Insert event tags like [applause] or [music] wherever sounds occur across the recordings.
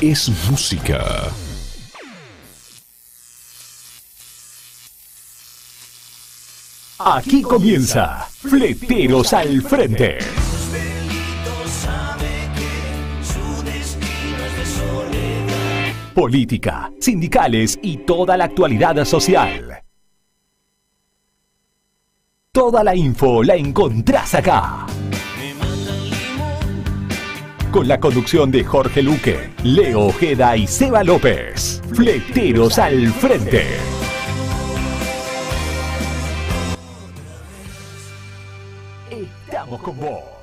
es música. Aquí comienza Fleteros al Frente. Política, sindicales y toda la actualidad social. Toda la info la encontrás acá. Con la conducción de Jorge Luque, Leo Ojeda y Seba López. Fleteros al Frente. Estamos con vos.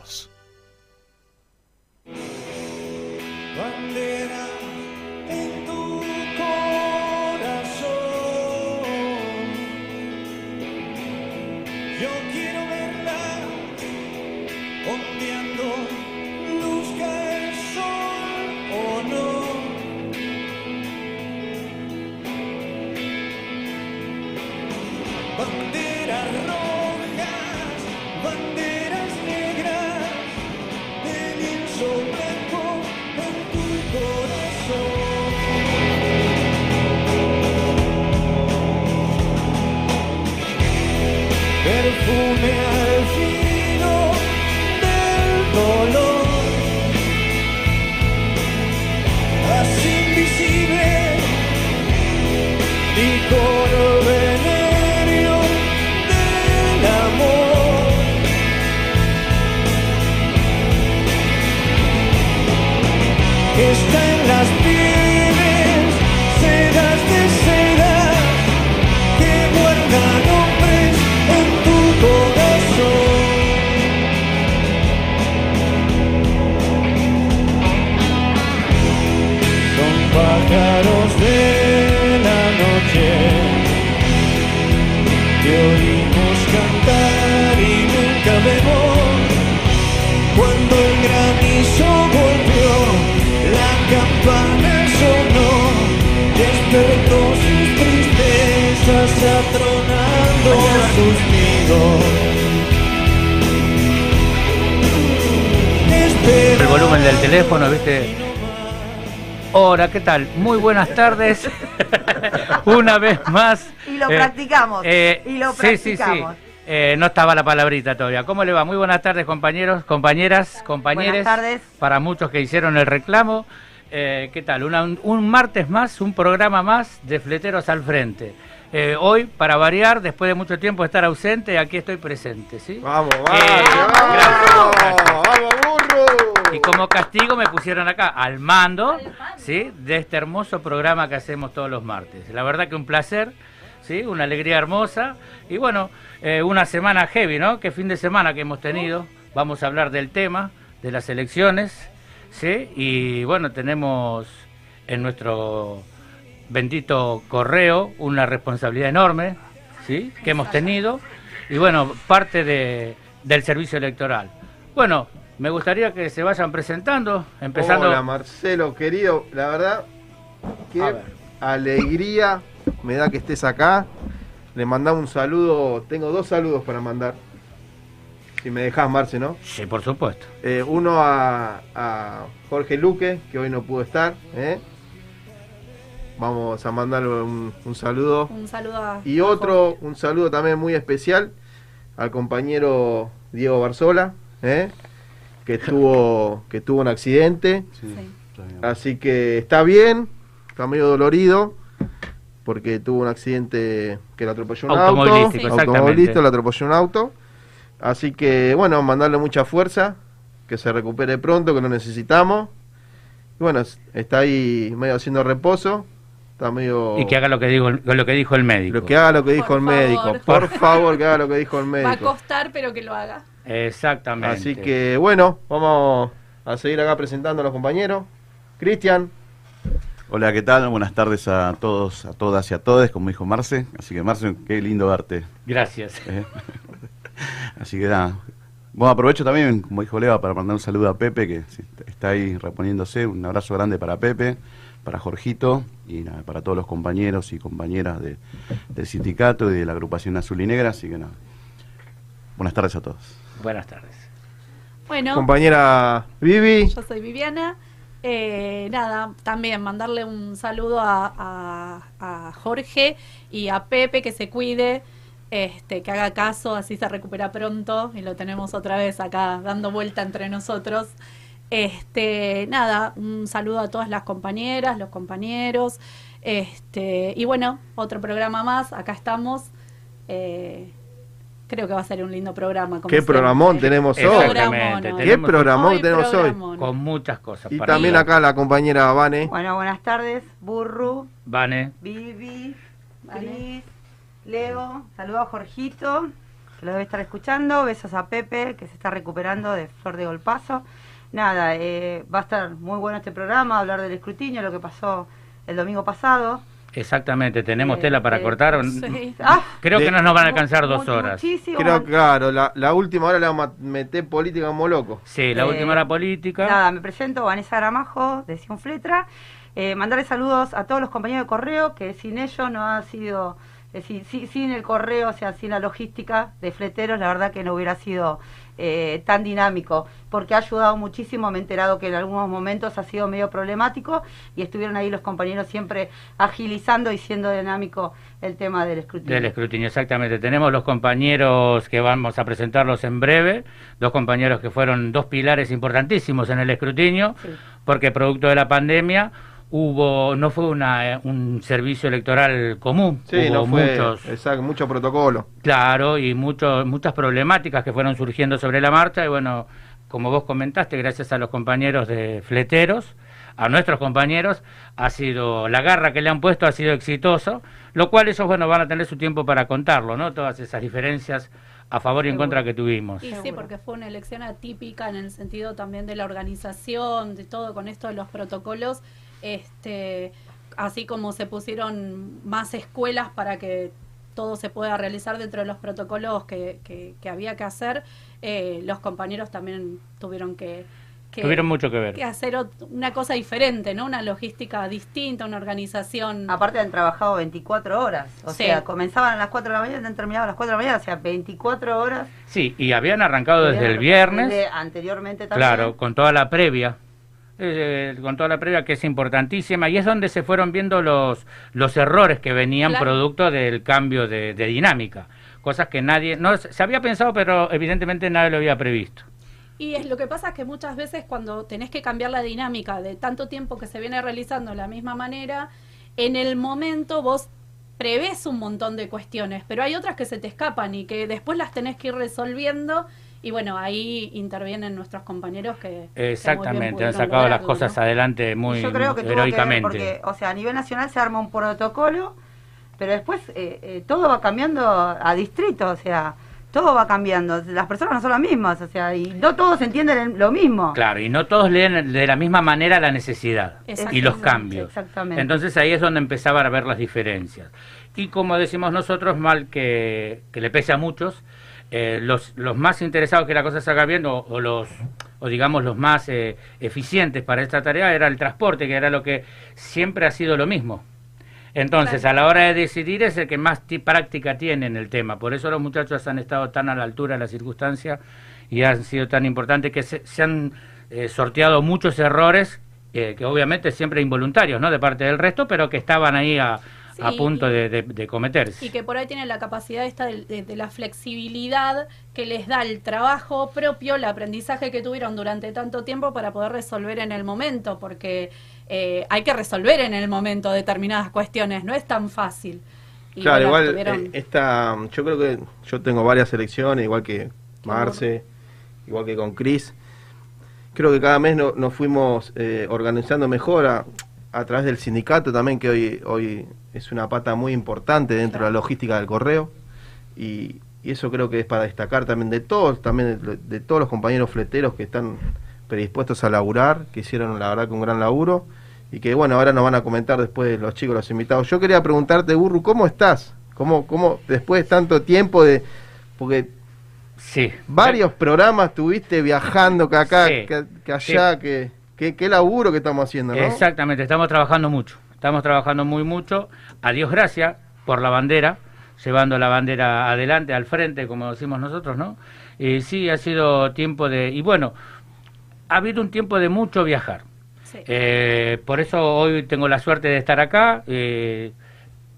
El volumen del teléfono, ¿viste? Hola, ¿qué tal? Muy buenas tardes. [laughs] Una vez más. Y lo Eh, practicamos. eh, y lo sí, sí, sí. practicamos. Eh, no estaba la palabrita todavía. ¿Cómo le va? Muy buenas tardes, compañeros, compañeras, compañeros. Buenas tardes. Para muchos que hicieron el reclamo. Eh, ¿Qué tal? Una- un martes más, un programa más de Fleteros al Frente. Eh, hoy, para variar, después de mucho tiempo de estar ausente, aquí estoy presente, ¿sí? Vamos, Eh, vamos, gracias, vamos, gracias. vamos, burro. Y como castigo me pusieron acá al mando, ¿sí? De este hermoso programa que hacemos todos los martes. La verdad que un placer, ¿sí? Una alegría hermosa. Y bueno, eh, una semana heavy, ¿no? Qué fin de semana que hemos tenido. Vamos a hablar del tema, de las elecciones, ¿sí? Y bueno, tenemos en nuestro bendito correo una responsabilidad enorme, ¿sí? Que hemos tenido. Y bueno, parte de, del servicio electoral. Bueno, me gustaría que se vayan presentando, empezando... Hola, Marcelo, querido. La verdad, qué alegría me da que estés acá. Le mandamos un saludo. Tengo dos saludos para mandar. Si me dejas, Marce, ¿no? Sí, por supuesto. Eh, uno a, a Jorge Luque, que hoy no pudo estar. ¿eh? Vamos a mandarle un, un saludo. Un saludo a. Y otro, un saludo también muy especial al compañero Diego Barzola, ¿eh? que [laughs] tuvo que tuvo un accidente, Sí. así que está bien, está medio dolorido porque tuvo un accidente que le atropelló un auto, Automovilístico, exactamente. automovilista, le atropelló un auto, así que bueno, mandarle mucha fuerza, que se recupere pronto, que lo necesitamos. Y bueno, es- está ahí medio haciendo reposo, está medio Y que haga lo que, digo, lo que dijo el médico. pero que haga lo que dijo Por el médico. favor. Por favor, que haga lo que dijo el Va a médico. costar, pero que lo haga. Exactamente. Así que bueno, vamos a seguir acá presentando a los compañeros. Cristian, Hola, ¿qué tal? Buenas tardes a todos, a todas y a todos, como dijo Marce. Así que Marce, qué lindo verte. Gracias. ¿eh? [laughs] Así que nada. Bueno, aprovecho también, como dijo Leva, para mandar un saludo a Pepe, que está ahí reponiéndose. Un abrazo grande para Pepe, para Jorgito y nada, para todos los compañeros y compañeras de- del sindicato y de la agrupación azul y negra. Así que nada. Buenas tardes a todos. Buenas tardes. Bueno, compañera Vivi. yo soy Viviana. Eh, nada, también mandarle un saludo a, a- a Jorge y a Pepe que se cuide, este, que haga caso, así se recupera pronto y lo tenemos otra vez acá dando vuelta entre nosotros. Este, nada, un saludo a todas las compañeras, los compañeros. Este, y bueno, otro programa más, acá estamos. Eh, creo que va a ser un lindo programa. como Qué siempre. programón tenemos hoy. Exactamente. Programón, Qué tenemos programón Hoy tenemos hoy. programón. con muchas cosas. Y para también acá la compañera Vane. Bueno, buenas tardes, Burru, Vane, Vivi, Cris, Leo, saludo a Jorgito, que lo debe estar escuchando, besos a Pepe, que se está recuperando de Flor de Golpazo. Nada, eh, va a estar muy bueno este programa, hablar del escrutinio, lo que pasó el domingo pasado. exactamente, tenemos Eh, tela para eh, cortar. Sí. Ah, Creo De- que no nos van a alcanzar dos horas. Muchísimo. Creo claro, la, la última hora le vamos a meter política como loco. Sí, la Eh, última era política. Nada, me presento, Vanessa Gramajo, de Sionfletra. Eh, mandarle saludos a todos los compañeros de correo, que sin ellos no ha sido, eh, sin, sin- sin el correo, o sea, sin la logística de fleteros, la verdad que no hubiera sido eh, tan dinámico, porque ha ayudado muchísimo, me he enterado que en algunos momentos ha sido medio problemático y estuvieron ahí los compañeros siempre agilizando y siendo dinámico el tema del escrutinio. Del escrutinio, exactamente. Tenemos los compañeros que vamos a presentarlos en breve, dos compañeros que fueron dos pilares importantísimos en el escrutinio, Sí. porque producto de la pandemia hubo no fue una, eh, un servicio electoral común, Sí, hubo no fue. muchos, Exacto, mucho protocolo. claro, y muchos muchas problemáticas que fueron surgiendo sobre la marcha y bueno, como vos comentaste, gracias a los compañeros de fleteros, a nuestros compañeros, ha sido la garra que le han puesto ha sido exitoso, lo cual ellos bueno van a tener su tiempo para contarlo, ¿no? Todas esas diferencias a favor y en contra que tuvimos. Y sí, porque fue una elección atípica en el sentido también de la organización, de todo con esto de los protocolos, este, así como se pusieron más escuelas para que todo se pueda realizar dentro de los protocolos que, que, que había que hacer, eh, los compañeros también tuvieron que, que- Tuvieron mucho que ver. que hacer una cosa diferente, ¿no? Una logística distinta, una organización. Aparte han trabajado 24 horas, o Sí. sea, comenzaban a las 4 de la mañana y han terminado a las 4 de la mañana, o sea, 24 horas. Sí, y habían arrancado desde el viernes. Anteriormente también. Claro, con toda la previa. Eh, con toda la previa que es importantísima y es donde se fueron viendo los, los errores que venían Claro. producto del cambio de, de dinámica. Cosas que nadie, no se había pensado, pero evidentemente nadie lo había previsto. Y es lo que pasa es que muchas veces cuando tenés que cambiar la dinámica de tanto tiempo que se viene realizando de la misma manera, en el momento vos prevés un montón de cuestiones, pero hay otras que se te escapan y que después las tenés que ir resolviendo y bueno, ahí intervienen nuestros compañeros que... Exactamente, han sacado las cosas ¿no? adelante muy Yo creo que tuvo que heroicamente. porque, o sea, a nivel nacional se arma un protocolo, pero después eh, eh, todo va cambiando a distrito, o sea, todo va cambiando. Las personas no son las mismas, o sea, y no todos entienden lo mismo. Claro, y no todos leen de la misma manera la necesidad y los cambios. exactamente. Entonces ahí es donde empezaban a ver las diferencias. Y como decimos nosotros, mal que, que le pese a muchos, eh, los, los más interesados que la cosa salga bien o, o los o digamos los más eh, eficientes para esta tarea era el transporte, que era lo que siempre ha sido lo mismo. Entonces, Claro. a la hora de decidir es el que más ti- práctica tiene en el tema. Por eso los muchachos han estado tan a la altura de la circunstancia y han sido tan importantes que se, se han eh, sorteado muchos errores, eh, que obviamente siempre involuntarios, ¿no? De parte del resto, pero que estaban ahí a, a punto de, de- de cometerse. Y que por ahí tienen la capacidad esta de, de- de la flexibilidad que les da el trabajo propio, el aprendizaje que tuvieron durante tanto tiempo para poder resolver en el momento, porque eh, hay que resolver en el momento determinadas cuestiones, no es tan fácil. Y claro, igual tuvieron- eh, esta, yo creo que yo tengo varias selecciones, igual que Marce, igual que con Chris. Creo que cada mes no- nos fuimos eh, organizando mejor a, a través del sindicato también, que hoy, hoy es una pata muy importante dentro de la logística del correo. Y, y eso creo que es para destacar también de todos, también de, de todos los compañeros fleteros que están predispuestos a laburar, que hicieron la verdad que un gran laburo y que bueno, ahora nos van a comentar después los chicos, los invitados. Yo quería preguntarte, Burru, ¿cómo estás? ¿Cómo, cómo después de tanto tiempo de... Porque Sí. varios programas tuviste viajando que acá, Sí, que, que allá, sí. que, que, qué laburo que estamos haciendo, ¿no? Exactamente, estamos trabajando mucho, estamos trabajando muy mucho. A Dios gracias por la bandera, llevando la bandera adelante, al frente, como decimos nosotros, ¿no? Y sí, ha sido tiempo de... Y bueno, ha habido un tiempo de mucho viajar. Sí. Eh, por eso hoy tengo la suerte de estar acá. Eh,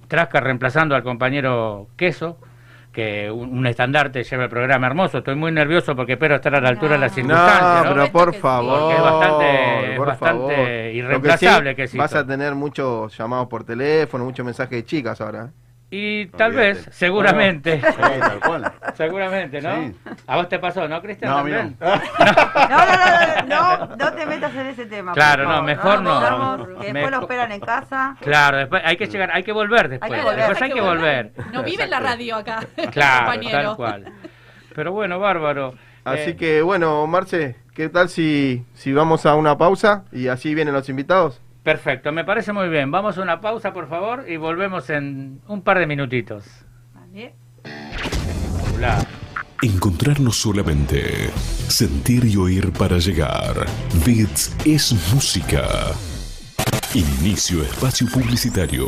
Trasca reemplazando al compañero Queso, que un, un estandarte lleva el programa hermoso. Estoy muy nervioso porque espero estar a la altura de las circunstancias. No, ¿no? pero por Porque es favor. bastante- es por bastante favor. irreemplazable, que sí, Quesito. Vas a tener muchos llamados por teléfono, muchos mensajes de chicas ahora. Y tal Olvídate. vez, seguramente. Sí, tal cual. [laughs] Seguramente, ¿no? Sí. ¿A vos te pasó, no, Cristian? [laughs] No, no. No, no, no, no, te metas en ese tema. Claro, no, mejor no. que después Mejor- lo esperan en casa. Claro, después hay que llegar, hay que volver después. Hay que volver. Después hay que volver. No vive en la radio acá, [laughs] Claro, compañero. tal cual. Pero bueno, bárbaro. Así Eh, que bueno, Marce, ¿qué tal si, si vamos a una pausa y así vienen los invitados? Perfecto, me parece muy bien. Vamos a una pausa, por favor, y volvemos en un par de minutitos. Vale. Hola. Encontrarnos solamente. Sentir y oír para llegar. Bits es música. Inicio espacio publicitario.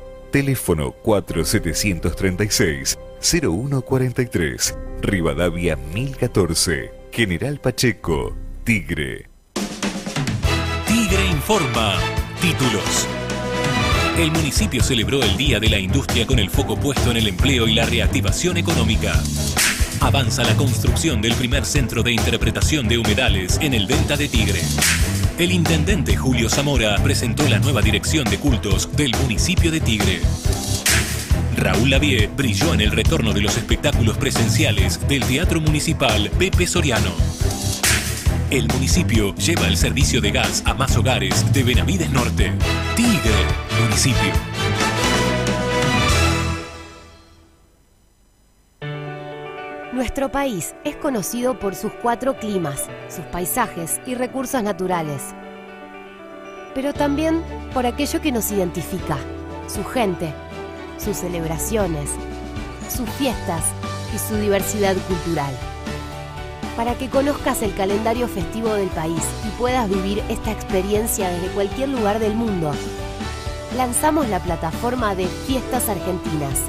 Teléfono 4736-0143. Rivadavia 1014. General Pacheco. Tigre. Tigre informa. Títulos. El municipio celebró el Día de la Industria con el foco puesto en el empleo y la reactivación económica. Avanza la construcción del primer centro de interpretación de humedales en el Delta de Tigre. El intendente Julio Zamora presentó la nueva dirección de cultos del municipio de Tigre. Raúl Lavie brilló en el retorno de los espectáculos presenciales del Teatro Municipal Pepe Soriano. El municipio lleva el servicio de gas a más hogares de Benavides Norte. Tigre, municipio. Nuestro país es conocido por sus cuatro climas, sus paisajes y recursos naturales. Pero también por aquello que nos identifica, su gente, sus celebraciones, sus fiestas y su diversidad cultural. Para que conozcas el calendario festivo del país y puedas vivir esta experiencia desde cualquier lugar del mundo, lanzamos la plataforma de Fiestas Argentinas.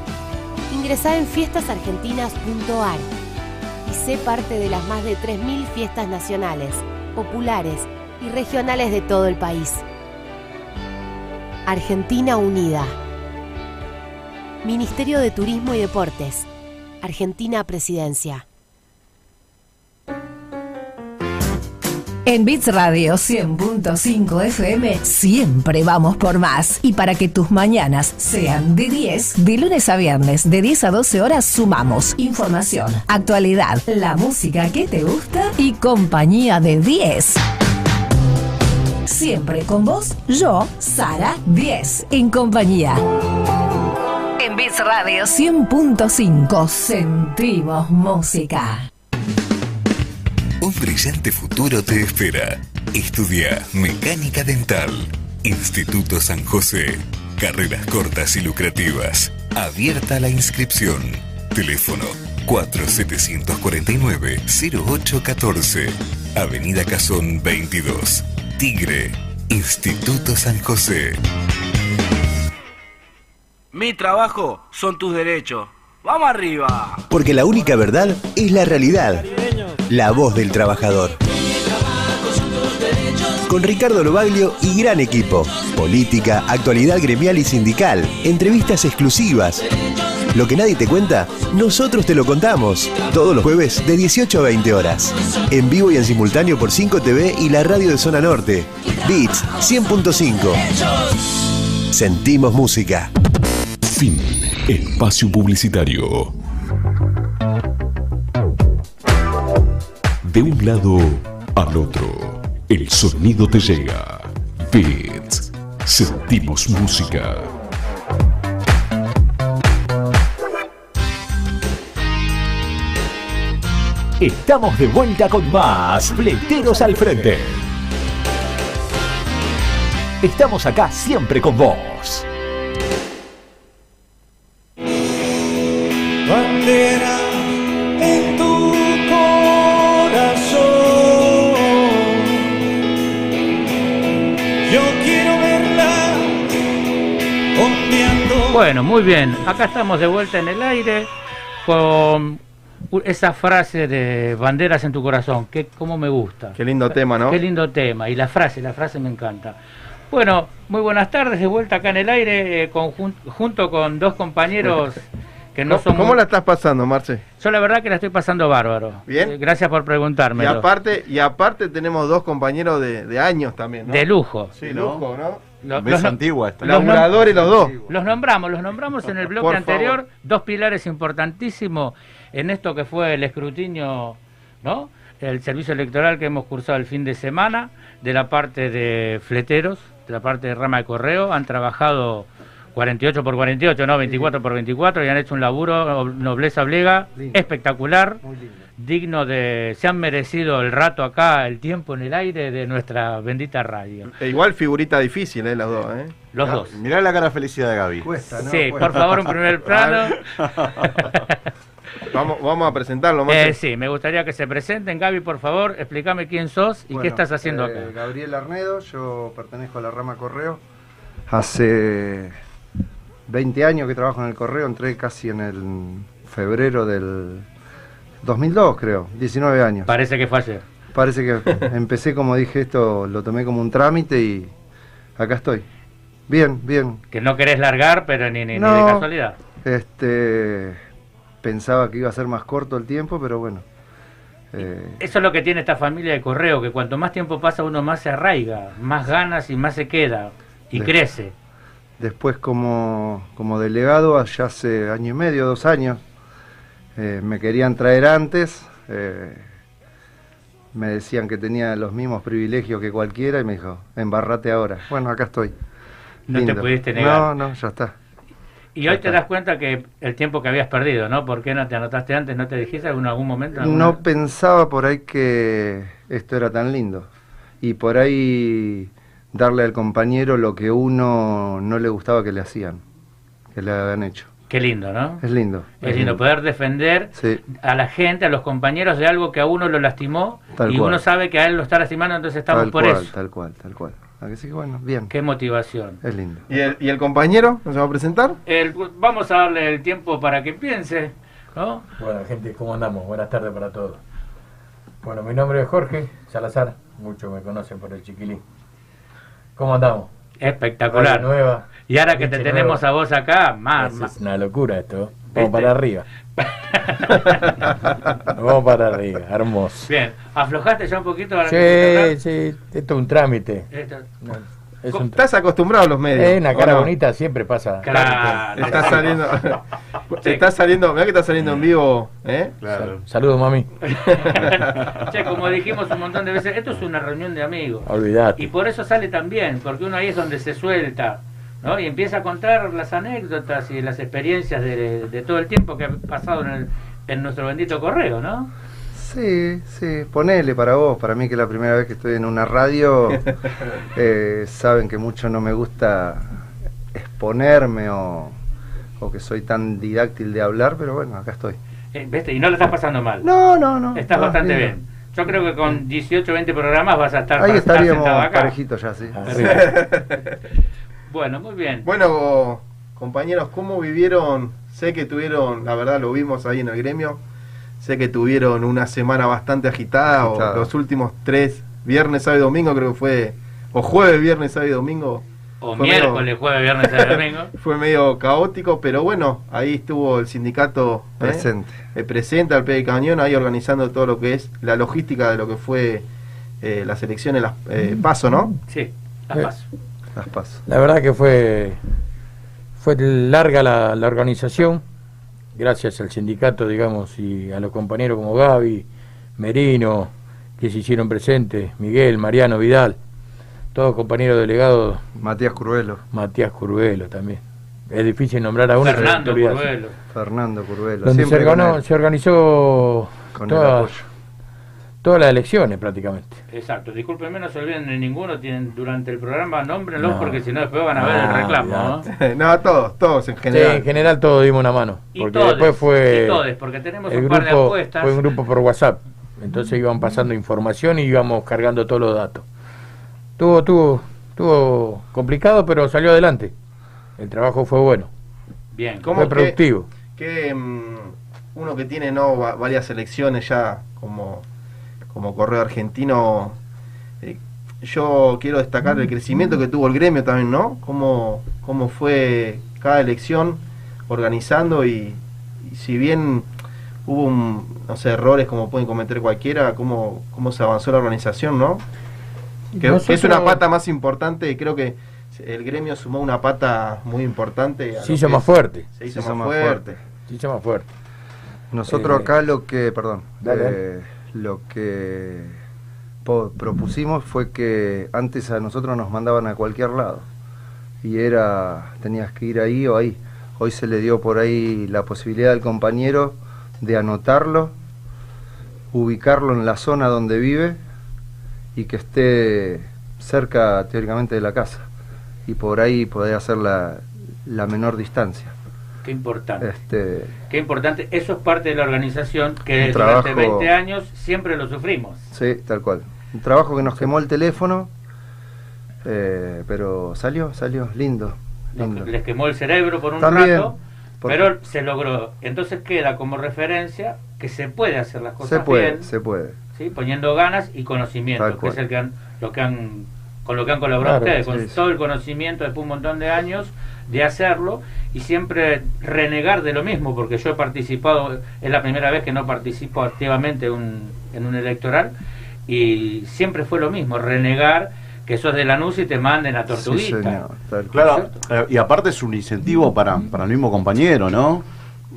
Ingresá en fiestasargentinas.ar y sé parte de las más de 3.000 fiestas nacionales, populares y regionales de todo el país. Argentina Unida. Ministerio de Turismo y Deportes. Argentina Presidencia. En Bits Radio 100.5 FM siempre vamos por más. Y para que tus mañanas sean de 10, de lunes a viernes, de 10 a 12 horas, sumamos información, actualidad, la música que te gusta y compañía de 10. Siempre con vos, yo, Sara 10, en compañía. En Bits Radio 100.5 sentimos música. Un brillante futuro te espera. Estudia Mecánica Dental. Instituto San José. Carreras cortas y lucrativas. Abierta la inscripción. Teléfono 4749-0814. Avenida Cazón 22. Tigre. Instituto San José. Mi trabajo son tus derechos. ¡Vamos arriba! Porque la única verdad es la realidad. La voz del trabajador. Con Ricardo Lobaglio y gran equipo. Política, actualidad gremial y sindical. Entrevistas exclusivas. Lo que nadie te cuenta, nosotros te lo contamos. Todos los jueves de 18 a 20 horas. En vivo y en simultáneo por 5 TV y la radio de Zona Norte. Beats 100.5. Sentimos música. Fin. Espacio publicitario. De un lado al otro, el sonido te llega. Beats. Sentimos música. Estamos de vuelta con más Fleteros al Frente. Estamos acá siempre con vos. Bueno, muy bien. Acá estamos de vuelta en el aire con esa frase de banderas en tu corazón, que como me gusta. Qué lindo tema, ¿no? Qué lindo tema. Y la frase, la frase me encanta. Bueno, muy buenas tardes, de vuelta acá en el aire, eh, con- jun- junto con dos compañeros [laughs] que no ¿Cómo, son... cómo la estás pasando, Marce? Yo la verdad que la estoy pasando bárbaro. Bien. Eh, Gracias por Y preguntármelo. aparte, y aparte tenemos dos compañeros de, de años también, ¿no? De lujo. Sí, lujo, ¿no? Ves los- antigua esta. los nom- Laburadores los dos. Los nombramos, los nombramos en el bloque Por anterior, favor. dos pilares importantísimos en esto que fue el escrutinio, ¿no? El servicio electoral que hemos cursado el fin de semana, de la parte de fleteros, de la parte de rama de correo, han trabajado 48 por 48, no, 24 por 24 y han hecho un laburo, nobleza blega, espectacular, digno de, se han merecido el rato acá, el tiempo en el aire de nuestra bendita radio. E igual figurita difícil, ¿eh? Los dos, ¿eh? Los dos. Mirá la cara felicidad de Gaby. Sí, por favor, un primer [laughs] plano. [laughs] Vamos, vamos a presentarlo, Eh, Marce. sí, me gustaría que se presenten. Gaby, por favor, explícame quién sos y Bueno, qué estás haciendo eh, acá. Gabriel Arnedo, yo pertenezco a la rama Correo. Hace 20 años que trabajo en el Correo, entré casi en el febrero del 2002, creo, 19 años. Parece que fue ayer. Parece que [laughs] empecé, como dije, esto lo tomé como un trámite y acá estoy. Bien, bien. Que no querés largar, pero ni, ni, ni de casualidad. Este, pensaba que iba a ser más corto el tiempo, pero bueno. eh, Eso es lo que tiene esta familia de correo, que cuanto más tiempo pasa uno más se arraiga, más ganas y más se queda y De- crece. Después como, como delegado, allá hace año y medio, dos años, eh, me querían traer antes, eh, me decían que tenía los mismos privilegios que cualquiera y me dijo, embarrate ahora. Bueno, acá estoy. No te pudiste negar. No, no, ya está. Y hoy te das cuenta que el tiempo que habías perdido, ¿no? ¿Por qué no te anotaste antes? ¿No te dijiste en algún momento? No pensaba por ahí que esto era tan lindo. Y por ahí darle al compañero lo que uno no le gustaba que le hacían, que le habían hecho. Qué lindo, ¿no? Es lindo. Es lindo poder defender Sí. a la gente, a los compañeros de algo que a uno lo lastimó Tal y cual. uno sabe que a él lo está lastimando, entonces estamos tal por cual, eso. tal cual, tal cual. Así que bueno, bien. Qué motivación. Es lindo. ¿Y el, y el compañero nos va a presentar? El- vamos a darle el tiempo para que piense, ¿no? Bueno, gente, ¿cómo andamos? Buenas tardes para todos. Bueno, mi nombre es Jorge Salazar, muchos me conocen por el chiquilín. ¿Cómo andamos? Espectacular. Radio nueva. Y ahora que te tenemos a vos acá, más, Es, una locura esto. ¿Viste? Vamos para arriba. [laughs] Vamos para arriba, hermoso. Bien, aflojaste ya un poquito que Sí, te sí, esto es un trámite. Esto- No, es un Estás acostumbrado a los medios. Eh, una cara bonita siempre pasa. Claro. Te está saliendo. [laughs] te está saliendo. Mirá que está saliendo en vivo, ¿eh? Claro. Saludos, mami. [laughs] Che, como dijimos un montón de veces, esto es una reunión de amigos. Olvidate. Y por eso sale tan bien, porque uno ahí es donde se suelta, ¿no? Y empieza a contar las anécdotas y las experiencias de, de todo el tiempo que ha pasado en, el- en nuestro bendito correo, ¿no? Sí, sí, ponele para vos, para mí que es la primera vez que estoy en una radio, [laughs] eh, saben que mucho no me gusta exponerme o, o que soy tan didáctil de hablar, pero bueno, acá estoy. Eh, ¿viste? Y no lo estás pasando mal. No, no, no. Estás no, bastante bien. Yo creo que con 18 20 programas vas a estar, Ahí estaríamos parejitos ya, sí. [laughs] Bueno, muy bien. Bueno, compañeros, ¿cómo vivieron? Sé que tuvieron, la verdad lo vimos ahí en el gremio, sé que tuvieron una semana bastante agitada, Agitada. o los últimos tres, viernes, sábado y domingo creo que fue, o jueves, viernes, sábado y domingo. O fue miércoles, medio- jueves, viernes, sábado y domingo. [laughs] Fue medio caótico, pero bueno, ahí estuvo el sindicato ¿eh? Presente. Eh, presente al pie del cañón, ahí organizando todo lo que es la logística de lo que fue eh, las elecciones, las eh, paso, ¿no? Sí, las Eh, paso. Las. La verdad que fue, fue larga la, la organización, gracias al sindicato, digamos, y a los compañeros como Gaby, Merino, que se hicieron presentes, Miguel, Mariano, Vidal, todos compañeros delegados. Matías Curvelo. Matías Curvelo también. Es difícil nombrar a uno. Fernando. Curvelo. Fernando Curvelo. Donde se, siempre con organó- él. se organizó Con el apoyo. Todas las elecciones prácticamente. Exacto, discúlpenme, no se olviden de ninguno, tienen durante el programa, nómbrenlos No. porque si no después van a ver el Ah, reclamo. ¿no? [laughs] no, todos, todos en Sí, general. en general todos dimos una mano. Y Porque todes, después fue. y todes, porque tenemos el un par de grupo- apuestas. Fue un grupo por WhatsApp. Entonces iban pasando información y íbamos cargando todos los datos. Tuvo, tuvo, tuvo complicado, pero salió adelante. El trabajo fue bueno. Bien. ¿Cómo Fue productivo. que mm, uno que tiene no Va- varias elecciones ya como, como correo argentino, eh, yo quiero destacar el crecimiento que tuvo el gremio también, ¿no? Cómo, cómo fue cada elección organizando y, y si bien hubo un, no sé, errores como pueden cometer cualquiera, cómo, cómo se avanzó la organización, ¿no? Que, que es una pata más importante, creo que el gremio sumó una pata muy importante. a Se hizo más fuerte. Se hizo, más, fuerte. Se hizo más fuerte. Nosotros Eh, acá lo que, perdón, dale. eh, lo que propusimos fue que antes a nosotros nos mandaban a cualquier lado y era, tenías que ir ahí o ahí. Hoy se le dio por ahí la posibilidad al compañero de anotarlo, ubicarlo en la zona donde vive y que esté cerca teóricamente de la casa y por ahí poder hacer la, la menor distancia. Qué importante. Este, Qué importante. Eso es parte de la organización que Un durante trabajo- 20 años siempre lo sufrimos. Sí, tal cual. Un trabajo que nos quemó el teléfono, eh, pero salió, salió, lindo. lindo. Les quemó el cerebro por un También, rato, porque- pero se logró. Entonces queda como referencia que se puede hacer las cosas Se puede, bien, se puede. ¿sí? poniendo ganas y conocimiento, que es el que han, lo que han, con lo que han colaborado Claro, ustedes, con sí. todo el conocimiento después de un montón de años de hacerlo y siempre renegar de lo mismo, porque yo he participado, es la primera vez que no participo activamente un- en un electoral y siempre fue lo mismo, renegar que sos de Lanús y te manden a Tortuguita. Claro, eh, y aparte es un incentivo para, para el mismo compañero, ¿no?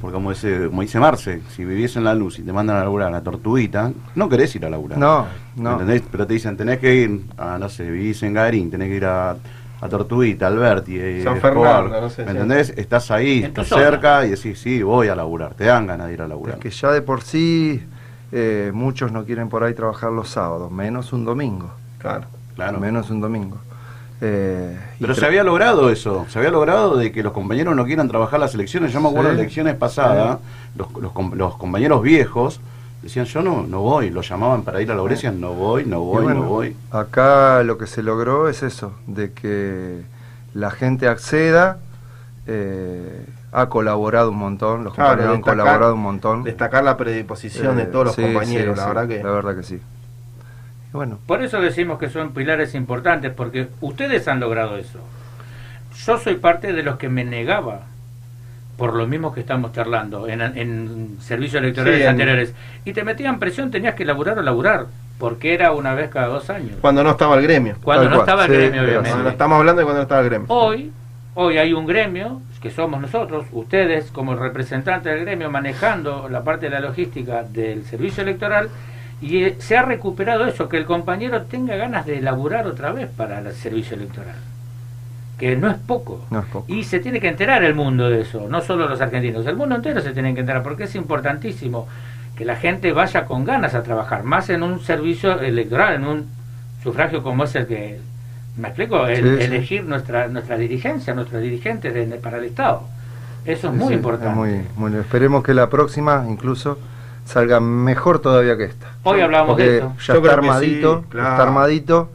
Porque como dice, como dice Marce, si vivís en la luz y te mandan a laburar a la tortuguita, no querés ir a laburar. No, no. ¿Entendés? Pero te dicen, tenés que ir a, no sé, vivís en Garín, tenés que ir a, a Tortuguita, Alberti, eh, San Escobar. Fernando, no sé, ¿Me sí. entendés? Estás ahí, En estás zona. cerca y decís, sí, voy a laburar. Te dan ganas de ir a laburar. Es que ya de por sí eh, muchos no quieren por ahí trabajar los sábados, menos un domingo. Claro, claro. Menos un domingo. Eh, Pero se había logrado eso, se había logrado de que los compañeros no quieran trabajar las elecciones. Yo me acuerdo Sí. de elecciones pasadas, los, los, com- los compañeros viejos decían, yo no, no voy, los llamaban para ir a la Brescia, no voy, no voy, bueno, no voy. Acá lo que se logró es eso, de que la gente acceda, eh, ha colaborado un montón, los Claro, compañeros han colaborado un montón. Destacar la predisposición de Eh, todos los sí, compañeros, sí, la sí, verdad que. La verdad que sí. Y bueno, Por eso decimos que son pilares importantes, porque ustedes han logrado eso. Yo soy parte de los que me negaba, por lo mismo que estamos charlando, en, en servicios electorales Sí, en- anteriores. Y te metían presión, tenías que laburar o laburar, porque era una vez cada dos años. Cuando no estaba el gremio. Cuando no cual. estaba el Sí, gremio, obviamente. estamos hablando de cuando no estaba el gremio. Hoy, hoy hay un gremio, que somos nosotros, ustedes como representantes del gremio, manejando la parte de la logística del servicio electoral, y eh, se ha recuperado eso, que el compañero tenga ganas de laburar otra vez para el servicio electoral. Que no es poco. no es poco. Y se tiene que enterar el mundo de eso, no solo los argentinos, el mundo entero se tiene que enterar, porque es importantísimo que la gente vaya con ganas a trabajar, más en un servicio electoral, en un sufragio como es el que, ¿me explico? El, Sí, sí. elegir nuestra, nuestra dirigencia, nuestros dirigentes de- para el Estado. Eso es sí, muy sí, importante. muy- muy- esperemos que la próxima incluso salga mejor todavía que esta. Hoy hablábamos Porque de eso. Ya Yo está creo que armadito, sí, claro. está armadito,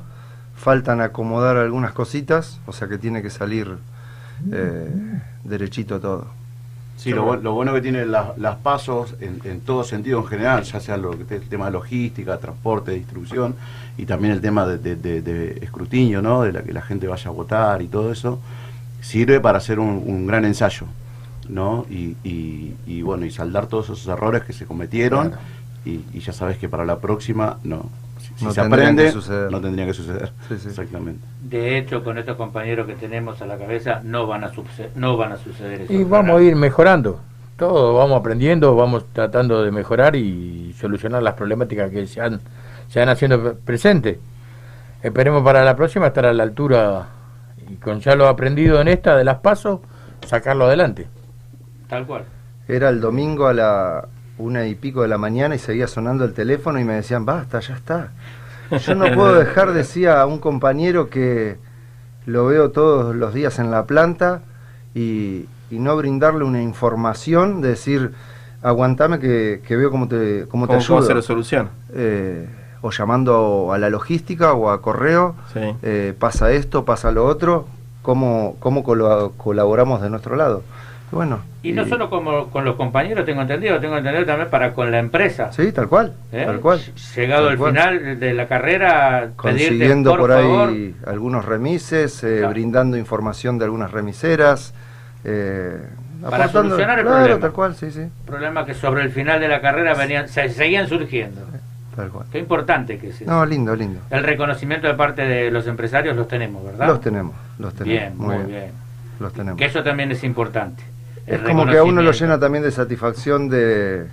faltan acomodar algunas cositas, o sea que tiene que salir eh, derechito todo. Sí, lo, lo bueno que tiene las, las pasos en, en todo sentido en general, ya sea lo el tema de logística, transporte, distribución y también el tema de, de- de- de escrutinio, ¿no? De la que la gente vaya a votar y todo eso, sirve para hacer un, un gran ensayo, ¿no? Y, y- y, bueno, y saldar todos esos errores que se cometieron y, y ya sabes que para la próxima no, Si No se aprende, no tendría que suceder. Sí, sí. Exactamente. De hecho, con estos compañeros que tenemos a la cabeza, no van a, no van a suceder eso. Y vamos a ir mejorando. Todo vamos aprendiendo, vamos tratando de mejorar y solucionar las problemáticas que se han, se han haciendo presentes. Esperemos para la próxima estar a la altura y con ya lo aprendido en esta de las pasos, sacarlo adelante. Tal cual. Era el domingo a la una y pico de la mañana y seguía sonando el teléfono y me decían, basta, ya está. [laughs] Yo no puedo dejar, decía a un compañero que lo veo todos los días en la planta y, y no brindarle una información, de decir, aguantame que, que veo cómo te, cómo te ¿Cómo, cómo ayudo. se lo soluciona? Eh, o llamando a la logística o a correo, Sí. eh, pasa esto, pasa lo otro, cómo, cómo colaboramos de nuestro lado. Bueno, Y no solo como, con los compañeros, tengo entendido, tengo entendido también para con la empresa. Sí, tal cual, ¿Eh? tal cual. Llegado Tal al cual. final de la carrera, consiguiendo por, ahí algunos remises, eh, brindando información de algunas remiseras. eh, Para solucionar el claro, problema. tal cual, sí, sí, problemas que sobre el final de la carrera venían, se, seguían surgiendo. tal cual. Qué importante que es eso. No, lindo, lindo. El reconocimiento de parte de los empresarios los tenemos, ¿verdad? Los tenemos, los tenemos. Bien, muy bien. Los tenemos. Que eso también es importante. Es como que a uno lo llena también de satisfacción de,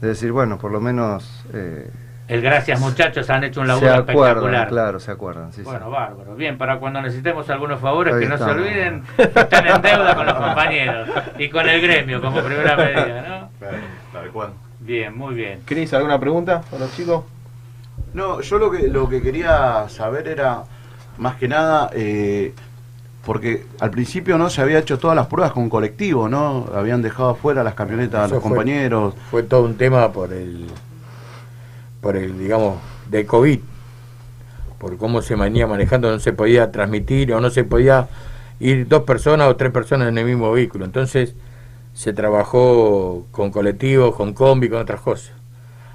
de decir, bueno, por lo menos eh, El gracias muchachos, han hecho un laburo se acuerdan, espectacular. claro, se acuerdan. Sí, sí. Bueno, bárbaro. Bien, para cuando necesitemos algunos favores, Ahí que no estamos. se olviden, que están en deuda con los compañeros y con el gremio como primera [laughs] medida, ¿no? Tal cual. Bien, muy bien. Cris, ¿alguna pregunta para los chicos? No, yo lo que, lo que quería saber era, más que nada, eh, porque al principio no se había hecho todas las pruebas con colectivo, ¿no? Habían dejado afuera las camionetas a los fue- compañeros. Fue todo un tema por el, por el, digamos, de COVID, por cómo se venía manejando, no se podía transmitir o no se podía ir dos personas o tres personas en el mismo vehículo. Entonces se trabajó con colectivos, con combi, con otras cosas.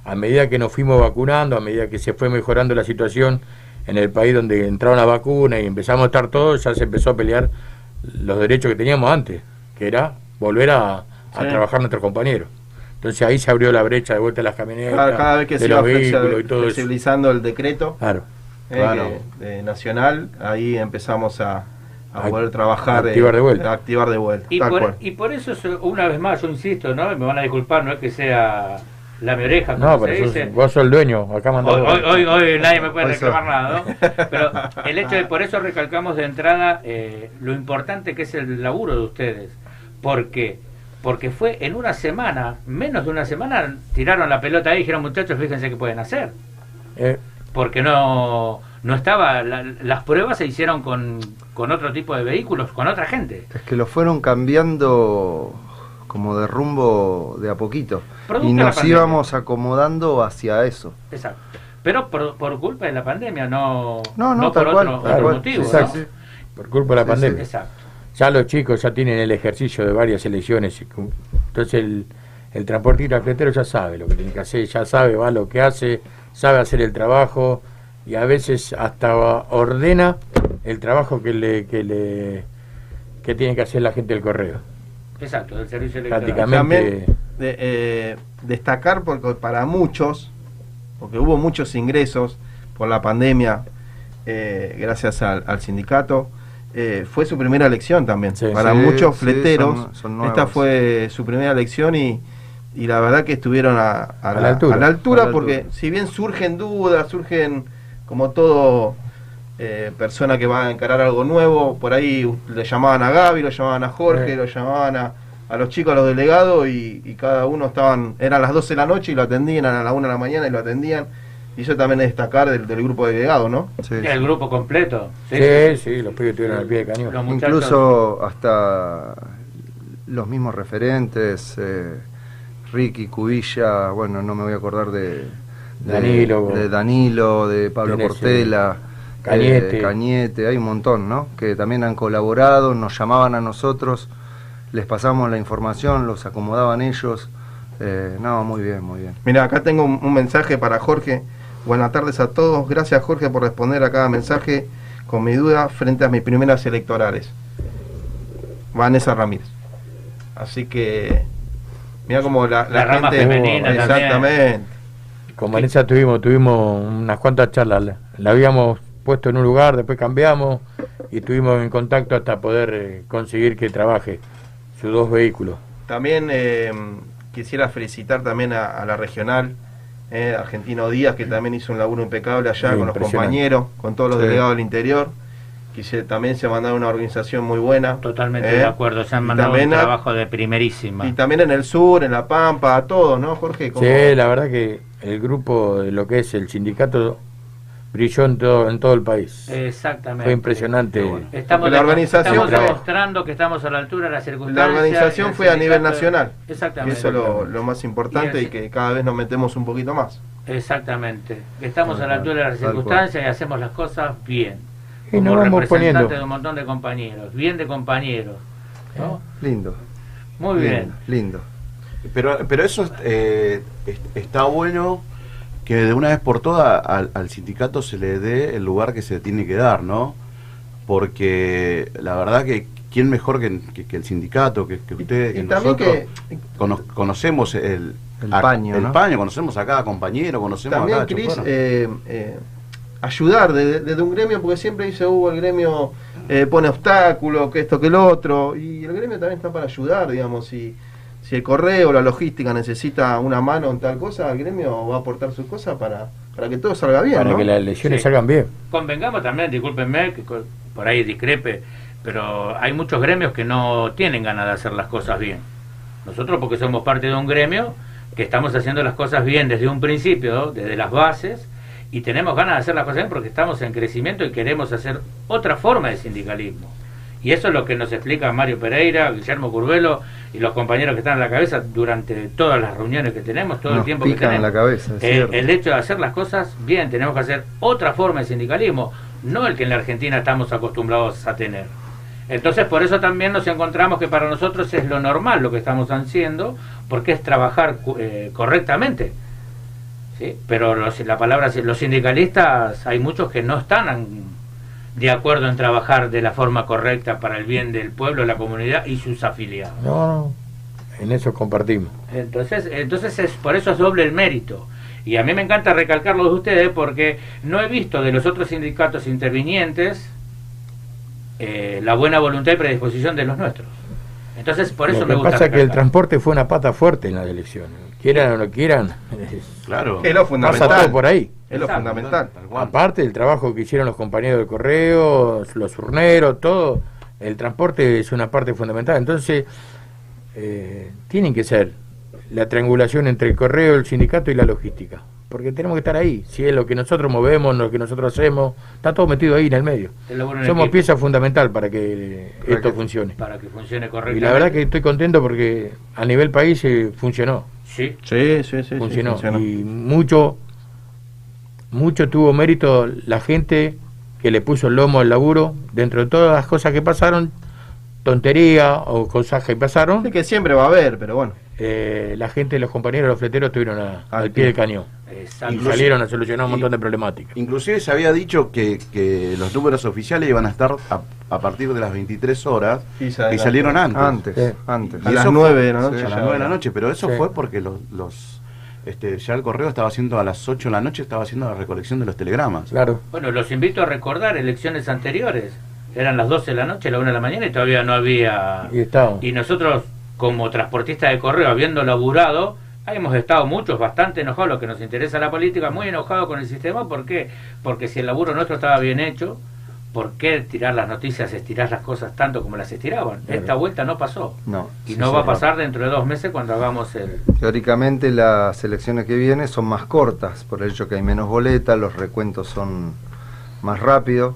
A medida que nos fuimos vacunando, a medida que se fue mejorando la situación en el país donde entraron las vacunas y empezamos a estar todos, ya se empezó a pelear los derechos que teníamos antes, que era volver a, a Sí. trabajar nuestros compañeros. Entonces ahí se abrió la brecha de vuelta de las camionetas, Cada, cada vez que de se los iba y todo eso. flexibilizando el decreto Claro. eh, Claro. que- eh, nacional, ahí empezamos a, a A- poder trabajar. a activar de vuelta. a activar de vuelta. Y por, y por eso, so- una vez más, yo insisto, ¿no? Me van a disculpar, no es que sea la mi oreja, como No, se pero sos- dice. vos sos el dueño, acá mandó Hoy, hoy, hoy, hoy nadie me puede Hoy reclamar nada, ¿no? Pero el hecho de, [laughs] por eso recalcamos de entrada eh, lo importante que es el laburo de ustedes. Porque porque fue en una semana, menos de una semana, tiraron la pelota ahí y dijeron, muchachos, fíjense qué pueden hacer. Eh, Porque no, no estaba, la- las pruebas se hicieron con, con otro tipo de vehículos, con otra gente. Es que lo fueron cambiando como de rumbo de a poquito. Producto y nos íbamos acomodando hacia eso. Exacto. Pero por, por culpa de la pandemia, no, No, no, por tal cual, otro, tal otro cual, motivo. exacto. ¿no? por culpa de la Sí, sí. pandemia. Exacto. Ya los chicos ya tienen el ejercicio de varias elecciones. Entonces el, el transportista fletero ya sabe lo que tiene que hacer, ya sabe, va lo que hace, sabe hacer el trabajo y a veces hasta ordena el trabajo que le que le que tiene que hacer la gente del correo. Exacto, del servicio electoral. Prácticamente También de- eh, destacar porque para muchos, porque hubo muchos ingresos por la pandemia, eh, gracias al, al sindicato, eh, fue su primera elección también. para Sí, muchos sí, fleteros, son- son esta fue su primera elección y, y la verdad que estuvieron a, a la altura. a la altura la porque altura. si bien surgen dudas, surgen como todo eh, persona que va a encarar algo nuevo, por ahí le llamaban a Gaby, lo llamaban a Jorge, Sí. lo llamaban a, a los chicos, a los delegados y, y cada uno estaban, eran las 12 de la noche y lo atendían, a la 1 de la mañana y lo atendían. Y eso también es destacar del, del grupo de delegados, ¿no? El grupo completo. Sí, sí, los pibes estuvieron al pie de cañón. Muchachos- Incluso hasta los mismos referentes, eh, Ricky, Cubilla, bueno, no me voy a acordar de, de Danilo. de, Danilo, de Pablo Portela, eh, Cañete. eh, Cañete, hay un montón, ¿no? Que también han colaborado, nos llamaban a nosotros, les pasamos la información, los acomodaban ellos. Eh, no, muy bien, muy bien. Mira, acá tengo un, un mensaje para Jorge. Buenas tardes a todos. Gracias Jorge por responder a cada mensaje con mi duda frente a mis primeras electorales. Vanessa Ramírez. Así que, mira como la, La rama gente... femenina también. Exactamente. con Vanessa tuvimos, tuvimos unas cuantas charlas. La, la habíamos puesto en un lugar, después cambiamos y estuvimos en contacto hasta poder eh, conseguir que trabaje sus dos vehículos. También eh, quisiera felicitar también a, a la regional, eh, Argentino Díaz, que también hizo un laburo impecable allá Sí, con los compañeros, con todos los Sí. delegados del interior. Quise, también se mandaron una organización muy buena. Totalmente eh, de acuerdo, se han mandado un a- trabajo de primerísima. Y también en el sur, en La Pampa, a todos, ¿no, Jorge? Sí, la verdad que el grupo de lo que es el sindicato brilló en todo, en todo el país. Exactamente. Fue impresionante. Estamos, Porque la organización estamos fue- que estamos a la altura de las La circunstancias. organización el fue a nivel nacional. Exactamente. Y eso es lo, lo más importante Y que cada vez nos metemos un poquito más. Exactamente. Que Estamos a la altura de las circunstancias y hacemos las cosas bien. Y Como nos vamos representante poniendo. de un montón de compañeros. Bien de compañeros. ¿no? Lindo. Muy bien. Lindo. Pero, pero eso eh, es- está bueno que de una vez por todas al, al sindicato se le dé el lugar que se tiene que dar, ¿no? Porque la verdad que quién mejor que, que- que el sindicato, que, que ustedes, que y también nosotros que- cono- conocemos el, El a- paño, el ¿no? paño, conocemos a cada compañero, conocemos También, a cada Cris, chofer. eh, eh, ayudar desde, desde un gremio, porque siempre dice, Hugo, el gremio eh, pone obstáculos, que esto, que lo otro, y el gremio también está para ayudar, digamos, si, si el correo, la logística necesita una mano en tal cosa, el gremio va a aportar sus cosas para, para que todo salga bien. para ¿no? que las elecciones Sí. salgan bien. Convengamos también, discúlpenme, que por ahí discrepe, pero hay muchos gremios que no tienen ganas de hacer las cosas bien. Nosotros porque somos parte de un gremio que estamos haciendo las cosas bien desde un principio, ¿no? desde las bases, y tenemos ganas de hacer las cosas bien porque estamos en crecimiento y queremos hacer otra forma de sindicalismo. Y eso es lo que nos explica Mario Pereira, Guillermo Curvelo y los compañeros que están en la cabeza durante todas las reuniones que tenemos, todo el tiempo que pican en tenemos. la cabeza, es Eh, el hecho de hacer las cosas bien, tenemos que hacer otra forma de sindicalismo, no el que en la Argentina estamos acostumbrados a tener. Entonces, por eso también nos encontramos que para nosotros es lo normal lo que estamos haciendo, porque es trabajar eh, correctamente. ¿sí? Pero los, la palabra, los sindicalistas, hay muchos que no están de acuerdo en trabajar de la forma correcta para el bien del pueblo, la comunidad y sus afiliados. No, no, en eso compartimos. Entonces, entonces es por eso es doble el mérito. Y a mí me encanta recalcarlo de ustedes porque no he visto de los otros sindicatos intervinientes eh, la buena voluntad y predisposición de los nuestros. Entonces, por eso Lo me que gusta pasa es que el recalcar. transporte fue una pata fuerte en las elecciones. Quieran o no quieran, Claro. Es lo pasa fundamental. todo por ahí. Es lo Exacto. fundamental. Aparte del trabajo que hicieron los compañeros del correo, los urneros, todo, el transporte es una parte fundamental. Entonces, eh, tienen que ser la triangulación entre el correo, el sindicato y la logística. Porque tenemos que estar ahí. Si es lo que nosotros movemos, lo que nosotros hacemos, está todo metido ahí en el medio. Somos equipo. pieza fundamental para que esto funcione. Para que funcione correctamente. Y la verdad que estoy contento porque a nivel país eh, funcionó. Sí. Sí, sí, sí. sí, funcionó. funcionó. Y mucho, mucho tuvo mérito la gente que le puso el lomo al laburo. Dentro de todas las cosas que pasaron, tontería o cosas que pasaron, Sí, que siempre va a haber, pero bueno. eh, la gente, los compañeros, los fleteros estuvieron a- al pie del cañón. Y salieron a solucionar un montón de problemáticas. Inclusive se había dicho que, que los números oficiales iban a estar a, a partir de las 23 horas Y salieron antes. Antes, Sí. antes. Y A las eso 9 fue- de la noche a ya las 9 de la era. noche, pero eso Sí. fue porque los, los este, ya el correo estaba haciendo a las 8 de la noche, estaba haciendo la recolección de los telegramas. Claro. Bueno, los invito a recordar elecciones anteriores. Eran las 12 de la noche, la 1 de la mañana y todavía no había... Y. Y nosotros, como transportistas de correo, habiendo laburado, hemos estado muchos bastante enojados, lo que nos interesa la política, muy enojados con el sistema. ¿Por qué? Porque si el laburo nuestro estaba bien hecho, ¿por qué tirar las noticias, estirar las cosas tanto como las estiraban? Claro. Esta vuelta no pasó. No. Y sí, no va a pasar dentro de dos meses cuando hagamos el... Teóricamente las elecciones que vienen son más cortas, por el hecho que hay menos boletas, los recuentos son más rápidos.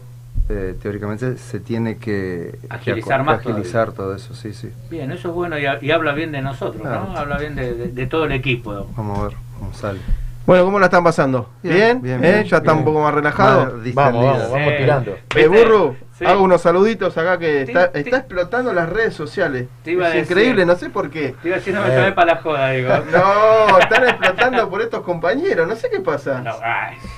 Eh, teóricamente se tiene que Agilizar más que agilizar todo eso, sí, sí. Bien, eso es bueno y, ha- y habla bien de nosotros, Claro. ¿no? Habla bien de, de- de todo el equipo. Vamos a ver cómo sale. Bueno, ¿cómo la están pasando? ¿Bien? Bien, bien, ¿Eh? bien, ¿Ya está bien. un poco más relajado? Más Vamos, vamos, vamos tirando. ¿Eh, burro? Sí, hago unos saluditos acá que Te- está, te- está explotando las redes sociales. Te iba a es decir. increíble, no sé por qué. Te iba a decir, no me tomé para la joda, digo. [laughs] No, están explotando por estos compañeros, no sé qué pasa.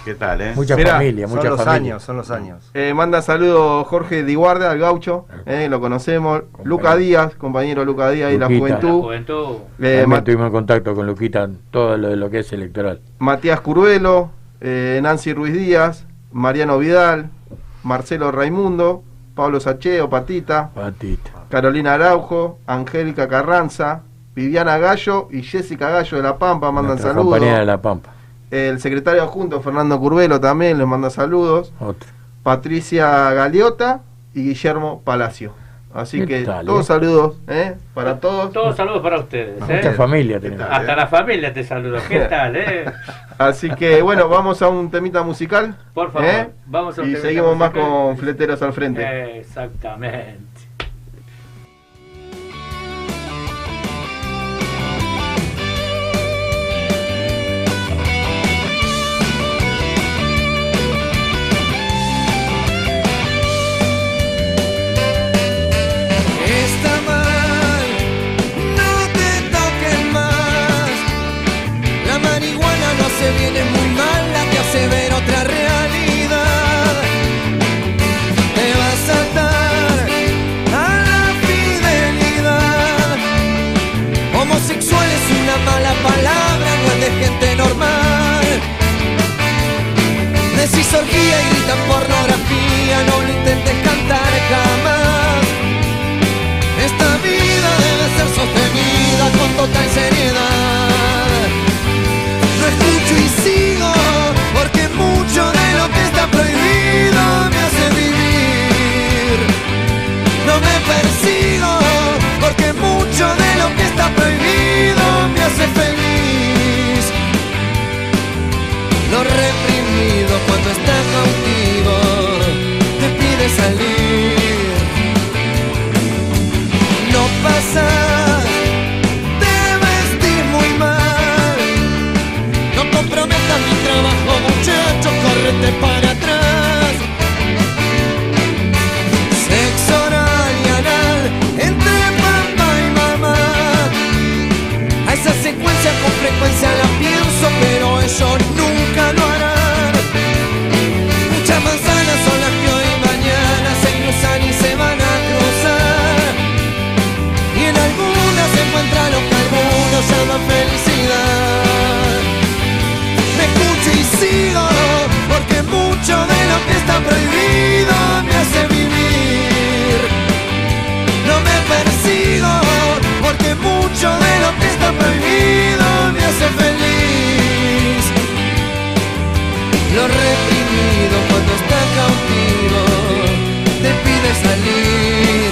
¿Qué tal, eh? Mucha Mirá, familia, son mucha los familia. años, son los años. Eh, manda saludos Jorge Diguarda, al gaucho, eh, lo conocemos. Luca Díaz, compañero Luca Díaz y la juventud. Juventud. Eh, tuvimos en contacto con Luquita en todo lo, de lo que es electoral. Matías Curuelo, eh, Nancy Ruiz Díaz, Mariano Vidal, Marcelo Raimundo, Pablo Sacheo, Patita, Patita. Carolina Araujo, Angélica Carranza, Viviana Gallo y Jessica Gallo de La Pampa mandan Nuestra saludos. compañera de La Pampa. El secretario adjunto Fernando Curvelo también les manda saludos. Otro. Patricia Galeota y Guillermo Palacio. Así ¿Qué que tal, todos eh? saludos ¿eh? para todos. Todos saludos para ustedes. ¿eh? Mucha familia tenemos. Hasta la familia te saludo. ¿Qué tal, eh? [laughs] Así que bueno, vamos a un temita musical. Por favor, ¿eh? vamos a un Y temita seguimos más con fleteros al frente. Exactamente. Decís orgía y gritan pornografía, no lo intentes cantar jamás. Esta vida debe ser sostenida con total seriedad. No escucho y sigo, porque mucho de lo que está prohibido me hace vivir. No me persigo, porque mucho cuando está cautivo te pide salir. No pasas, te vestís muy mal. No comprometas mi trabajo, muchacho, córrete para prohibido me hace vivir. No me persigo, porque mucho de lo que está prohibido me hace feliz. Lo reprimido cuando está cautivo te pide salir.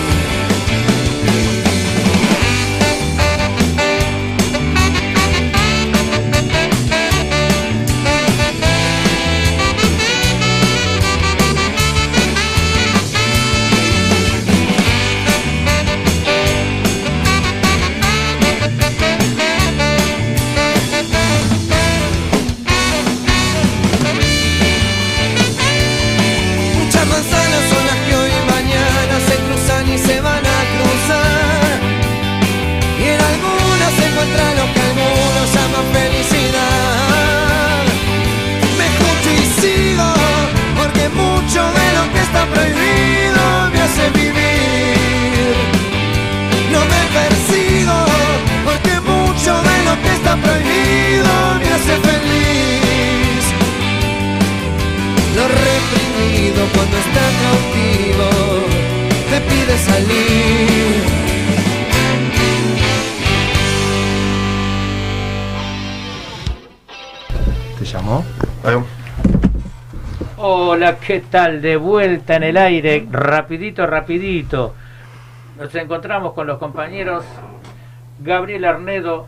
Hola, ¿qué tal? De vuelta en el aire, rapidito, rapidito. Nos encontramos con los compañeros Gabriel Arnedo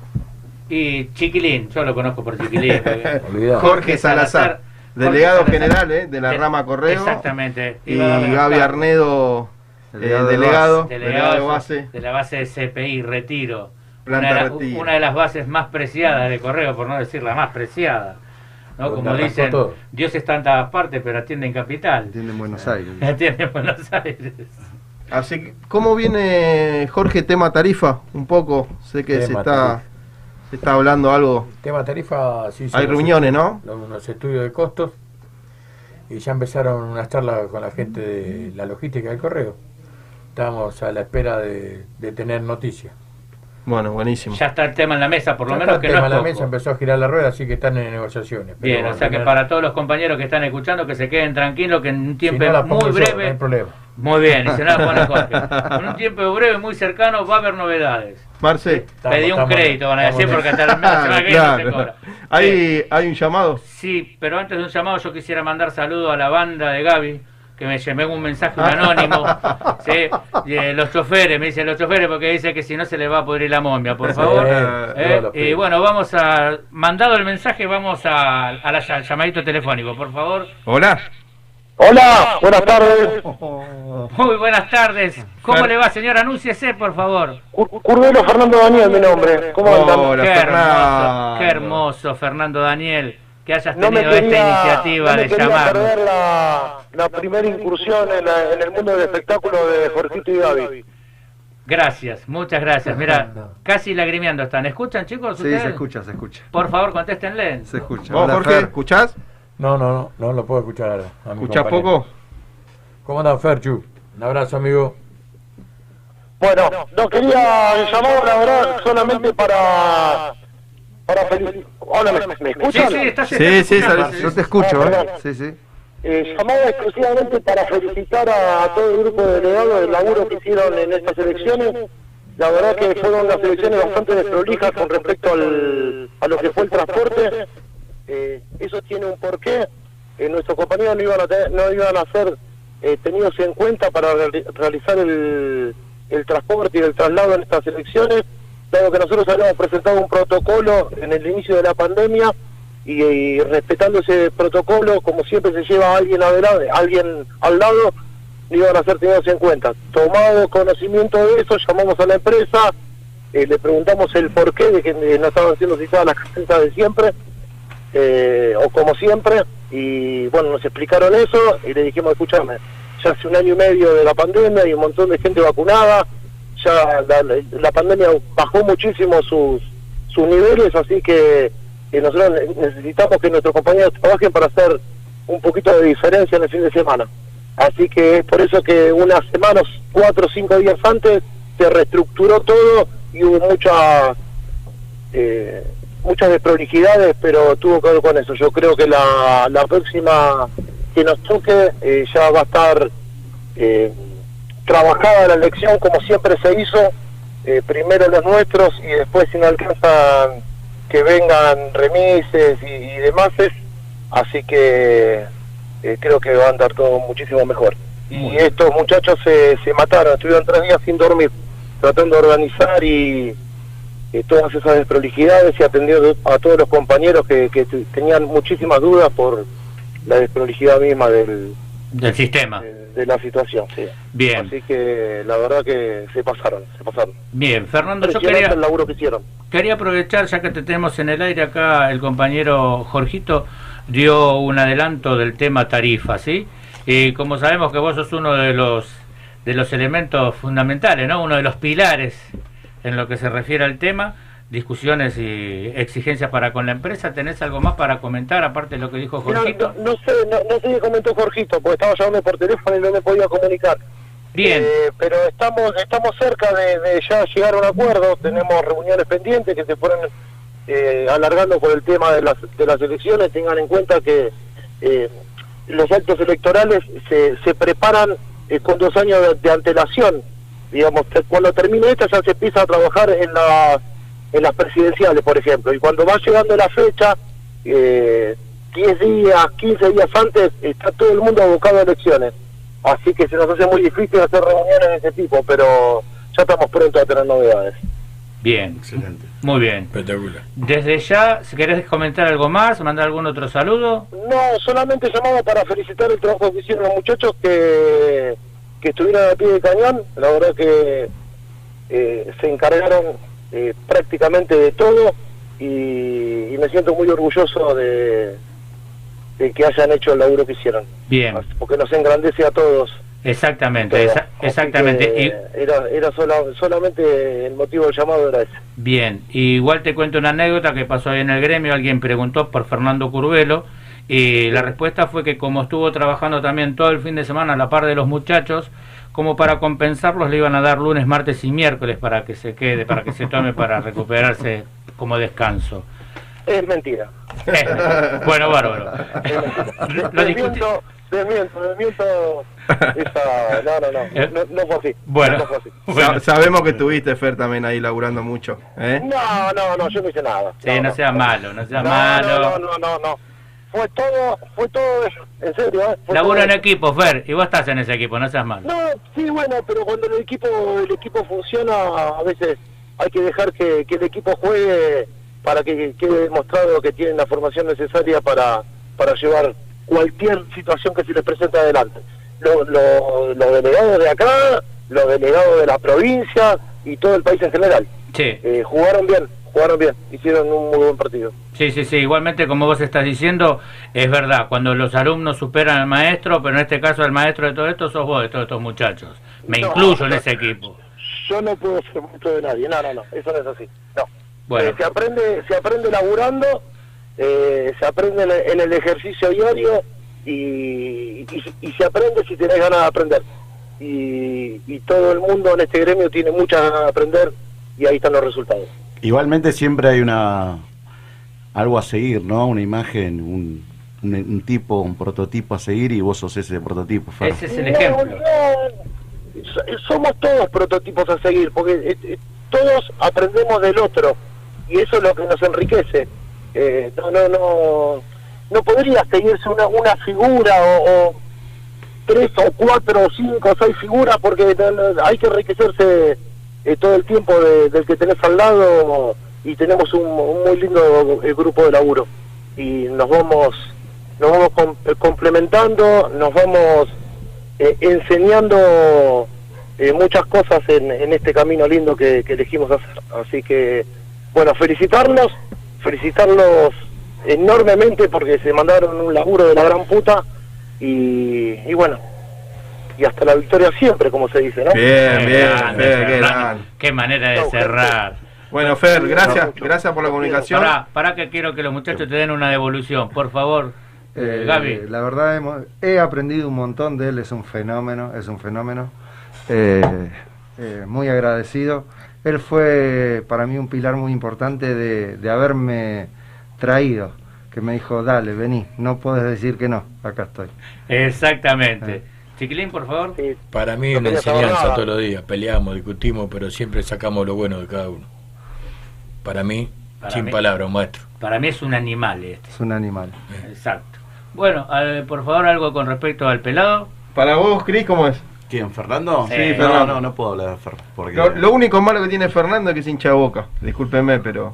y Chiquilín. Yo lo conozco por Chiquilín. [laughs] Jorge Salazar, delegado Jorge general eh, de la De- rama Correo. Exactamente. Y Gaby Arnedo, eh, Delegado de delegado, delegado de base. de la base de CPI, Retiro. Planta una, de la- Retiro. una de las bases más preciadas de Correo, por no decir la más preciada. ¿No? Como dicen, todo. Dios está en todas partes, pero atiende en capital. Atiende en Buenos Aires. [laughs] Atiende en Buenos Aires. Así que, ¿cómo viene Jorge tema tarifa? Un poco, sé que se está, tarifa. se está hablando algo. Tema tarifa, sí. sí, Hay reuniones, ¿no? Los, los estudios de costos. Y ya empezaron unas charlas con la gente de la logística del correo. Estamos a la espera de, de tener noticias. Bueno, buenísimo. Ya está el tema en la mesa, por lo Ya menos está que el no tema es en la poco. mesa empezó a girar la rueda, así que están en negociaciones. Bien, o sea que para todos los compañeros que están escuchando, que se queden tranquilos, que en un tiempo no la pongo muy yo, breve. no hay problema. Muy bien, y no la pone [laughs] Jorge. En un tiempo breve, muy cercano, va a haber novedades. Marce. Pedí un crédito, van a decir, porque hasta la semana que viene [laughs] no se cobra. ¿Hay, ¿Hay un llamado? Sí, pero antes de un llamado yo quisiera mandar saludos a la banda de Gaby, que me llamó un mensaje un anónimo, [laughs] ¿sí? Y, eh, los choferes, me dicen los choferes porque dice que si no se le va a pudrir la momia, por favor. ¿eh? Y bueno, vamos a, mandado el mensaje, vamos a, a la- al llamadito telefónico, por favor. Hola. Hola, buenas tardes. Muy buenas tardes. ¿Cómo le va, señor? Anúnciese, por favor. Curvelo Fernando Daniel, mi nombre. ¿Cómo andan? qué hermoso, qué hermoso, Fernando Daniel, que hayas No me tenido esta quería, iniciativa no me de perder la, la primera incursión en, la- en el mundo del espectáculo de Jorgito y Gaby. Gracias, muchas gracias. Mira, casi lagrimeando están. ¿Escuchan, chicos? Sí, ustedes? se escucha, se escucha. Por favor, contéstenle. Se escucha. ¿Vos, Jorge, Fer. escuchás? No, no, no, no lo puedo escuchar. A mi ¿Escuchás poco? ¿Cómo andan, Ferchu? Un abrazo, amigo. Bueno, no quería llamar, la verdad, solamente para... Para feliz... Hola, ¿me, me escuchan? Sí, sí, estás- Sí, sí, sale- Yo te escucho, Ah, ¿eh? Sí, sí. Eh, llamaba exclusivamente para felicitar a, todo el grupo de delegados del laburo que hicieron en estas elecciones. La verdad que fueron unas elecciones bastante desprolijas con respecto al, a lo que fue el transporte. Eh, eso tiene un porqué. Eh, nuestros compañeros no iban a, tener- no iban a ser eh, tenidos en cuenta para reali- realizar el, el transporte y el traslado en estas elecciones, dado que nosotros habíamos presentado un protocolo en el inicio de la pandemia y, respetando ese protocolo, como siempre se lleva a alguien adelante, alguien al lado, no iban a ser tenidos en cuenta. Tomado conocimiento de eso, llamamos a la empresa, eh, le preguntamos el porqué de que no estaban siendo citadas las casetas de siempre, eh, o como siempre, y bueno, nos explicaron eso y le dijimos, escúchame, ya hace un año y medio de la pandemia y un montón de gente vacunada, ya la, pandemia bajó muchísimo sus, sus niveles, así que nosotros ne- necesitamos que nuestros compañeros trabajen para hacer un poquito de diferencia en el fin de semana. Así que es por eso que unas semanas, cuatro o cinco días antes, se reestructuró todo y hubo mucha eh, muchas desprolijidades, pero tuvo que ver con eso. Yo creo que la, la próxima que nos toque eh, ya va a estar eh, trabajada la elección como siempre se hizo, eh, primero los nuestros y después si no alcanzan que vengan remises y, y demás, así que eh, creo que va a andar todo muchísimo mejor. Y estos muchachos se, se mataron, estuvieron tres días sin dormir, tratando de organizar y eh, todas esas desprolijidades y atendiendo a todos los compañeros que, que te- tenían muchísimas dudas por la desprolijidad misma del, Del sistema. de la situación. Sí. Bien, Así que la verdad que se pasaron, se pasaron. bien. Fernando, yo quería, el laburo que hicieron. quería aprovechar, ya que te tenemos en el aire acá, el compañero Jorgito dio un adelanto del tema tarifa, ¿sí? Y como sabemos que vos sos uno de los de los elementos fundamentales, ¿no? Uno de los pilares en lo que se refiere al tema, discusiones y exigencias para con la empresa, ¿tenés algo más para comentar aparte de lo que dijo Jorgito? no, no sé, no, no sé qué comentó Jorgito, porque estaba llamando por teléfono y no me podía comunicar. Bien. Eh, pero estamos estamos cerca de, de ya llegar a un acuerdo, tenemos reuniones pendientes que se fueron eh, alargando por el tema de las, de las elecciones. Tengan en cuenta que eh, los actos electorales se, se preparan eh, con dos años de, de antelación. Digamos, que cuando termine esta ya se empieza a trabajar en, la, en las presidenciales, por ejemplo. Y cuando va llegando la fecha, eh, 10 días, 15 días antes, está todo el mundo abocado a elecciones. Así que se nos hace muy difícil hacer reuniones de ese tipo, pero ya estamos prontos a tener novedades. Bien. Excelente. Muy bien. Espectacular. Desde ya, si querés comentar algo más, mandar algún otro saludo. No, solamente llamaba para felicitar el trabajo que hicieron los muchachos que, que estuvieron a pie de cañón. La verdad que eh, se encargaron eh, prácticamente de todo y, y me siento muy orgulloso de, de que hayan hecho el laburo que hicieron, Bien, porque nos engrandece a todos. exactamente, esa- exactamente. que Y- Era, era sola- solamente el motivo del llamado era ese. Bien, y igual te cuento una anécdota que pasó ahí en el gremio, alguien preguntó por Fernando Curvelo y la respuesta fue que como estuvo trabajando también todo el fin de semana a la par de los muchachos, como para compensarlos le iban a dar lunes, martes y miércoles para que se quede, para que se tome para recuperarse como descanso. Es mentira. Bueno, bárbaro. Lo Desmiento, desmiento, desmiento esa... No, no, no, no, no fue así. Bueno. No fue así. Sa- sabemos que estuviste, Fer, también ahí laburando mucho. ¿eh? No, no, no, yo no hice nada. Sí, no sea malo, no sea No, malo. No, no, no, no. Fue todo, fue todo eso. En serio, ¿eh? Laburo en equipo, Fer, y vos estás en ese equipo, no seas malo. No, sí, bueno, pero cuando el equipo el equipo funciona, a veces hay que dejar que, que el equipo juegue para que quede demostrado que tienen la formación necesaria para, para llevar cualquier situación que se les presente adelante. Lo- lo- Los delegados de acá, los delegados de la provincia y todo el país en general. Sí. Eh, jugaron bien, jugaron bien, hicieron un muy buen partido. Sí, sí, sí, igualmente como vos estás diciendo, es verdad, cuando los alumnos superan al maestro, pero en este caso el maestro de todo esto sos vos, de todos estos muchachos. Me No, incluyo en ese equipo. Yo no puedo ser mucho de nadie, no, no, no, eso no es así. No. Bueno. Eh, se aprende, se aprende laburando, eh, se aprende en el, en el ejercicio diario y, y, y se aprende si tenés ganas de aprender. Y, y todo el mundo en este gremio tiene muchas ganas de aprender y ahí están los resultados. Igualmente siempre hay una algo a seguir, ¿no? Una imagen, un, un, un tipo, un prototipo a seguir y vos sos ese prototipo. Fer. Ese es el No, ejemplo. no, so- somos todos prototipos a seguir, porque eh, eh, todos aprendemos del otro y eso es lo que nos enriquece. Eh, no, no, no, no podría seguirse una, una figura o, o tres o cuatro o cinco o seis figuras porque no, no, hay que enriquecerse eh, todo el tiempo de- del que tenés al lado y tenemos un, muy lindo eh, grupo de laburo y nos vamos nos vamos com- eh, complementando, nos vamos eh, enseñando muchas cosas en, en este camino lindo que, que elegimos hacer. Así que, bueno, felicitarlos, felicitarlos enormemente porque se mandaron un laburo de la gran puta y, y bueno, y hasta la victoria siempre, como se dice, ¿no? Bien, Qué bien, grande, Fer, qué manera de cerrar. Bueno, Fer, gracias, gracias por la comunicación. Pará, pará que quiero que los muchachos te den una devolución, por favor. Eh, Eh, Gaby. La verdad, hemos- he aprendido un montón de él, es un fenómeno, es un fenómeno. Eh, eh, muy agradecido. Él fue para mí un pilar muy importante de, de haberme traído, que me dijo, dale, vení, no puedes decir que no, acá estoy. Exactamente. Eh. Chiquilín, por favor. Para mí No una enseñanza todos los días. Peleamos, discutimos, pero siempre sacamos lo bueno de cada uno. Para mí, Para sin mí- palabras, maestro. Para mí es un animal este. Es un animal. Exacto. Bueno, eh, por favor, algo con respecto al pelado. Para vos, Cris, ¿cómo es? ¿Quién, Fernando? Sí, Eh, no, Fernando. no, no puedo hablar de Fer. Porque... Lo, lo único malo que tiene Fernando es que es hincha de boca. Discúlpeme, pero.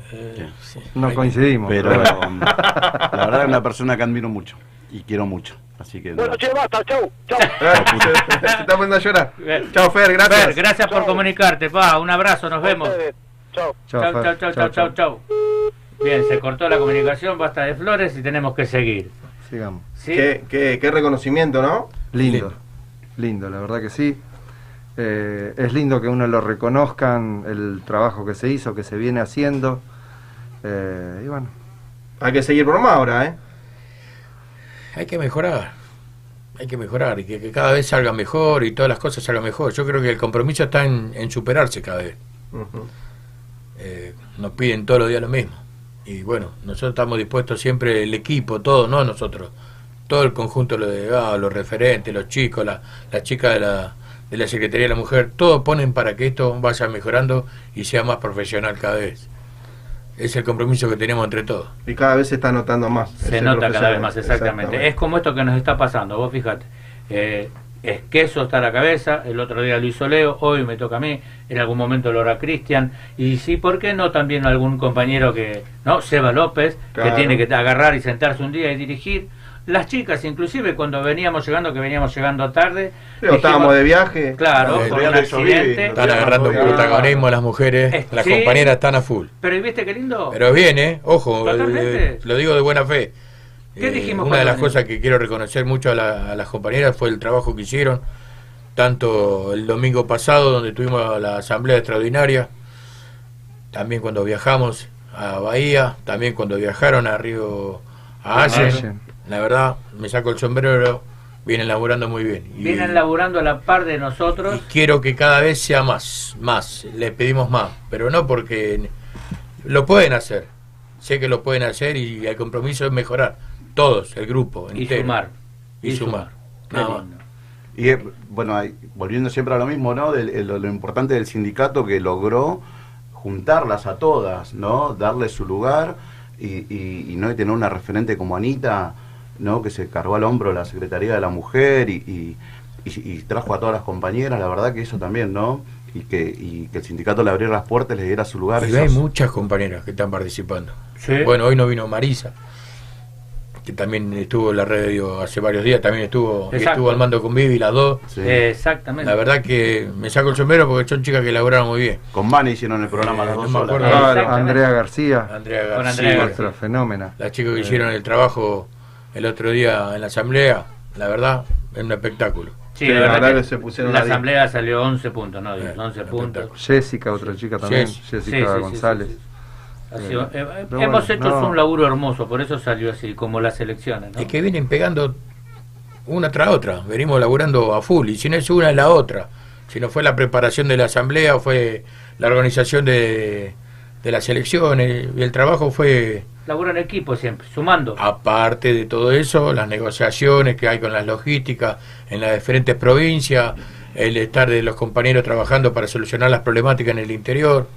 No coincidimos. Pero [laughs] la verdad es una persona que admiro mucho y quiero mucho. Así que Bueno, che, basta, chau, chau. Se está poniendo a llorar. Chao, Fer, gracias. Fer, gracias por comunicarte, pa. Un abrazo, nos vemos. Chau, chau, chau, Chau, chau, chau, chau. Bien, se cortó la comunicación, basta de flores y tenemos que seguir. Sigamos. ¿Sí? Qué, qué- qué reconocimiento, ¿no? Lindo, lindo, la verdad que sí. Eh, es lindo que uno lo reconozcan, el trabajo que se hizo, que se viene haciendo. Eh, y bueno, Hay que seguir por más ahora, ¿eh? Hay que mejorar. Hay que mejorar y que, que cada vez salga mejor y todas las cosas salgan mejor. Yo creo que el compromiso está en, en superarse cada vez. Eh, nos piden todos los días lo mismo. Y bueno, nosotros estamos dispuestos siempre, el equipo, todo, no nosotros, todo el conjunto de los delegados, los referentes, los chicos, la, las chicas de la, de la Secretaría de la Mujer, todos ponen para que esto vaya mejorando y sea más profesional cada vez. Es el compromiso que tenemos entre todos. Y cada vez se está notando más. Se nota cada vez más, exactamente. Es como esto que nos está pasando, vos fíjate. Eh, es queso está a la cabeza, el otro día lo hizo Leo, hoy me toca a mí, en algún momento lo hará Cristian, y sí, ¿por qué no también algún compañero que, no, Seba López, Claro. que tiene que agarrar y sentarse un día y dirigir? Las chicas, inclusive cuando veníamos llegando, que veníamos llegando tarde, estábamos de viaje. Claro, por un Real de Sovivi, accidente. Están agarrando Claro. protagonismo las mujeres, Eh, las sí. compañeras están a full. Pero ¿y viste qué lindo? Pero bien, ¿eh? Ojo, eh, lo digo de buena fe. ¿Qué Eh, dijimos Una de las cosas que quiero reconocer mucho a, la- a las compañeras fue el trabajo que hicieron, tanto el domingo pasado, donde tuvimos la asamblea extraordinaria, también cuando viajamos a Bahía, también cuando viajaron a Río, a A Allen. La verdad, me saco el sombrero, vienen laburando muy bien. Y- Vienen laburando a la par de nosotros. quiero que cada vez sea más, más, le pedimos más, pero no porque lo pueden hacer, sé que lo pueden hacer y el compromiso es mejorar, todos, el grupo, Y entero. sumar. y, Y sumar, sumar. nada más. Y bueno, volviendo siempre a lo mismo, ¿no? El- lo, lo importante del sindicato que logró juntarlas a todas, ¿no? Darles su lugar y, y- y no y tener una referente como Anita, ¿no? Que se cargó al hombro la Secretaría de la Mujer y, y- y- y trajo a todas las compañeras, la verdad que eso también, ¿no? Y que, y que el sindicato le abriera las puertas, les diera su lugar. Y hay muchas compañeras que están participando. Sí. Bueno, hoy no vino Marisa, que también estuvo en la radio hace varios días, también estuvo, Exacto. estuvo al mando con Vivi, las dos. Exactamente. La verdad que me saco el sombrero porque son chicas que laboraron muy bien. Con Mani hicieron el programa las no dos me solas. acuerdo. Exactamente. Andrea García. Andrea Con García. Andrea Nuestra fenómena. Las chicas que Eh, hicieron el trabajo el otro día en la asamblea, la verdad, es un espectáculo. Sí, la verdad que, pusieron la asamblea salió 11 puntos, ¿no? 10, 11 puntos. Jessica, otra chica también, Jess. Jessica Sí, sí, sí, González. sido- Eh, eh, hemos bueno, hecho no. un laburo hermoso, por eso salió así, como las elecciones, ¿no? Es que vienen pegando una tras otra, venimos laburando a full, y si no es una es la otra. Si no fue la preparación de la asamblea, fue la organización de, de las elecciones, y el trabajo fue, Laburo en equipo siempre, sumando. aparte de todo eso, las negociaciones que hay con las logísticas en las diferentes provincias, el estar de los compañeros trabajando para solucionar las problemáticas en el interior,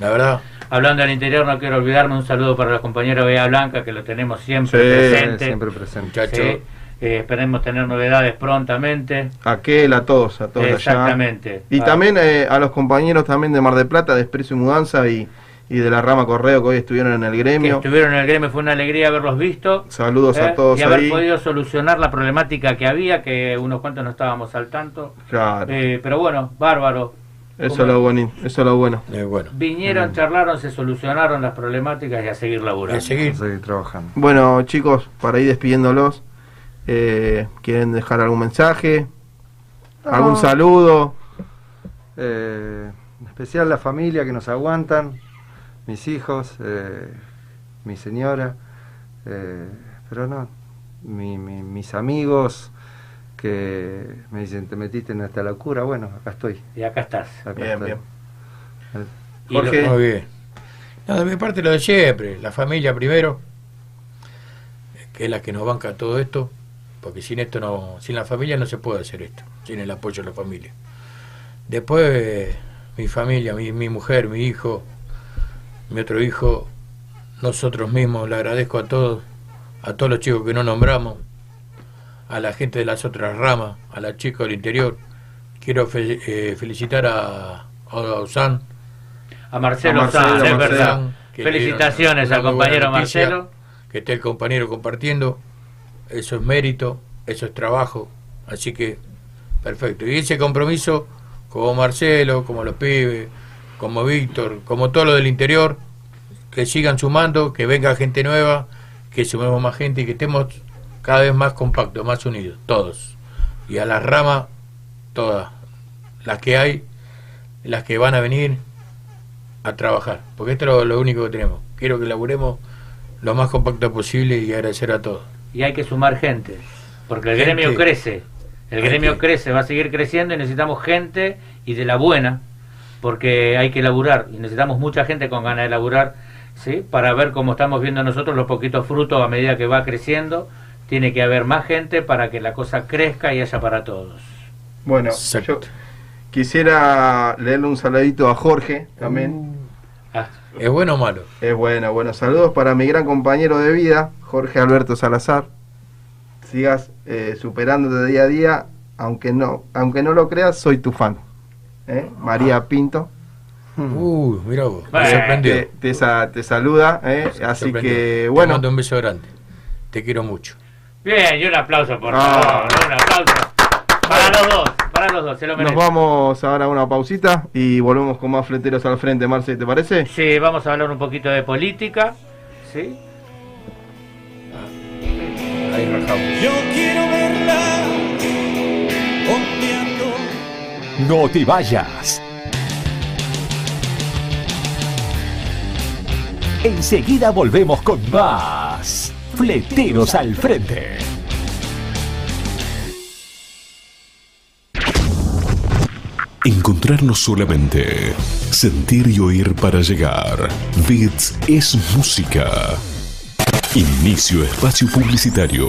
la verdad. Hablando del interior, no quiero olvidarme un saludo para los compañeros de Bea Blanca, que lo tenemos siempre Sí, presente. siempre presente. Muchacho. Sí, eh, esperemos tener novedades prontamente. Aquel, a todos, a todos allá. Exactamente. Y Ah. también eh, a los compañeros también de Mar del Plata, de Expreso y Mudanza y, y de la rama Correo que hoy estuvieron en el que gremio. estuvieron en el gremio, fue una alegría haberlos visto. Saludos a eh, todos Y haber ahí. podido solucionar la problemática que había, que unos cuantos no estábamos al tanto. Claro. Eh, pero bueno, bárbaro. Eso es lo bueno. Eso es lo bueno. bueno. Vinieron, charlaron, se solucionaron las problemáticas y a seguir laburando. seguir trabajando. Bueno, chicos, para ir despidiéndolos, eh, ¿quieren dejar algún mensaje? ¿Algún No. saludo? Eh, en especial la familia que nos aguantan, mis hijos, eh, mi señora, eh, pero no, mi- mi- mis amigos que me dicen, te metiste en esta locura, bueno, acá estoy. Y acá estás. Acá Bien, estoy. bien. Eh, Jorge. Muy bien. No, de mi parte lo de siempre, la familia primero, que es la que nos banca todo esto, porque sin esto no, sin la familia no se puede hacer esto, sin el apoyo de la familia. Después eh, mi familia, mi, mi mujer, mi hijo, mi otro hijo, nosotros mismos, le agradezco a todos, a todos los chicos que no nombramos, a la gente de las otras ramas, a la chica del interior. Quiero fe- eh, felicitar a, a Osan, A Marcelo, A Marcelo, que Felicitaciones al compañero noticia, Marcelo. Que esté el compañero compartiendo. Eso es mérito, eso es trabajo. Así que, perfecto. Y ese compromiso, como Marcelo, como los pibes, como Víctor, como todo lo del interior, que sigan sumando, que venga gente nueva, que sumemos más gente y que estemos cada vez más compactos, más unidos, todos. Y a las ramas, todas, las que hay, las que van a venir a trabajar, porque esto es lo, lo único que tenemos. Quiero que laburemos lo más compacto posible y agradecer a todos. Y hay que sumar gente, porque el Gente. gremio crece. El gremio crece, va a seguir creciendo y necesitamos gente y de la buena, porque hay que laburar y necesitamos mucha gente con ganas de laburar, ¿sí? Para ver cómo estamos viendo nosotros los poquitos frutos a medida que va creciendo. Tiene que haber más gente para que la cosa crezca y haya para todos. Bueno, yo quisiera leerle un saludito a Jorge también. Ah, ¿Es bueno o malo? Es bueno, bueno. Saludos para mi gran compañero de vida, Jorge Alberto Salazar. Sigas eh, superándote día a día, aunque no, aunque no lo creas, soy tu fan. ¿Eh? María Pinto. Uy, mira vos, me Eh, sorprendió. te, te sa- te saluda, ¿eh? Así que Te bueno. mando un beso grande. Te quiero mucho. Bien, y un aplauso por Ah. favor, un aplauso. Para los dos, para los dos, se lo Nos merecen. vamos ahora a una pausita y volvemos con más fleteros al frente, Marce, ¿te parece? Sí, vamos a hablar un poquito de política, ¿sí? Ah, ahí rajamos. Yo quiero verla. No te vayas. Enseguida volvemos con más. Fleteros al frente. Encontrarnos solamente. Sentir y oír para llegar. Bits es música. Inicio espacio publicitario.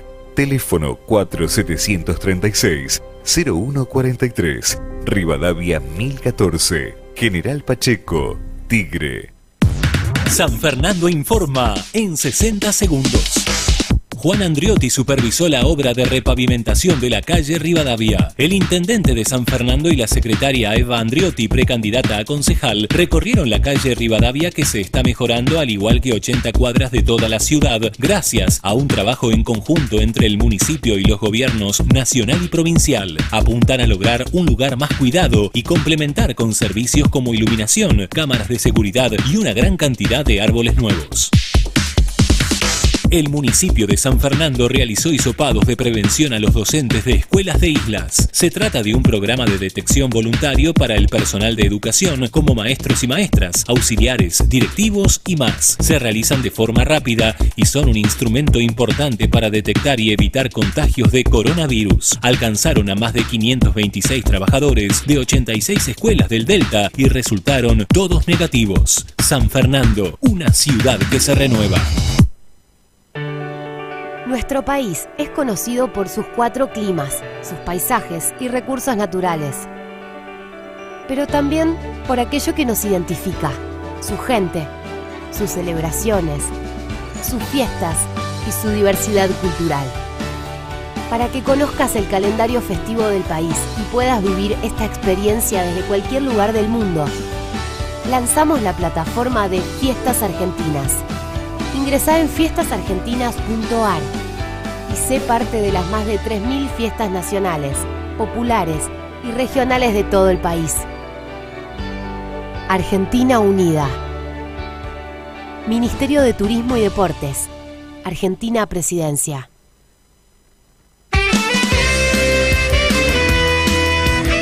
Teléfono 4736-0143. Rivadavia 1014. General Pacheco. Tigre. San Fernando informa en 60 segundos. Juan Andriotti supervisó la obra de repavimentación de la calle Rivadavia. El intendente de San Fernando y la secretaria Eva Andriotti, precandidata a concejal, recorrieron la calle Rivadavia que se está mejorando al igual que 80 cuadras de toda la ciudad, gracias a un trabajo en conjunto entre el municipio y los gobiernos nacional y provincial. Apuntan a lograr un lugar más cuidado y complementar con servicios como iluminación, cámaras de seguridad y una gran cantidad de árboles nuevos. El municipio de San Fernando realizó hisopados de prevención a los docentes de escuelas de islas. Se trata de un programa de detección voluntario para el personal de educación, como maestros y maestras, auxiliares, directivos y más. Se realizan de forma rápida y son un instrumento importante para detectar y evitar contagios de coronavirus. Alcanzaron a más de 526 trabajadores de 86 escuelas del Delta y resultaron todos negativos. San Fernando, una ciudad que se renueva. Nuestro país es conocido por sus cuatro climas, sus paisajes y recursos naturales. Pero también por aquello que nos identifica, su gente, sus celebraciones, sus fiestas y su diversidad cultural. Para que conozcas el calendario festivo del país y puedas vivir esta experiencia desde cualquier lugar del mundo, lanzamos la plataforma de Fiestas Argentinas. Ingresá en fiestasargentinas.ar y sé parte de las más de 3.000 fiestas nacionales, populares y regionales de todo el país. Argentina Unida. Ministerio de Turismo y Deportes. Argentina Presidencia.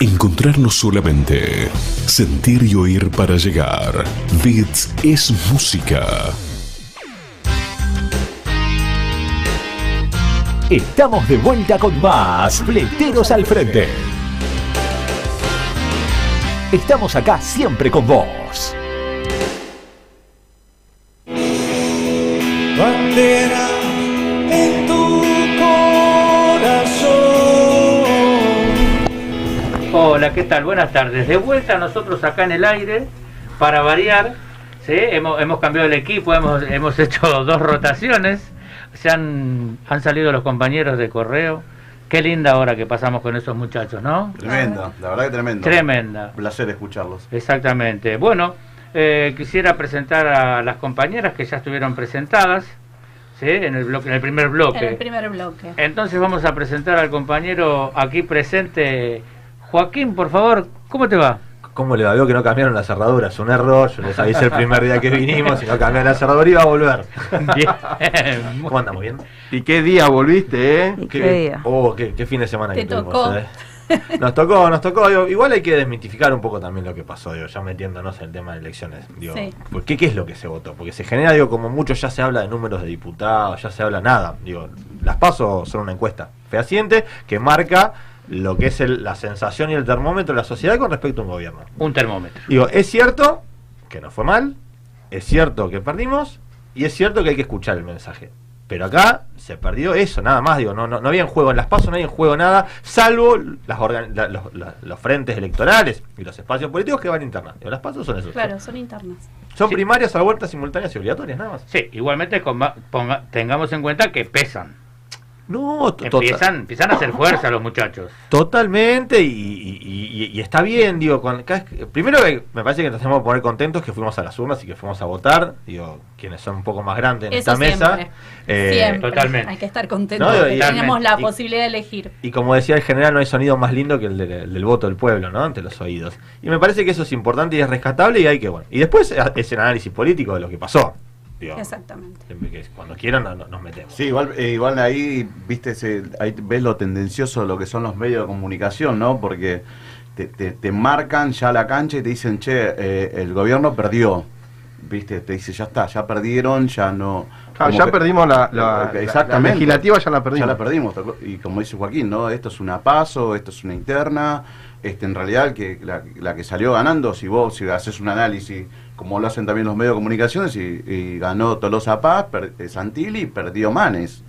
Encontrarnos solamente. Sentir y oír para llegar. Bits es música. Estamos de vuelta con más Fleteros al Frente. Estamos acá siempre con vos. Bandera Hola, ¿qué tal? Buenas tardes. De vuelta nosotros acá en el aire, para variar, ¿sí? hemos, hemos cambiado el equipo, hemos, hemos [laughs] hecho dos rotaciones, se han, han salido los compañeros de correo. Qué linda hora que pasamos con esos muchachos, ¿no? Tremenda, la verdad que tremenda. Tremenda. Un placer escucharlos. Exactamente. Bueno, eh, quisiera presentar a las compañeras que ya estuvieron presentadas, ¿sí? En el bloque, en el primer bloque. En el primer bloque. Entonces vamos a presentar al compañero aquí presente, Joaquín, por favor, ¿cómo te va? ¿Cómo le va? Veo que no cambiaron la cerradura, es un error. Yo les avisé el primer día que vinimos y no cambiaron la cerradura iba a volver. Bien. ¿Cómo andamos? ¿Bien? ¿Y qué día volviste, eh? ¿Qué, día? Oh, qué, qué fin de semana Te que tuvimos, tocó. eh. Nos tocó, nos tocó. digo, igual hay que desmitificar un poco también lo que pasó, digo, ya metiéndonos en el tema de elecciones. Digo, Sí. ¿por qué, ¿Qué es lo que se votó? Porque se genera, digo, como mucho ya se habla de números de diputados, ya se habla nada. Digo, las pasos son una encuesta fehaciente que marca lo que es el- la sensación y el termómetro de la sociedad con respecto a un gobierno. Un termómetro. Digo, es cierto que no fue mal, es cierto que perdimos y es cierto que hay que escuchar el mensaje. Pero acá se perdió eso, nada más, digo, no, no, no había en juego en las pasos, no había en juego nada, salvo las organ- la- los, la- los frentes electorales y los espacios políticos que van internas. Digo, las pasos son esos. Claro, son internas. Son primarias, a vueltas simultáneas y obligatorias, nada más. Sí, igualmente ponga- tengamos en cuenta que pesan. No, to- empiezan, empiezan a hacer fuerza los muchachos. Totalmente, y, y- y- y está bien, digo, con, que- primero que me parece que nos tenemos que poner contentos que fuimos a las urnas y que fuimos a votar, digo, quienes son un poco más grandes en Eso esta mesa. siempre. eh, Siempre. Hay que estar contentos No, y- tenemos la y- posibilidad de elegir. Y como decía el general, no hay sonido más lindo que el, de- el del voto del pueblo, ¿no? Ante los oídos. Y me parece que eso es importante y es rescatable y hay que, bueno. Y después es el análisis político de lo que pasó. Exactamente. cuando quieran no- no- nos metemos. Sí, igual, eh, igual ahí, viste, se- ahí ves lo tendencioso de lo que son los medios de comunicación, ¿no? Porque te, te- te marcan ya la cancha y te dicen, che, eh, el gobierno perdió. Viste, te dice, ya está, ya perdieron, ya no... Claro, ya que- perdimos la- la- Exactamente. la legislativa, ya la perdimos. Ya la perdimos. Y como dice Joaquín, ¿no? Esto es una paso, esto es una interna. Este, en realidad, el que, la, la que salió ganando, si vos si haces un análisis, como lo hacen también los medios de comunicaciones, y, y ganó Tolosa Paz, per- eh, Santilli y perdió Manes.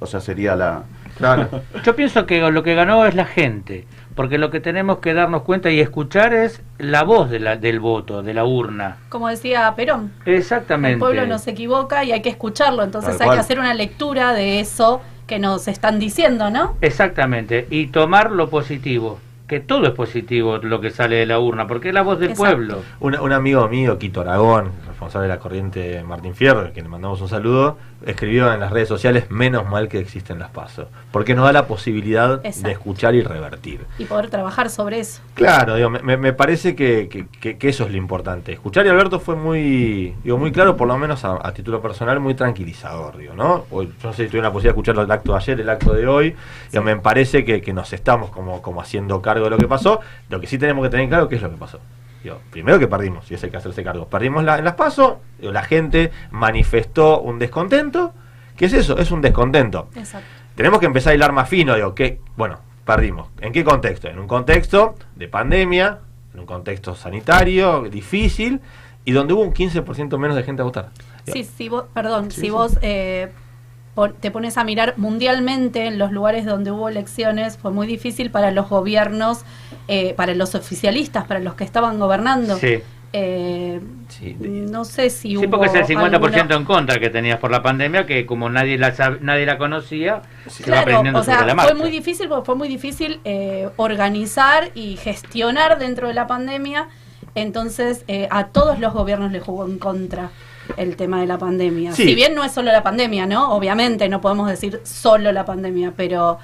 O sea, sería la... [laughs] Yo pienso que lo que ganó es la gente, porque lo que tenemos que darnos cuenta y escuchar es la voz de la- del voto, de la urna. Como decía Perón, Exactamente. el pueblo no se equivoca y hay que escucharlo, entonces hay que hacer una lectura de eso que nos están diciendo, ¿no? Exactamente, y tomar lo positivo, que todo es positivo lo que sale de la urna, porque es la voz del Exacto. pueblo. Un, un amigo mío, Quito Aragón, responsable de la corriente Martín Fierro, que le mandamos un saludo, escribió en las redes sociales, menos mal que existen las pasos, porque nos da la posibilidad Exacto. de escuchar y revertir. Y poder trabajar sobre eso. Claro, digo, me, parece que, que- que- que eso es lo importante. Escuchar y Alberto fue muy, digo, muy claro, por lo menos a, a título personal, muy tranquilizador, digo, ¿no? Hoy, yo no sé si tuve la posibilidad de escuchar el acto de ayer, el acto de hoy, digo, me parece que, que nos estamos como, como haciendo cargo de lo que pasó. Lo que sí tenemos que tener claro qué es lo que pasó. Digo, primero que perdimos, y eso hay que hacerse cargo. Perdimos la- en las pasos, la gente manifestó un descontento. ¿Qué es eso? Es un descontento. Exacto. Tenemos que empezar a hilar más fino, digo, que, bueno, perdimos. ¿En qué contexto? En un contexto de pandemia, en un contexto sanitario, difícil, y donde hubo un 15% menos de gente a votar. Sí, si vos, perdón, Sí, si sí. vos eh, te pones a mirar mundialmente en los lugares donde hubo elecciones, fue muy difícil para los gobiernos, eh, para los oficialistas, para los que estaban gobernando. Sí. Eh, no sé si Sí, hubo porque es el 50% alguna- en contra que tenías por la pandemia, que como nadie la sab- nadie la conocía, se va Claro, aprendiendo o sea, sobre la fue marcha. muy difícil porque fue muy difícil eh, organizar y gestionar dentro de la pandemia. Entonces, eh, a todos los gobiernos le jugó en contra el tema de la pandemia. Sí. Si bien no es solo la pandemia, ¿no? Obviamente no podemos decir solo la pandemia, pero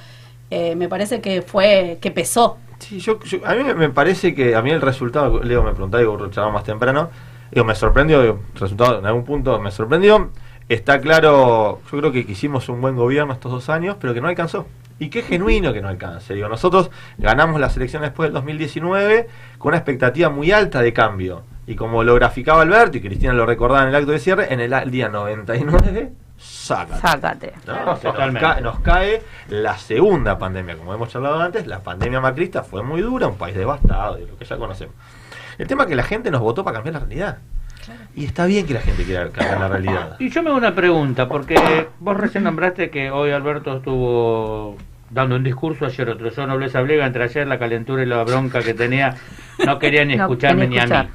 eh, me parece que fue que pesó. Sí, yo, yo- a mí me- parece que a mí el resultado, Leo me preguntaba, digo, charlamos más temprano, digo, me sorprendió, digo, el resultado en algún punto me sorprendió. Está claro, yo creo que hicimos un buen gobierno estos dos años, pero que no alcanzó. Y qué genuino que no alcance. Digo, nosotros ganamos las elecciones después del 2019 con una expectativa muy alta de cambio. Y como lo graficaba Alberto y Cristina lo recordaba en el acto de cierre, en el día 99, sácate. Sácate. ¿no? O sea, nos, cae la segunda pandemia, como hemos charlado antes, la pandemia macrista fue muy dura, un país devastado, de lo que ya conocemos. El tema es que la gente nos votó para cambiar la realidad. Y está bien que la gente quiera cambiar la realidad. Y yo me hago una pregunta, porque vos recién nombraste que hoy Alberto estuvo dando un discurso, ayer otro. Yo no les hablé entre ayer la calentura y la bronca que tenía, no quería ni No escucharme ni a mí.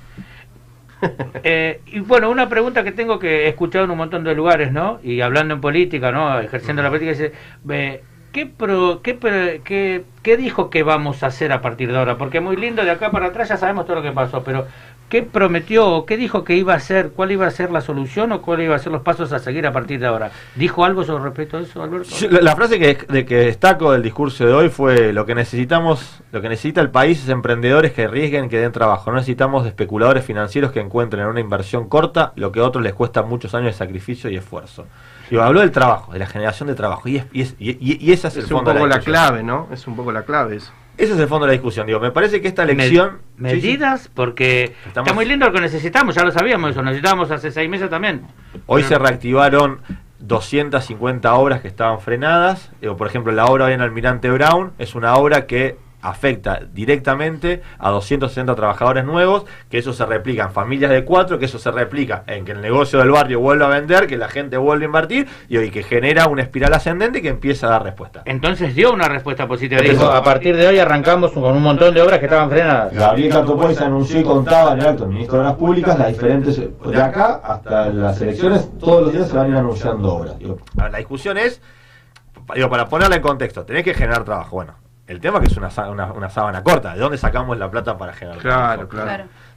[laughs] Eh, y bueno, una pregunta que tengo que he escuchado en un montón de lugares, ¿no? Y hablando en política, ¿no? Ejerciendo la política, dice, eh, ¿qué, pro- qué, qué, qué dijo que vamos a hacer a partir de ahora? Porque muy lindo, de acá para atrás ya sabemos todo lo que pasó, pero ¿qué prometió o qué dijo que iba a hacer? ¿Cuál iba a ser la solución o cuáles iban a ser los pasos a seguir a partir de ahora? ¿Dijo algo sobre respecto a eso, Alberto? La, la frase que, de que destaco del discurso de hoy fue lo que necesitamos, lo que necesita el país es emprendedores que arriesguen, que den trabajo. No necesitamos especuladores financieros que encuentren en una inversión corta lo que a otros les cuesta muchos años de sacrificio y esfuerzo. Digo, habló del trabajo, de la generación de trabajo. Y, es, y, es- y, y- y esa es, el Es un fondo de poco la clave, ¿no? Es un poco la clave eso. Ese es el fondo de la discusión. Digo, me parece que esta elección... Me- medidas, porque Estamos- está muy lindo lo que necesitamos, ya lo sabíamos eso, necesitábamos hace seis meses también. Hoy Pero- se reactivaron 250 obras que estaban frenadas. Por ejemplo, la obra hoy en Almirante Brown es una obra que afecta directamente a 260 trabajadores nuevos, que eso se replica en familias de cuatro, que eso se replica en que el negocio del barrio vuelva a vender, que la gente vuelve a invertir y hoy que genera una espiral ascendente que empieza a dar respuesta. Entonces dio una respuesta positiva. Dijo, a partir de hoy arrancamos con un montón de obras que estaban frenadas. Gabriel Catopois anunció y contaba en el acto del ministro de Obras Públicas las diferentes, de acá hasta las elecciones, todos los días se van a ir anunciando obras. Digo, la discusión es, digo, para ponerla en contexto, tenés que generar trabajo. Bueno, el tema es que es una, una, una sábana corta, ¿de dónde sacamos la plata para generar Claro, claro.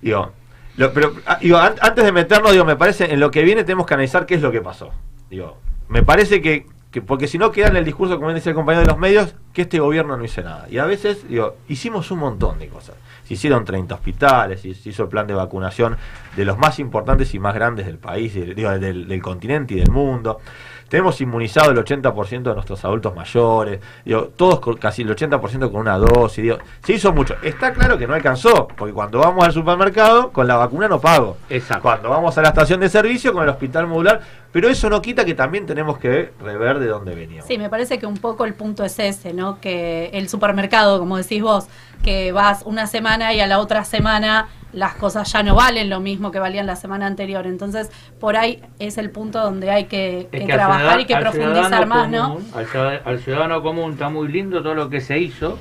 Digo, lo- pero ah, digo, an- antes de meternos, digo, me parece, en lo que viene tenemos que analizar qué es lo que pasó. Digo, me parece que, que porque si no queda en el discurso, como decía el compañero de los medios, que este gobierno no hizo nada. Y a veces, digo, hicimos un montón de cosas. Se hicieron 30 hospitales, se se hizo el plan de vacunación de los más importantes y más grandes del país, digo, del, del continente y del mundo. Tenemos inmunizado el 80% de nuestros adultos mayores, digo, todos con, casi el 80% con una dosis. Digo, se hizo mucho. Está claro que no alcanzó, porque cuando vamos al supermercado, con la vacuna no pago. Exacto. Cuando vamos a la estación de servicio, con el hospital modular. Pero eso no quita que también tenemos que rever de dónde veníamos. Sí, me parece que un poco el punto es ese, ¿no? Que el supermercado, como decís vos, que vas una semana y a la otra semana las cosas ya no valen lo mismo que valían la semana anterior. Entonces, por ahí es el punto donde hay que, trabajar ciudadano- y que profundizar más, ¿no? común, Al, ciudad- al ciudadano común está muy lindo todo lo que se hizo,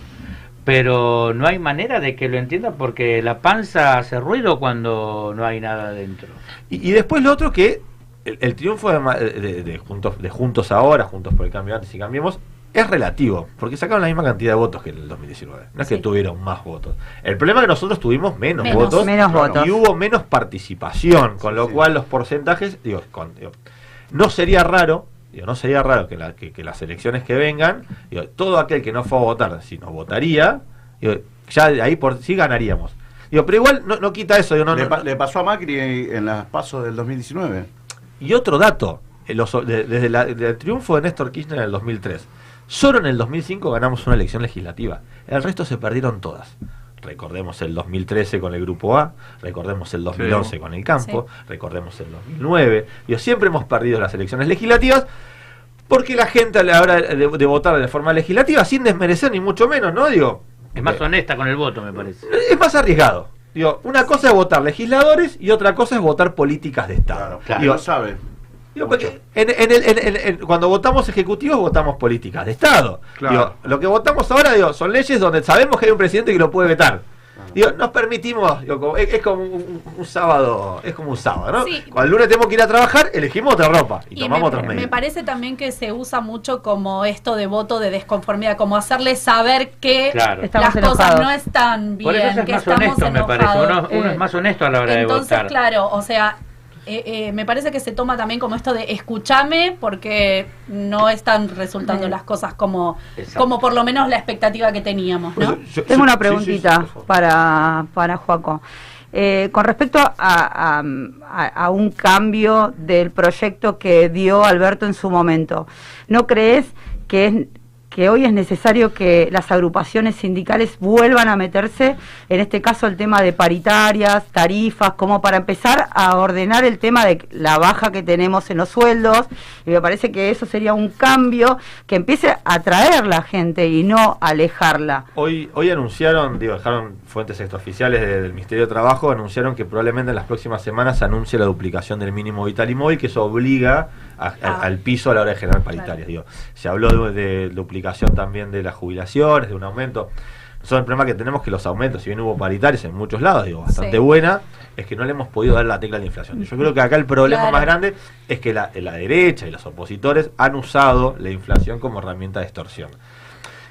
pero no hay manera de que lo entienda porque la panza hace ruido cuando no hay nada dentro. Y, y después lo otro que el, el triunfo de, ma- de- de juntos, de Juntos Ahora, Juntos por el Cambio Antes y Cambiemos, es relativo, porque sacaron la misma cantidad de votos que en el 2019. No es que tuvieron más votos. El problema es que nosotros tuvimos menos, Menos. votos, Menos votos. y hubo menos participación, con lo cual los porcentajes, digo, con- digo, no sería raro, digo, no sería raro que, la- que- que las elecciones que vengan, digo, todo aquel que no fue a votar, si nos votaría, digo, ya de ahí por sí ganaríamos. Digo, pero igual no, no quita eso. digo, no, le, no- pa- le pasó a Macri en las pasos del 2019. y otro dato, eh, los- de- desde la- el triunfo de Néstor Kirchner en el 2003, solo en el 2005 ganamos una elección legislativa. El resto se perdieron todas. Recordemos el 2013 con el Grupo A, recordemos el 2011 Sí. con el Campo, recordemos el 2009. Digo, siempre hemos perdido las elecciones legislativas porque la gente a la hora de, de votar de forma legislativa, sin desmerecer ni mucho menos, ¿no? Digo, Es más honesta con el voto, me parece. es más arriesgado. Digo, una cosa es votar legisladores y otra cosa es votar políticas de Estado. Claro, Digo, lo sabe. Digo, porque en- en el- en- en- en- cuando votamos ejecutivos votamos políticas de Estado. Claro. Digo, lo que votamos ahora digo, son leyes donde sabemos que hay un presidente que lo puede vetar. Digo, nos permitimos, digo, como- es, es como un, un- sábado, es como un sábado, ¿no? Sí. Cuando el lunes tenemos que ir a trabajar, elegimos otra ropa y, Y tomamos me, otros me medios. parece también que se usa mucho como esto de voto de desconformidad, como hacerle saber que Claro. las Estamos cosas enojados. no están bien, Por eso es que más estamos honesto, me parece. enojados. Uno, uno Eh, es más honesto a la hora Entonces, de votar. claro, o sea, eh, eh, me parece que se toma también como esto de escúchame porque no están resultando las cosas como, Exacto. como por lo menos la expectativa que teníamos, ¿no? Tengo una preguntita para, para Joaco. Eh, con respecto a, a- a- a un cambio del proyecto que dio Alberto en su momento, ¿no crees que es que hoy es necesario que las agrupaciones sindicales vuelvan a meterse, en este caso el tema de paritarias, tarifas, como para empezar a ordenar el tema de la baja que tenemos en los sueldos, y me parece que eso sería un cambio que empiece a atraer la gente y no alejarla. Hoy, hoy anunciaron, digo, dejaron fuentes extraoficiales de- del Ministerio de Trabajo, anunciaron que probablemente en las próximas semanas se anuncie la duplicación del mínimo vital y móvil, que eso obliga a- Ah. al piso a la hora de generar paritarias. Digo, se habló de, de duplicación también de las jubilaciones, de un aumento. Nosotros el problema que tenemos es que los aumentos, si bien hubo paritarias en muchos lados, digo, bastante Sí. buena, es que no le hemos podido dar la tecla a la inflación. Yo creo que acá el problema Claro. más grande es que la, la derecha y los opositores han usado la inflación como herramienta de extorsión.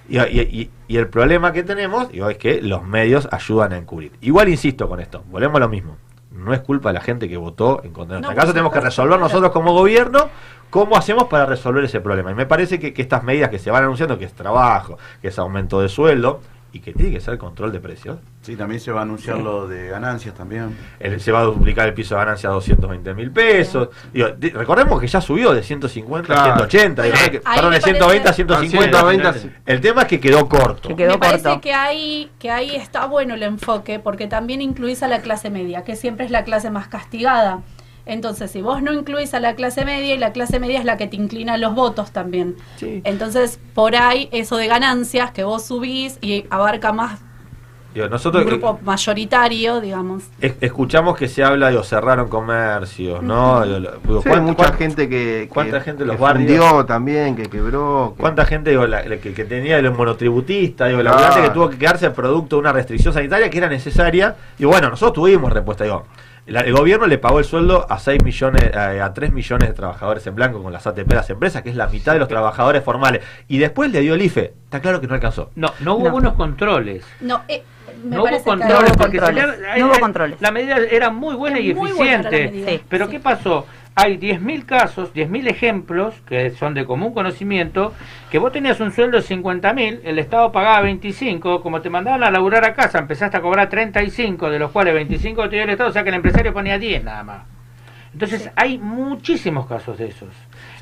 Y, y- y- y el problema que tenemos digo, es que los medios ayudan a encubrir. Igual insisto con esto, volvemos a lo mismo. No es culpa de la gente que votó en contra de No, nuestra por casa, tenemos que resolver nosotros como gobierno cómo hacemos para resolver ese problema. Y me parece que, que estas medidas que se van anunciando, que es trabajo, que es aumento de sueldo y que tiene que ser control de precios. Sí, también se va a anunciar lo de ganancias también. El- se va a duplicar el piso de ganancia a 220 mil pesos. Digo, di- recordemos que ya subió de 150 a Claro. 180. digo, que- perdón, de 120 a parece- 150. A 120, sí. El tema es que quedó corto. Me parece que ahí, que ahí está bueno el enfoque, porque también incluís a la clase media, que siempre es la clase más castigada. Entonces, si vos no incluís a la clase media, y la clase media es la que te inclina los votos también. Entonces, por ahí, eso de ganancias que vos subís y abarca más Digo, nosotros un grupo mayoritario, digamos. escuchamos que se habla, digo, cerraron comercios, ¿no? Digo, Sí, ¿cuánta- mucha cuánta- gente que, ¿Cuánta que- gente los barrios? también, que quebró. que- ¿Cuánta gente digo, la- la que, que tenía el monotributista, digo, la ambulante que tuvo que quedarse producto de una restricción sanitaria que era necesaria? Y bueno, nosotros tuvimos respuesta. Digo, la- el gobierno le pagó el sueldo a 6 millones, eh, a 3 millones de trabajadores en blanco con las ATP de las empresas, que es la mitad de los trabajadores formales. Y después le dio el IFE. Está claro que no alcanzó. No, no hubo buenos controles. No, eh, me no hubo parece que controles, porque se le- No hubo hay- controles. La medida era muy buena y Muy eficiente. Sí. Pero ¿qué pasó? Hay 10.000 casos, 10.000 ejemplos que son de común conocimiento, que vos tenías un sueldo de 50.000, el Estado pagaba 25, como te mandaban a laburar a casa, empezaste a cobrar 35, de los cuales 25 te dio el Estado, o sea que el empresario ponía 10 nada más. Entonces hay muchísimos casos de esos.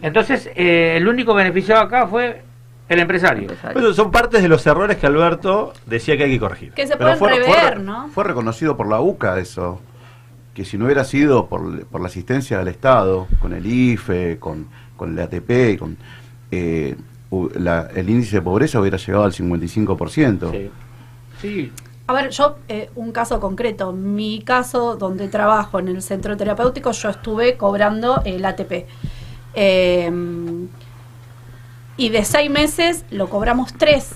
Entonces eh, el único beneficiado acá fue el empresario. Pero son partes de los errores que Alberto decía que hay que corregir. Que se pueden fue- rever, fue- ¿no? Fue reconocido por la UCA eso. Que si no hubiera sido por, por la asistencia del Estado, con el IFE, con, con el ATP, con, eh, la- el índice de pobreza hubiera llegado al 55%. Sí. A ver, yo, eh, un caso concreto, mi caso donde trabajo en el centro terapéutico, yo estuve cobrando el ATP. Eh, y de seis meses lo cobramos tres.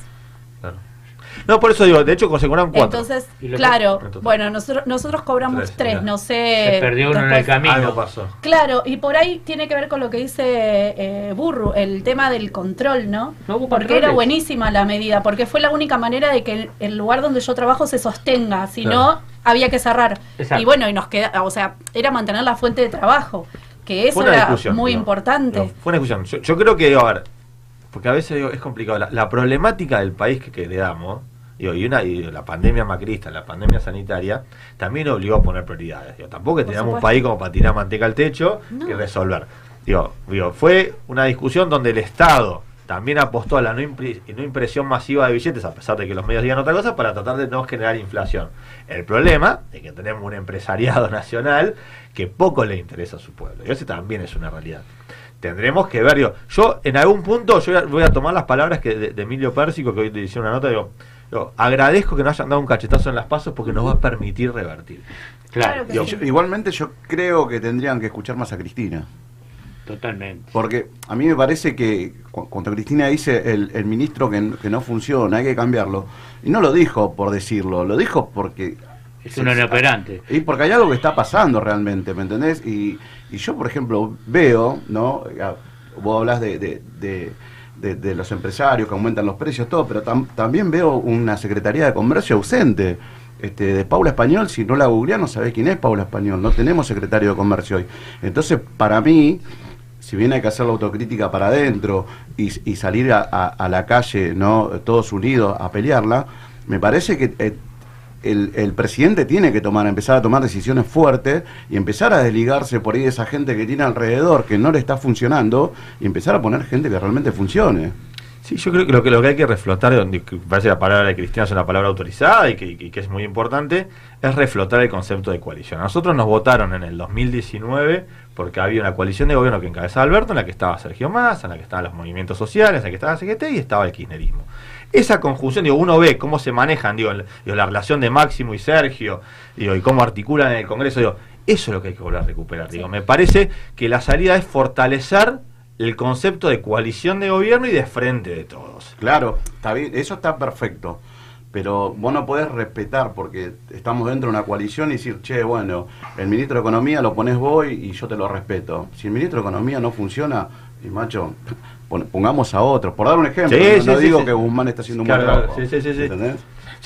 No, por eso digo, de hecho se cobran cuatro. Entonces, claro, bueno, nosotros, nosotros cobramos Tres, no sé. Se perdió uno en el camino. Algo pasó. Claro, y por ahí tiene que ver con lo que dice eh, Burru, el tema del control, ¿no? porque controles. era buenísima la medida, porque fue la única manera de que el, el lugar donde yo trabajo se sostenga, si Claro. no, había que cerrar. Exacto. Y bueno, y nos queda, o sea, era mantener la fuente de trabajo, que eso era muy importante. fue una discusión. Yo, yo creo que, a ver, porque a veces digo, es complicado. La, la problemática del país que, que heredamos, digo, y, una, y la pandemia macrista, la pandemia sanitaria, también obligó a poner prioridades. Digo, tampoco Por teníamos un país como para tirar manteca al techo y resolver. Digo, digo, fue una discusión donde el Estado también apostó a la no, impri- no impresión masiva de billetes, a pesar de que los medios digan otra cosa, para tratar de no generar inflación. El problema es que tenemos un empresariado [laughs] nacional que poco le interesa a su pueblo. Y ese también es una realidad. Tendremos que ver, digo, yo en algún punto yo voy a, voy a tomar las palabras que de, de Emilio Pérsico, que hoy te hicieron una nota, digo, digo, agradezco que nos hayan dado un cachetazo en las pasos porque nos va a permitir revertir. Claro. Yo- igualmente yo creo que tendrían que escuchar más a Cristina. Totalmente. Porque a mí me parece que cu- cuando Cristina dice el, el ministro que no funciona, hay que cambiarlo, y no lo dijo por decirlo, lo dijo porque... Es un inoperante. Y porque hay algo que está pasando realmente, ¿me entendés? Y, y yo, por ejemplo, veo, ¿no? Ah, Vos hablas de, de, de- de- de los empresarios que aumentan los precios, todo, pero tam- también veo una Secretaría de Comercio ausente. Este, de Paula Español, si no la googleás no sabés quién es Paula Español, no tenemos secretario de comercio hoy. Entonces, para mí, si bien hay que hacer la autocrítica para adentro y, salir a, a- a la calle, no todos unidos a pelearla, me parece que eh, el, presidente tiene que tomar, empezar a tomar decisiones fuertes y empezar a desligarse por ahí de esa gente que tiene alrededor que no le está funcionando y empezar a poner gente que realmente funcione. Sí, yo creo que lo que, lo que hay que reflotar, donde parece la palabra de Cristina es una palabra autorizada y que, es muy importante, es reflotar el concepto de coalición. Nosotros nos votaron en el 2019 porque había una coalición de gobierno que encabezaba Alberto, en la que estaba Sergio Massa, en la que estaban los movimientos sociales, en la que estaba CGT y estaba el kirchnerismo. Esa conjunción, digo, uno ve cómo se manejan, digo, la relación de Máximo y Sergio, digo, y cómo articulan en el Congreso, digo, Eso es lo que hay que volver a recuperar. Digo, me parece que la salida es fortalecer el concepto de coalición de gobierno y de frente de todos. Claro, está bien, eso está perfecto. Pero vos no podés respetar porque estamos dentro de una coalición y decir, che, bueno, el ministro de Economía lo pones vos y, y yo te lo respeto. Si el ministro de Economía no funciona, y macho, pongamos a otros. Por dar un ejemplo, Sí, no, sí, no sí, digo que Guzmán está haciendo un Claro, buen trabajo. sí, sí, sí. ¿entendés?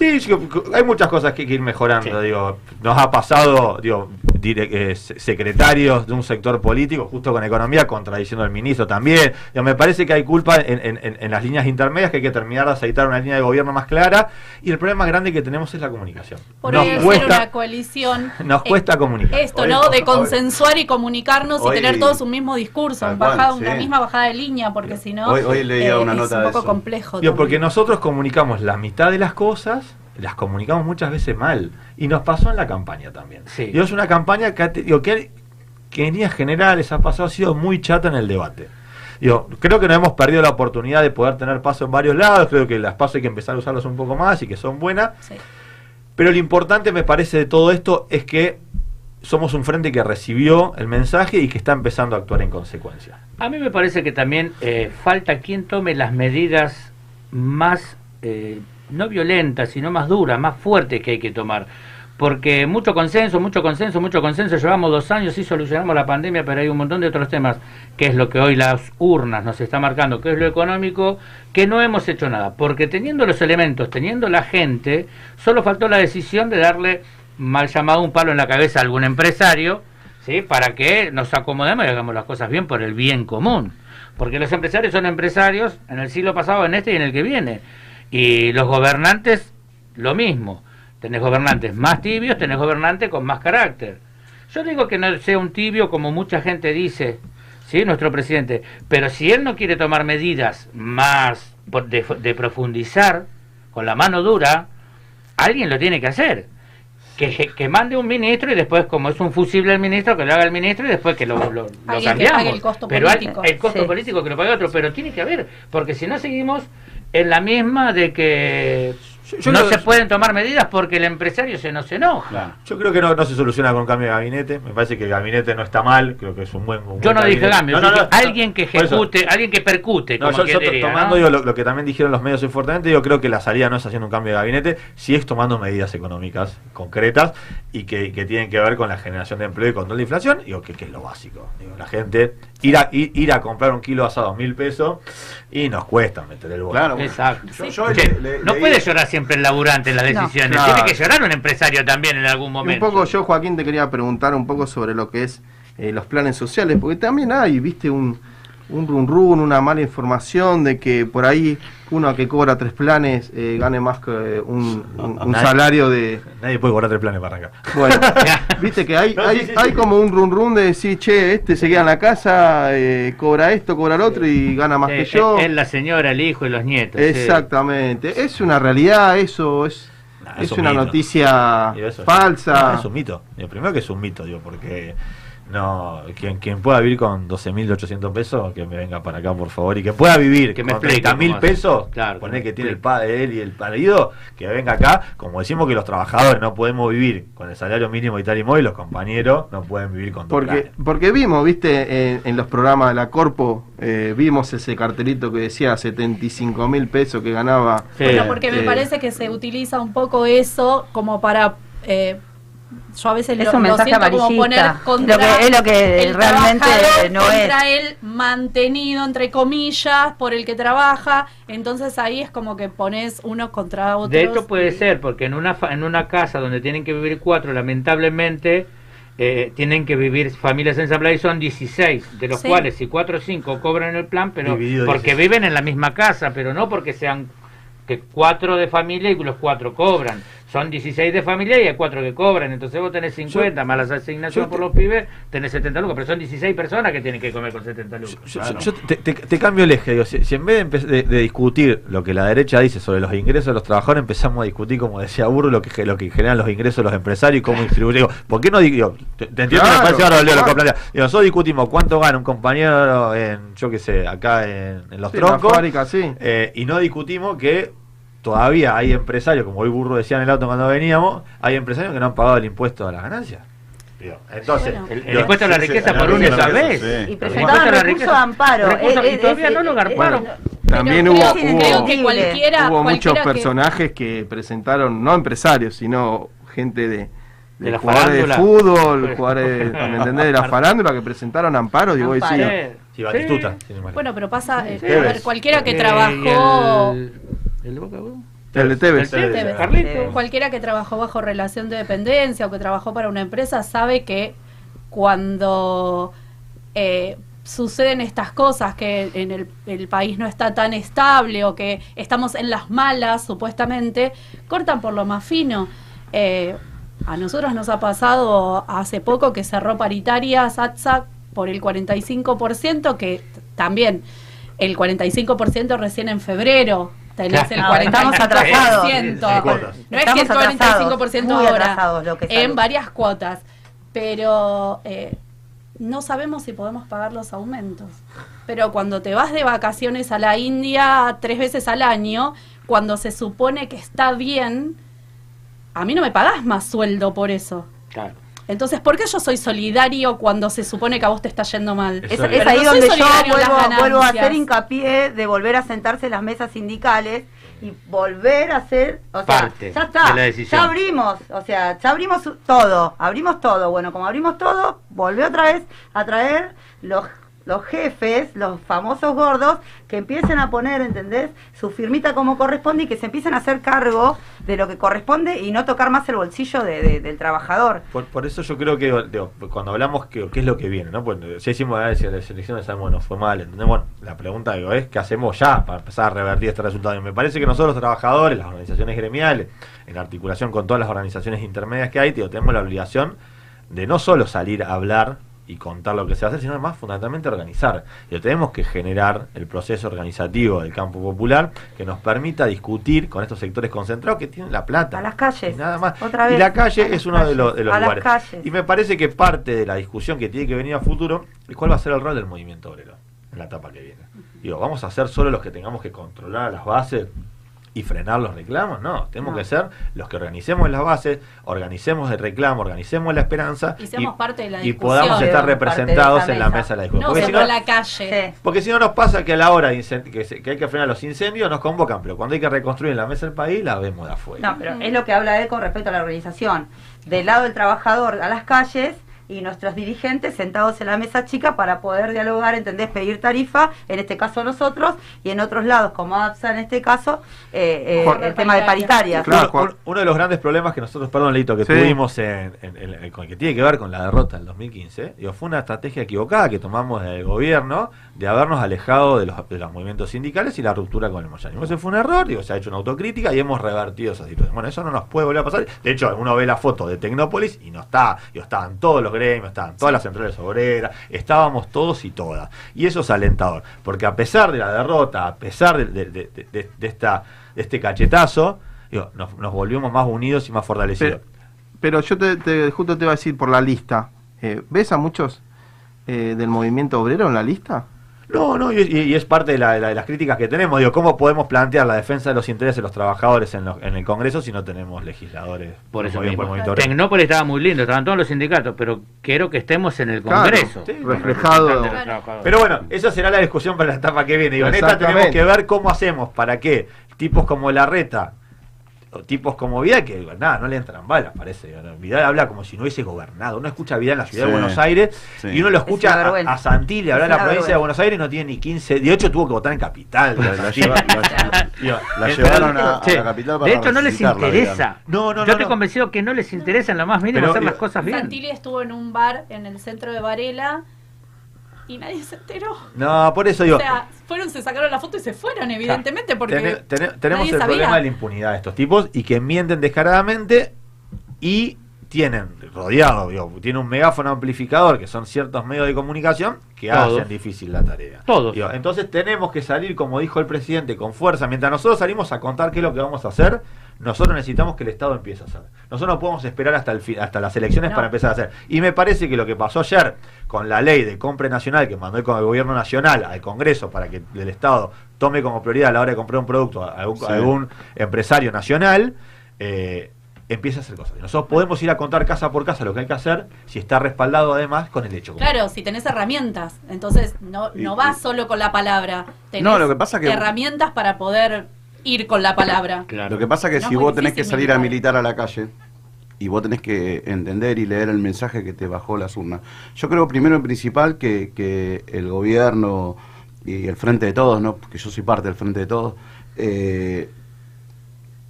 Sí, sí, hay muchas cosas que hay que ir mejorando. Digo, nos ha pasado, digo, eh, se- secretarios de un sector político, justo con economía, contradiciendo al ministro también. Digo, me parece que hay culpa en, en- en- en las líneas intermedias, que hay que terminar de aceitar una línea de gobierno más clara. Y el problema más grande que tenemos es la comunicación. Por nos ahí cuesta, una coalición. nos eh, cuesta comunicar. Esto, Hoy- ¿no? De hoy- consensuar y comunicarnos hoy- y tener todos un mismo discurso, un bajada- sí. una misma bajada de línea, porque si no Hoy- hoy leía eh, una es nota un de poco eso. complejo. Digo, porque nosotros comunicamos la mitad de las cosas, las comunicamos muchas veces mal. Y nos pasó en la campaña también. Digo, es una campaña que, digo, que, que en líneas generales ha pasado, ha sido muy chata en el debate. Digo, creo que no hemos perdido la oportunidad de poder tener paso en varios lados, creo que las pasos hay que empezar a usarlos un poco más y que son buenas. Pero lo importante me parece de todo esto es que somos un frente que recibió el mensaje y que está empezando a actuar en consecuencia. A mí me parece que también eh, falta quien tome las medidas más, eh, no violentas, sino más duras, más fuertes que hay que tomar. Porque mucho consenso, mucho consenso, mucho consenso, llevamos dos años y solucionamos la pandemia, pero hay un montón de otros temas, que es lo que hoy las urnas nos está marcando, que es lo económico, que no hemos hecho nada. Porque teniendo los elementos, teniendo la gente, solo faltó la decisión de darle mal llamado un palo en la cabeza a algún empresario, ¿sí? para que nos acomodemos y hagamos las cosas bien por el bien común. Porque los empresarios son empresarios en el siglo pasado, en este y en el que viene. Y los gobernantes, lo mismo. Tenés gobernantes más tibios, tenés gobernantes con más carácter. Yo digo que no sea un tibio como mucha gente dice, ¿sí? nuestro presidente. Pero si él no quiere tomar medidas más de, de profundizar con la mano dura, alguien lo tiene que hacer. Que, que mande un ministro y después, como es un fusible el ministro, que lo haga el ministro y después que lo, lo- lo que cambiamos. pague el costo pero hay- político. el costo Sí. político que lo pague otro, pero tiene que haber, porque si no seguimos en la misma de que yo no se pueden tomar medidas porque el empresario se nos enoja. Yo creo que no, no se soluciona con un cambio de gabinete. Me parece que el gabinete no está mal. Creo que es un buen. un Yo buen no dije cambio, No, alguien que ejecute, alguien que percute, como yo, diría, tomando lo, lo que también dijeron los medios fuertemente, yo creo que la salida no es haciendo un cambio de gabinete, sí es tomando medidas económicas concretas y que, que tienen que ver con la generación de empleo y control de inflación, digo que, que es lo básico. Digo, la gente ir a, ir, ir a comprar un kilo de asado a mil pesos y nos cuesta meter el bolso. Claro, Exacto. Yo- Sí. yo Che, le- le- no leí- puede llorar siempre el laburante en las decisiones, No. tiene que llorar un empresario también en algún Y un momento. poco yo, Joaquín, te quería preguntar un poco sobre lo que es eh, los planes sociales, porque también hay, viste, un, un run run, una mala información de que por ahí uno que cobra tres planes eh, gane más que eh, un, un- un Nadie- salario de... Nadie puede cobrar tres planes para arrancar. Bueno, [laughs] viste que hay, hay, hay como un run run de decir, che, este se queda en la casa, eh, cobra esto, cobra el otro y gana más Sí, que yo. Es la señora, el hijo y los nietos. sí. Exactamente, es una realidad, eso es, es, es un una mito. noticia Digo, eso es- falsa. no, es un mito. Digo, primero que es un mito, digo, porque no quien, quien pueda vivir con 12.800 pesos, que me venga para acá, por favor, y que pueda vivir Que me con explique 30.000 cómo hace. pesos, Claro, poner que tiene el padre, él y el marido, que venga acá, como decimos que los trabajadores no podemos vivir con el salario mínimo y tal y móvil, los compañeros no pueden vivir con Porque, planes. porque vimos, viste, en, en los programas de la Corpo, eh, vimos ese cartelito que decía 75 mil pesos que ganaba. Bueno, porque me eh, parece que se utiliza un poco eso como para... eh, yo a veces Es lo, un lo mensaje siento como poner contra Lo que- es lo que el realmente no contra es. el mantenido, entre comillas, por el que trabaja. Entonces ahí es como que pones unos contra otros. De hecho puede ser, porque en una, fa- en una casa donde tienen que vivir cuatro, lamentablemente eh, tienen que vivir familias ensambladas y son 16, de los Sí. cuales si cuatro o cinco cobran el plan, pero Dividido porque 16. viven en la misma casa, pero no porque sean que cuatro de familia y los cuatro cobran. Son 16 de familia y hay cuatro que cobran. Entonces vos tenés 50 más las asignaciones por los pibes, tenés 70 lucas, pero son 16 personas que tienen que comer con 70 lucas. Yo, yo- yo te, te- te cambio el eje, digo, si, si en vez de, empe- de- de discutir lo que la derecha dice sobre los ingresos de los trabajadores, empezamos a discutir, como decía Burro, lo que, lo que generan los ingresos de los empresarios y cómo distribuir. Digo, ¿por qué no digo, te, te entiendo, Claro, me parece bárbaro, Leo, lo que claro. plantea. Digo, nosotros discutimos cuánto gana un compañero en, yo qué sé, acá en, en los Sí, en la troncos, fábrica, sí. eh, y no discutimos que todavía hay empresarios, como hoy Burro decía en el auto cuando veníamos, hay empresarios que no han pagado el impuesto a las ganancias. Digo, Entonces, Bueno. El- el digo, impuesto a la riqueza sí, por única sí, vez. sí. Y presentaban recurso riqueza. de amparo. Recurso- Eh, y todavía eh, no lo eh, garparon. También Pero hubo, que- hubo- creo que cualquiera- hubo muchos cualquiera personajes que presentaron, no empresarios, sino gente de, De la jugadores de fútbol, jugadores, ¿me entendés? De la farándula que presentaron amparos y vos Amparo. decías. Sí, Batistuta. Bueno, pero pasa, eh, Sí. a ver, cualquiera que Eh, trabajó... el- el de Boca, ¿no? El de Tevez. Tevez. Carlito. Cualquiera que trabajó bajo relación de dependencia o que trabajó para una empresa sabe que cuando eh, suceden estas cosas, que en el, el país no está tan estable o que estamos en las malas, supuestamente, cortan por lo más fino. Eh, a nosotros nos ha pasado hace poco que cerró paritaria SATSA por el 45%, que también el 45% recién en febrero. Tenés Claro. el 45%. Estamos atrasados. No es que el Estamos atrasados, 45% muy ahora, atrasados lo que en varias cuotas. Pero eh, no sabemos si podemos pagar los aumentos. Pero cuando te vas de vacaciones a la India tres veces al año, cuando se supone que está bien, a mí no me pagás más sueldo por eso. Claro. Entonces, ¿por qué yo soy solidario cuando se supone que a vos te está yendo mal? Es, es ahí no donde yo vuelvo, vuelvo a hacer hincapié de volver a sentarse en las mesas sindicales y volver a hacer, o sea, Parte ya está, de la decisión. ya abrimos, o sea, ya abrimos todo, abrimos todo, bueno, como abrimos todo, volvió otra vez a traer los los jefes, los famosos gordos, que empiecen a poner, ¿entendés? Su firmita como corresponde y que se empiecen a hacer cargo de lo que corresponde y no tocar más el bolsillo de- de- del trabajador. Por, eso yo creo que cuando hablamos qué es lo que viene, ¿no? Pues ya hicimos análisis de las elecciones, sabemos bueno, fue mal, ¿entendés? Bueno, la pregunta es qué hacemos ya para empezar a revertir este resultado. Y me parece que nosotros los trabajadores, las organizaciones gremiales, en articulación con todas las organizaciones intermedias que hay, tenemos la obligación de no solo salir a hablar y contar lo que se hace, sino además fundamentalmente organizar. Y tenemos que generar el proceso organizativo del campo popular que nos permita discutir con estos sectores concentrados que tienen la plata. A las calles. Y nada más. Otra Y vez. la A calle es uno de los, de los. A las lugares. calles. Y me parece que parte de la discusión que tiene que venir a futuro es cuál va a ser el rol del movimiento obrero en la etapa que viene. Digo, ¿vamos a ser solo los que tengamos que controlar a las bases y frenar los reclamos? No, tenemos No. que ser los que organicemos las bases, organicemos el reclamo, organicemos la esperanza Y seamos parte de la y podamos estar representados en la mesa. de la discusión. No, Porque si no- la calle. porque si no nos pasa que a la hora de que, se- que hay que frenar los incendios nos convocan, pero cuando hay que reconstruir en la mesa del país la vemos de afuera. No, pero es lo que habla él con respecto a la organización. Del lado del trabajador a las calles y nuestros dirigentes sentados en la mesa chica para poder dialogar, ¿entendés? Pedir tarifa, en este caso nosotros, y en otros lados, como APSA en este caso, eh, eh, Juan- el tema de paritarias. Uno, un- uno de los grandes problemas que nosotros, perdón, Leito, que Sí. tuvimos en, en- en- en- con- que tiene que ver con la derrota del 2015, digo, fue una estrategia equivocada que tomamos del gobierno de habernos alejado de los, de los movimientos sindicales y la ruptura con el Moyani. Ese fue un error, digo, se ha hecho una autocrítica y hemos revertido esa situación. Bueno, eso no nos puede volver a pasar. De hecho, uno ve la foto de Tecnópolis y no está, digo, estaban todos los gremios, estaban todas las centrales obreras, estábamos todos y todas. Y eso es alentador, porque a pesar de la derrota, a pesar de, de- de- de- esta, este cachetazo, nos volvimos más unidos y más fortalecidos. Pero yo te, te- justo te iba a decir por la lista. Eh, ¿Ves a muchos eh, del movimiento obrero en la lista? No, no, y, y- es parte de, la- de la- las críticas que tenemos. Digo, ¿cómo podemos plantear la defensa de los intereses de los trabajadores en, los- en el Congreso si no tenemos legisladores Por eso mismo. por? Tecnópolis estaba muy lindo, estaban todos los sindicatos, pero quiero que estemos en el Claro, Congreso. sí, reflejado. Pero bueno, esa será la discusión para la etapa que viene. Digo, en esta tenemos que ver cómo hacemos para que tipos como Larreta, o tipos como Vidal, que nada, no le entran balas, parece. Vidal habla como si no hubiese gobernado. Uno escucha a Vidal en la ciudad Sí, de Buenos Aires sí. y uno lo Es escucha a, a Santilli hablar de la provincia de. Buenos Aires y no tiene ni 15. De hecho, tuvo que votar en Capital. La- la [laughs] lleva- la- Digo, la llevaron a- la capital para de hecho, no les interesa. No, no, Yo no, estoy no. convencido que no les interesa en lo más mínimo Pero, hacer las cosas bien. Santilli estuvo en un bar en el centro de Varela y nadie se enteró. No, por eso digo. o sea, fueron, se sacaron la foto y se fueron, evidentemente, porque Tene- tene- tenemos nadie el sabía. problema de la impunidad de estos tipos y que mienten descaradamente y tienen rodeado, digo, tiene un megáfono amplificador que son ciertos medios de comunicación que Todos. hacen difícil la tarea. Todos. Digo, entonces tenemos que salir, como dijo el presidente, con fuerza. Mientras nosotros salimos a contar qué es lo que vamos a hacer, nosotros necesitamos que el Estado empiece a hacer. Nosotros no podemos esperar hasta el fi- hasta las elecciones No. para empezar a hacer. Y me parece que lo que pasó ayer con la ley de compra nacional que mandó el, con el gobierno nacional al Congreso para que el Estado tome como prioridad a la hora de comprar un producto a algún, Sí. a algún empresario nacional, eh, empieza a hacer cosas. Nosotros podemos ir a contar casa por casa lo que hay que hacer si está respaldado además con el hecho. Claro, si tenés herramientas, entonces no, no vas solo con la palabra. Tenés No, lo que pasa que- herramientas para poder ir con la palabra. Lo que pasa es que No si es vos tenés que salir a militar a la calle y vos tenés que entender y leer el mensaje que te bajó las urnas. Yo creo primero en principal que, que el gobierno y el Frente de Todos, ¿no? porque yo soy parte del Frente de Todos, eh,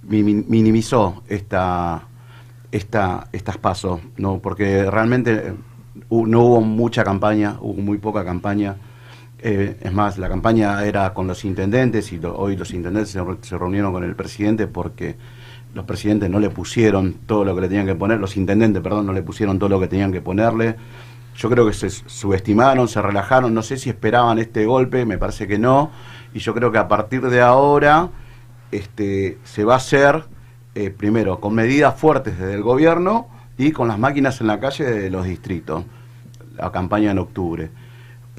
mi- mi- minimizó esta, esta, estas pasos, ¿no? porque realmente eh, no hubo mucha campaña, hubo muy poca campaña. Eh, es más, la campaña era con los intendentes y hoy los intendentes se, re- se reunieron con el presidente porque los presidentes no le pusieron todo lo que le tenían que poner, los intendentes, perdón, no le pusieron todo lo que tenían que ponerle. Yo creo que se subestimaron, se relajaron, no sé si esperaban este golpe, me parece que no, y yo creo que a partir de ahora este, se va a hacer, eh, primero, con medidas fuertes desde el gobierno y con las máquinas en la calle de los distritos, la campaña en octubre.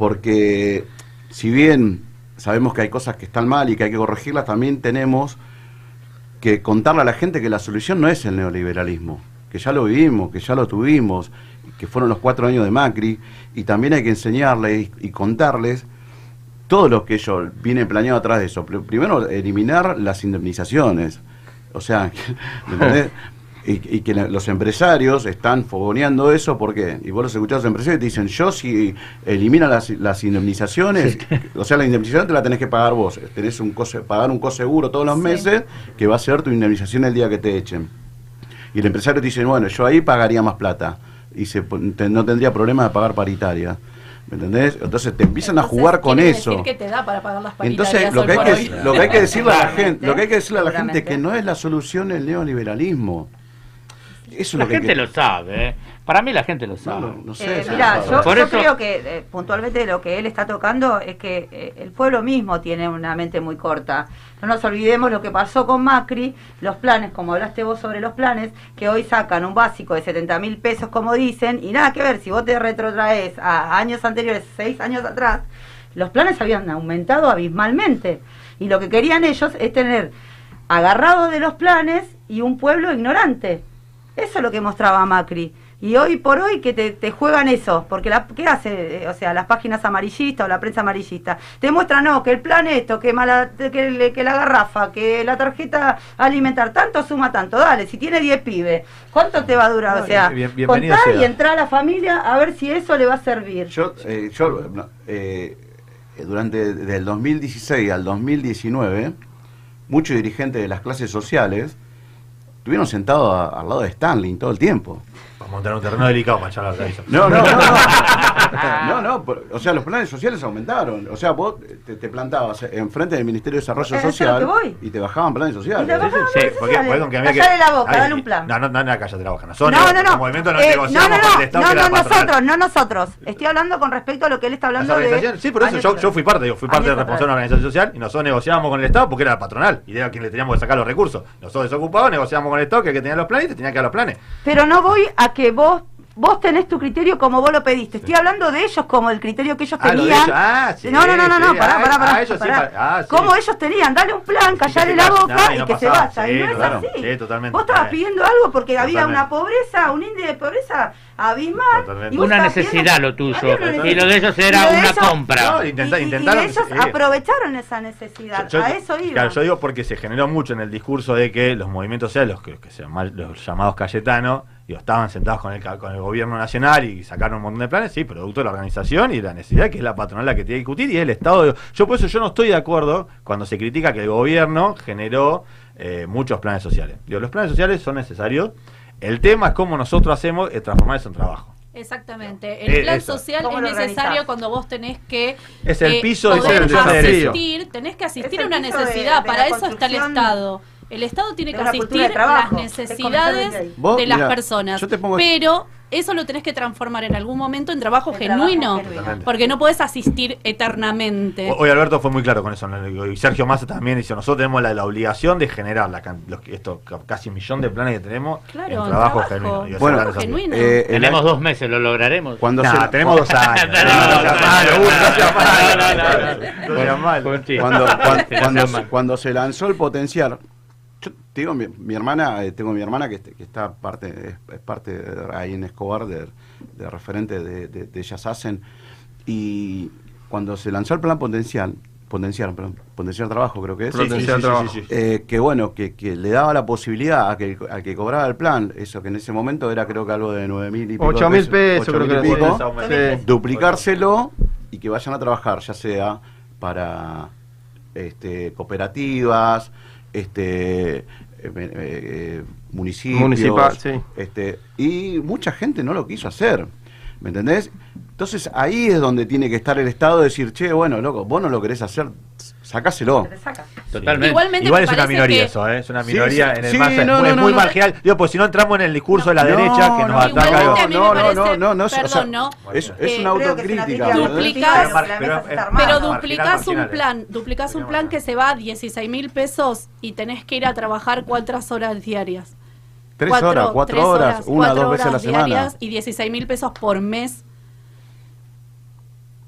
Porque si bien sabemos que hay cosas que están mal y que hay que corregirlas, también tenemos que contarle a la gente que la solución no es el neoliberalismo, que ya lo vivimos, que ya lo tuvimos, que fueron los cuatro años de Macri, y también hay que enseñarles y, contarles todo lo que ellos viene planeado atrás de eso. Pr- Primero, eliminar las indemnizaciones. O sea, [laughs] ¿me entendés? [laughs] Y, y que los empresarios están fogoneando eso, ¿por qué? Y vos los escuchás a los empresarios y te dicen, yo si elimina las, las indemnizaciones, [laughs] o sea, la indemnización te la tenés que pagar vos, tenés un cose- pagar un coseguro todos los meses que va a ser tu indemnización el día que te echen. Y el empresario te dice, bueno, yo ahí pagaría más plata y se, te- no tendría problema de pagar paritaria. ¿Me entendés? Entonces te empiezan a jugar con eso. te da para pagar las Entonces, lo que, hay que, lo que hay que decirle a la gente, lo que hay que decirle a la gente es que no es la solución el neoliberalismo. Eso La lo gente que- lo sabe, ¿eh? Para mí la gente lo sabe. no Eh, mira, yo, Por yo eso- creo que eh, puntualmente lo que él está tocando es que eh, el pueblo mismo tiene una mente muy corta. No nos olvidemos lo que pasó con Macri, los planes, como hablaste vos sobre los planes, que hoy sacan un básico de 70 mil pesos, como dicen, y nada que ver, si vos te retrotraes a años anteriores, seis años atrás, los planes habían aumentado abismalmente. Y lo que querían ellos es tener agarrado de los planes y un pueblo ignorante. Eso es lo que mostraba Macri. Y hoy por hoy que te, te juegan eso, porque la, ¿qué hace? Eh, O sea, las páginas amarillistas o la prensa amarillista. Te muestran, no, que el plan esto, que, mala, que, que la garrafa, que la tarjeta alimentar, tanto suma tanto. Dale, si tiene 10 pibes, ¿cuánto te va a durar? No, o sea, bien- sea. y entrar a la familia a ver si eso le va a servir. Yo, eh, yo no, eh, durante del 2016 al 2019, muchos dirigentes de las clases sociales estuvieron sentados a- al lado de Stanley todo el tiempo. Para montar un terreno delicado para echar la raíz. No, no, no, no. No, no, por- o sea, los planes sociales aumentaron. O sea, vos te, te plantabas enfrente del Ministerio de Desarrollo es lo Social que voy. y te bajaban planes sociales. Te bajaban Sí, porque, porque aunque había que- la boca, Ay, dale un plan. No, no, no, no, cállate la boca. No, Nosotros, no, no. como movimiento no Eh, negociamos no, no, con no, el Estado no, no, nosotros, no nosotros. Estoy hablando con respecto a lo que él está hablando de. sí, por eso yo, yo fui parte, yo fui parte del responsable de una organización social y nosotros negociábamos con el Estado porque era la patronal y era quien le teníamos que sacar los recursos. Nosotros desocupados negociábamos con el Estado que tenía los planes y te tenía que dar los planes. Pero no voy a que vos vos tenés tu criterio como vos lo pediste. Estoy hablando de ellos como el criterio que ellos Ah, lo de tenían. ellos, ah, sí, no, no, no, no, no, sí, pará, ah, pará, pará. ah, ellos pará. ah. Como ellos tenían, dale un plan, callarle la boca no, y y, no que se vaya. sí, y no es claro, así. sí, totalmente. Vos estabas pidiendo algo porque había una pobreza, un índice de pobreza abismal. Totalmente. y vos Una necesidad pidiendo- lo tuyo. Una. Y lo de ellos era de una ellos- compra. No, intenta- y- y- intentaron, y ellos aprovecharon esa necesidad. Yo- a eso iba. Claro, yo digo porque se generó mucho en el discurso de que los movimientos sociales, los que, que se llaman los llamados Cayetanos, digo, estaban sentados con el, ca- con el gobierno nacional y sacaron un montón de planes, sí, producto de la organización y de la necesidad que es la patronal la que tiene que discutir y es el Estado. de- yo por eso yo no estoy de acuerdo cuando se critica que el gobierno generó eh, muchos planes sociales. Digo, los planes sociales son necesarios. El tema es cómo nosotros hacemos eh, transformar eso en trabajo. Exactamente. El Eh, plan eso. social ¿Cómo es necesario organizás? cuando vos tenés que Es el piso, poder ese es el desafío. asistir, tenés que asistir Es a una piso de- necesidad, de para eso está el Estado. El Estado tiene de que asistir trabajo. las necesidades de las mira, personas. yo te pongo- Pero eso lo tenés que transformar en algún momento en trabajo En trabajo genuino, porque no podés asistir eternamente. Hoy Alberto fue muy claro con eso. ¿no? Y Sergio Massa también dice, nosotros tenemos la, la obligación de generar la, can- los, que- esto, ca- casi un millón de planes que tenemos Claro, en en trabajo, trabajo. genuino. Y Bueno, desafío. genuino. Eh, Tenemos dos meses, lo lograremos. Cuando Nah, se- tenemos dos años. Cuando, cuan- Se lanzó el potenciar, yo Te digo, mi, mi hermana, eh, tengo mi hermana que, que está parte, es, es parte de- ahí en Escobar, de, de referente de, de, de Ellas Hacen. Y cuando se lanzó el plan potencial, potenciar, perdón, potenciar trabajo creo que es. Sí, sí, sí, trabajo. sí, sí, sí. Eh, que bueno, que, que le daba la posibilidad a que, al que cobraba el plan, eso que en ese momento era creo que algo de 9 mil y pico. 8 mil pesos, ocho creo mil que era. pico, duplicárselo y que vayan a trabajar, ya sea para este, cooperativas, este eh, eh, municipios, Municipal, sí. este, y mucha gente no lo quiso hacer, ¿me entendés? Entonces ahí es donde tiene que estar el Estado, decir, che, bueno, loco, vos no lo querés hacer, sacáselo. Totalmente. Igualmente Igual es una minoría que- eso, ¿eh? es una Sí, minoría sí, en el sí, masa, no, es, no, es no, muy no. marginal. Digo, pues si no entramos en el discurso de la No, derecha que nos no, ataca. No, no, parece- no, no, no, o sea, perdón, no. Es, es Eh, una es una autocrítica. Pero pero- duplicás un plan, duplicás un plan que se va a 16 mil pesos y tenés que ir a trabajar cuatro horas diarias. Tres Cuatro- horas, cuatro tres horas, una, cuatro dos veces a la horas semana. diarias Y 16 mil pesos por mes.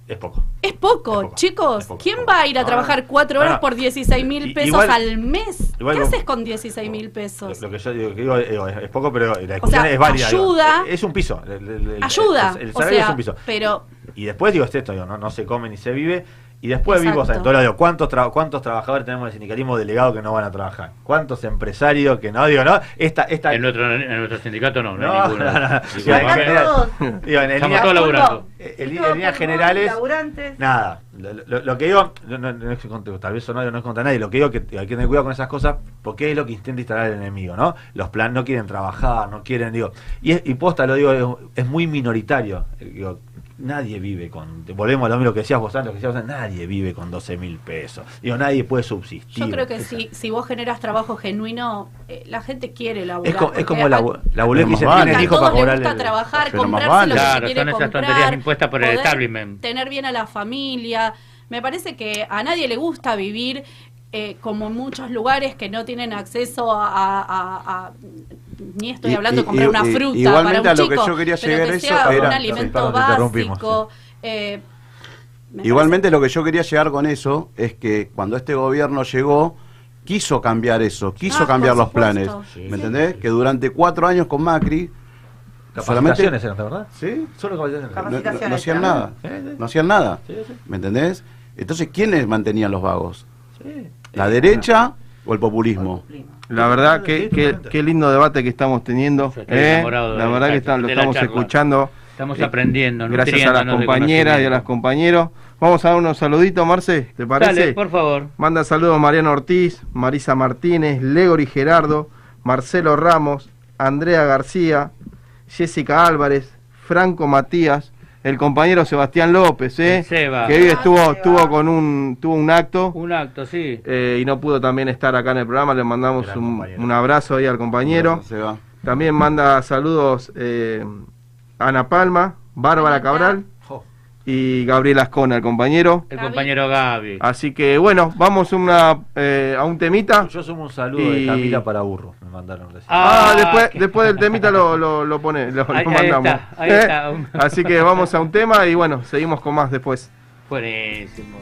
Es poco. Es poco, chicos. ¿Quién va a ir a trabajar cuatro horas no. por 16 mil pesos igual- al mes? igual ¿Qué haces con 16 mil pesos? Lo que yo digo, que digo, digo, es, es poco, pero la discusión sea, es válida. digo. ayuda- es un piso. el- el- Ayuda, El, el o salario sea, es un piso. pero Y después digo, es esto, digo, no, no se come ni se vive. Y después Exacto. vimos, en todo lado, digo, ¿cuántos, tra- ¿cuántos trabajadores tenemos del sindicalismo delegado que no van a trabajar? ¿Cuántos empresarios que no? Digo, no, esta... esta En nuestro, en nuestro sindicato no, no, No, hay ninguno. no, no. Digo, Digo, en acá- general- digo, en Estamos todos laburando. en- en líneas generales, nada. Lo, lo- lo que digo, no, no- no es contra- tal vez eso no, no es contra nadie, lo que digo que hay que tener cuidado con esas cosas, porque es lo que intenta instalar el enemigo, ¿no? Los plan no quieren trabajar, no quieren, digo, y, es- y posta lo digo, es, es muy minoritario. eh, Digo, nadie vive con, volvemos a lo mismo que decías vos antes, que decías vos antes, nadie vive con 12 mil pesos. Digo, nadie puede subsistir. yo creo que si, si vos generas trabajo genuino, eh, la gente quiere laburar. Es, co- es como la, la boleta que vale. tiene el a hijo todos para cobrar gusta el- trabajar, comprarse vale. lo que Claro, quiere son esas comprar, tonterías impuestas por el establishment. Tener bien a la familia. Me parece que a nadie le gusta vivir eh, como en muchos lugares que no tienen acceso a... a- a- a- ni estoy Y- hablando de comprar y- una y- fruta igualmente para un a lo que chico, yo quería pero llegar que eso sea un era- alimento básico. eh, me Igualmente lo que yo quería llegar con eso es que cuando este gobierno llegó, quiso cambiar eso, quiso Ah, cambiar los planes. supuesto. Sí, ¿Me entendés? Que durante cuatro años con Macri, Capacitaciones eran, ¿verdad? ¿Sí? Solo capacitaciones. no, no- no hacían nada. No hacían nada. ¿Me entendés? Entonces, ¿quiénes mantenían los vagos? ¿La derecha o el populismo? La verdad, que qué, qué lindo debate que estamos teniendo. ¿eh? La verdad que está- lo estamos escuchando. Estamos Eh, aprendiendo, Gracias a las compañeras y a los compañeros. Vamos a dar unos saluditos, Marce, ¿te parece? Dale, por favor. Manda saludos Mariano Ortiz, Marisa Martínez, Legori Gerardo, Marcelo Ramos, Andrea García, Jessica Álvarez, Franco Matías, el compañero Sebastián López, ¿eh? Seba. que hoy Ah, estuvo, estuvo con un, tuvo un acto. Un acto, sí. eh, y no pudo también estar acá en el programa, le mandamos un, un abrazo ahí al compañero. Se va. También manda saludos eh, Ana Palma, Bárbara Cabral y Gabriel Ascona, el compañero. El compañero Gaby. Así que bueno, vamos una, eh, a un temita. Yo sumo un saludo de Camila para Burro. Me mandaron recién. Ah, Ah, después, después del temita lo, lo, lo pone, lo, lo Ahí- ahí mandamos. está, ahí ¿Eh? está. [laughs] Así que vamos a un tema y bueno, seguimos con más después. Buenísimo.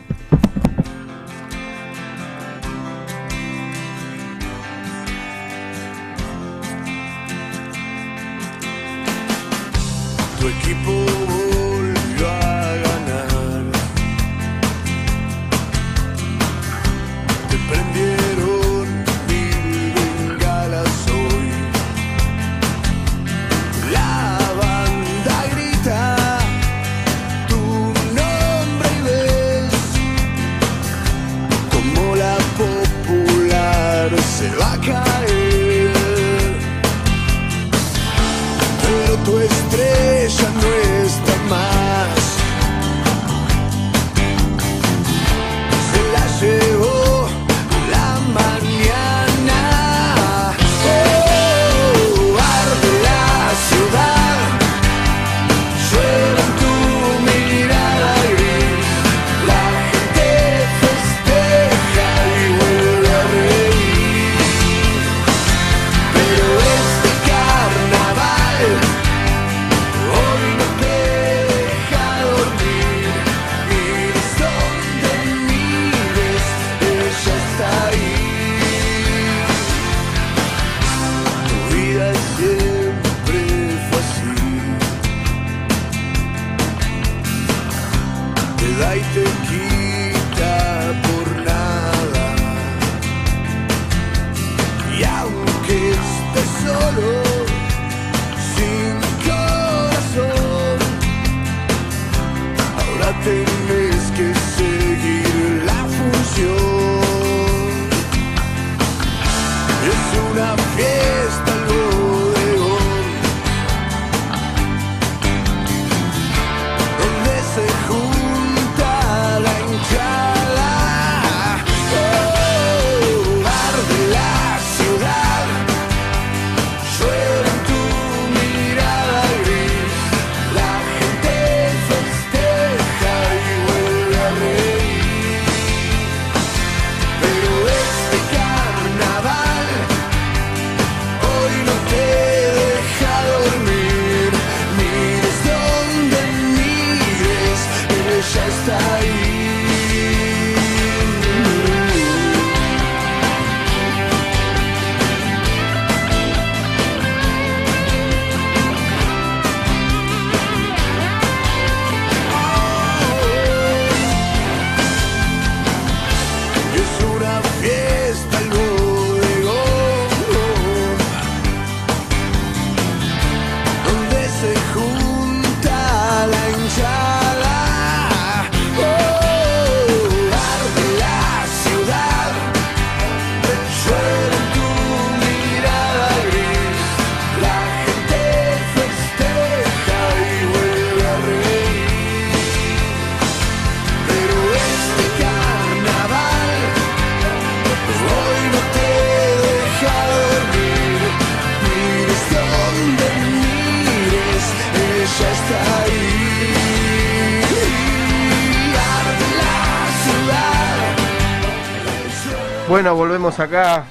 Acá.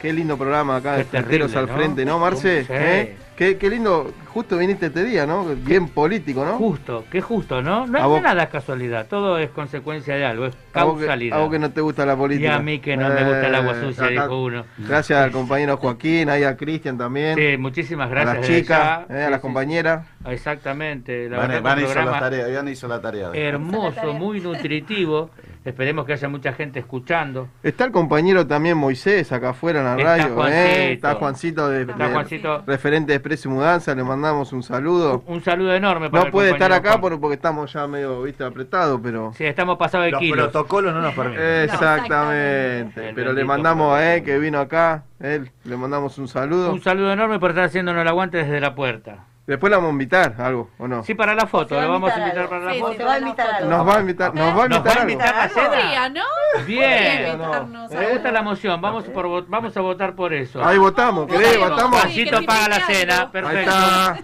Qué lindo programa acá de terrible, al ¿no? frente, ¿no, Marce? Sí. ¿Eh? Qué, qué lindo, justo viniste este día, ¿no? Bien político, ¿no? Justo, qué justo, ¿no? No A es vos- nada casualidad, todo es consecuencia de algo, es A vos que- causalidad. A vos que no te gusta la política. Y a mí que no me gusta el agua sucia, acá- dijo uno. Gracias al compañero Joaquín, ahí a Cristian también. Sí, muchísimas gracias. A las chicas, eh, a las sí, compañeras. sí. Exactamente. La verdad Vane un hizo la tarea, hizo la tarea. hermoso, muy nutritivo. [laughs] Esperemos que haya mucha gente escuchando. Está el compañero también Moisés acá afuera en la Está radio. Juancito. ¿eh? Está Juancito de, Está de- Juancito. referente de Expreso y Mudanza, le mandamos un saludo. Un saludo enorme para No el puede estar acá por- porque estamos ya medio viste apretados, pero. Sí, estamos pasados de Los kilos. protocolos no nos permiten. Exactamente. El Pero le mandamos a él que vino acá, él, le mandamos un saludo. Un saludo enorme por estar haciéndonos el aguante desde la puerta. Después le vamos a invitar algo, ¿o no? Sí, para la foto, Se va lo a vamos a invitar para la foto. se va a invitar algo. Nos va a invitar, nos va a invitar algo. invitar la cena? Podría, ¿no? Bien. A Me gusta la moción, vamos, por, vamos a votar por eso. Ahí votamos, ¿querés? Votamos. Que paga la cena, perfecto. Ahí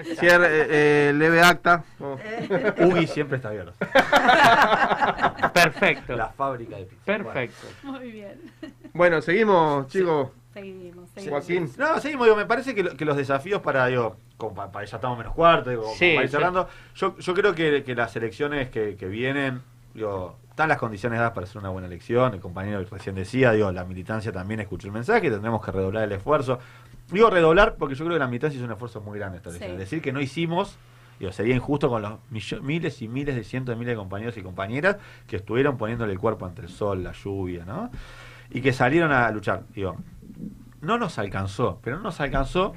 está. Cierre, eh, eh, leve acta. Oh. [laughs] Ugi siempre está abierto. [laughs] Perfecto. La fábrica de pizza. Perfecto. Muy bien. Bueno, seguimos, chicos. Seguimos, Joaquín. No, seguimos, digo, me parece que, lo- que los desafíos para, digo, como para, ya estamos menos cuarto, digo, Sí, para ir sí. cerrando, yo, yo creo que, que las elecciones que, que vienen, digo, están las condiciones dadas para hacer una buena elección, el compañero recién decía, digo, la militancia también escuchó el mensaje, tendremos que redoblar el esfuerzo. Digo redoblar porque yo creo que la militancia hizo un esfuerzo muy grande esta elección. Sí. Decir que no hicimos, digo, sería injusto con los miles y miles de cientos de miles de compañeros y compañeras que estuvieron poniéndole el cuerpo ante el sol, la lluvia, ¿no? Y que salieron a luchar. Digo, no nos alcanzó, pero no nos alcanzó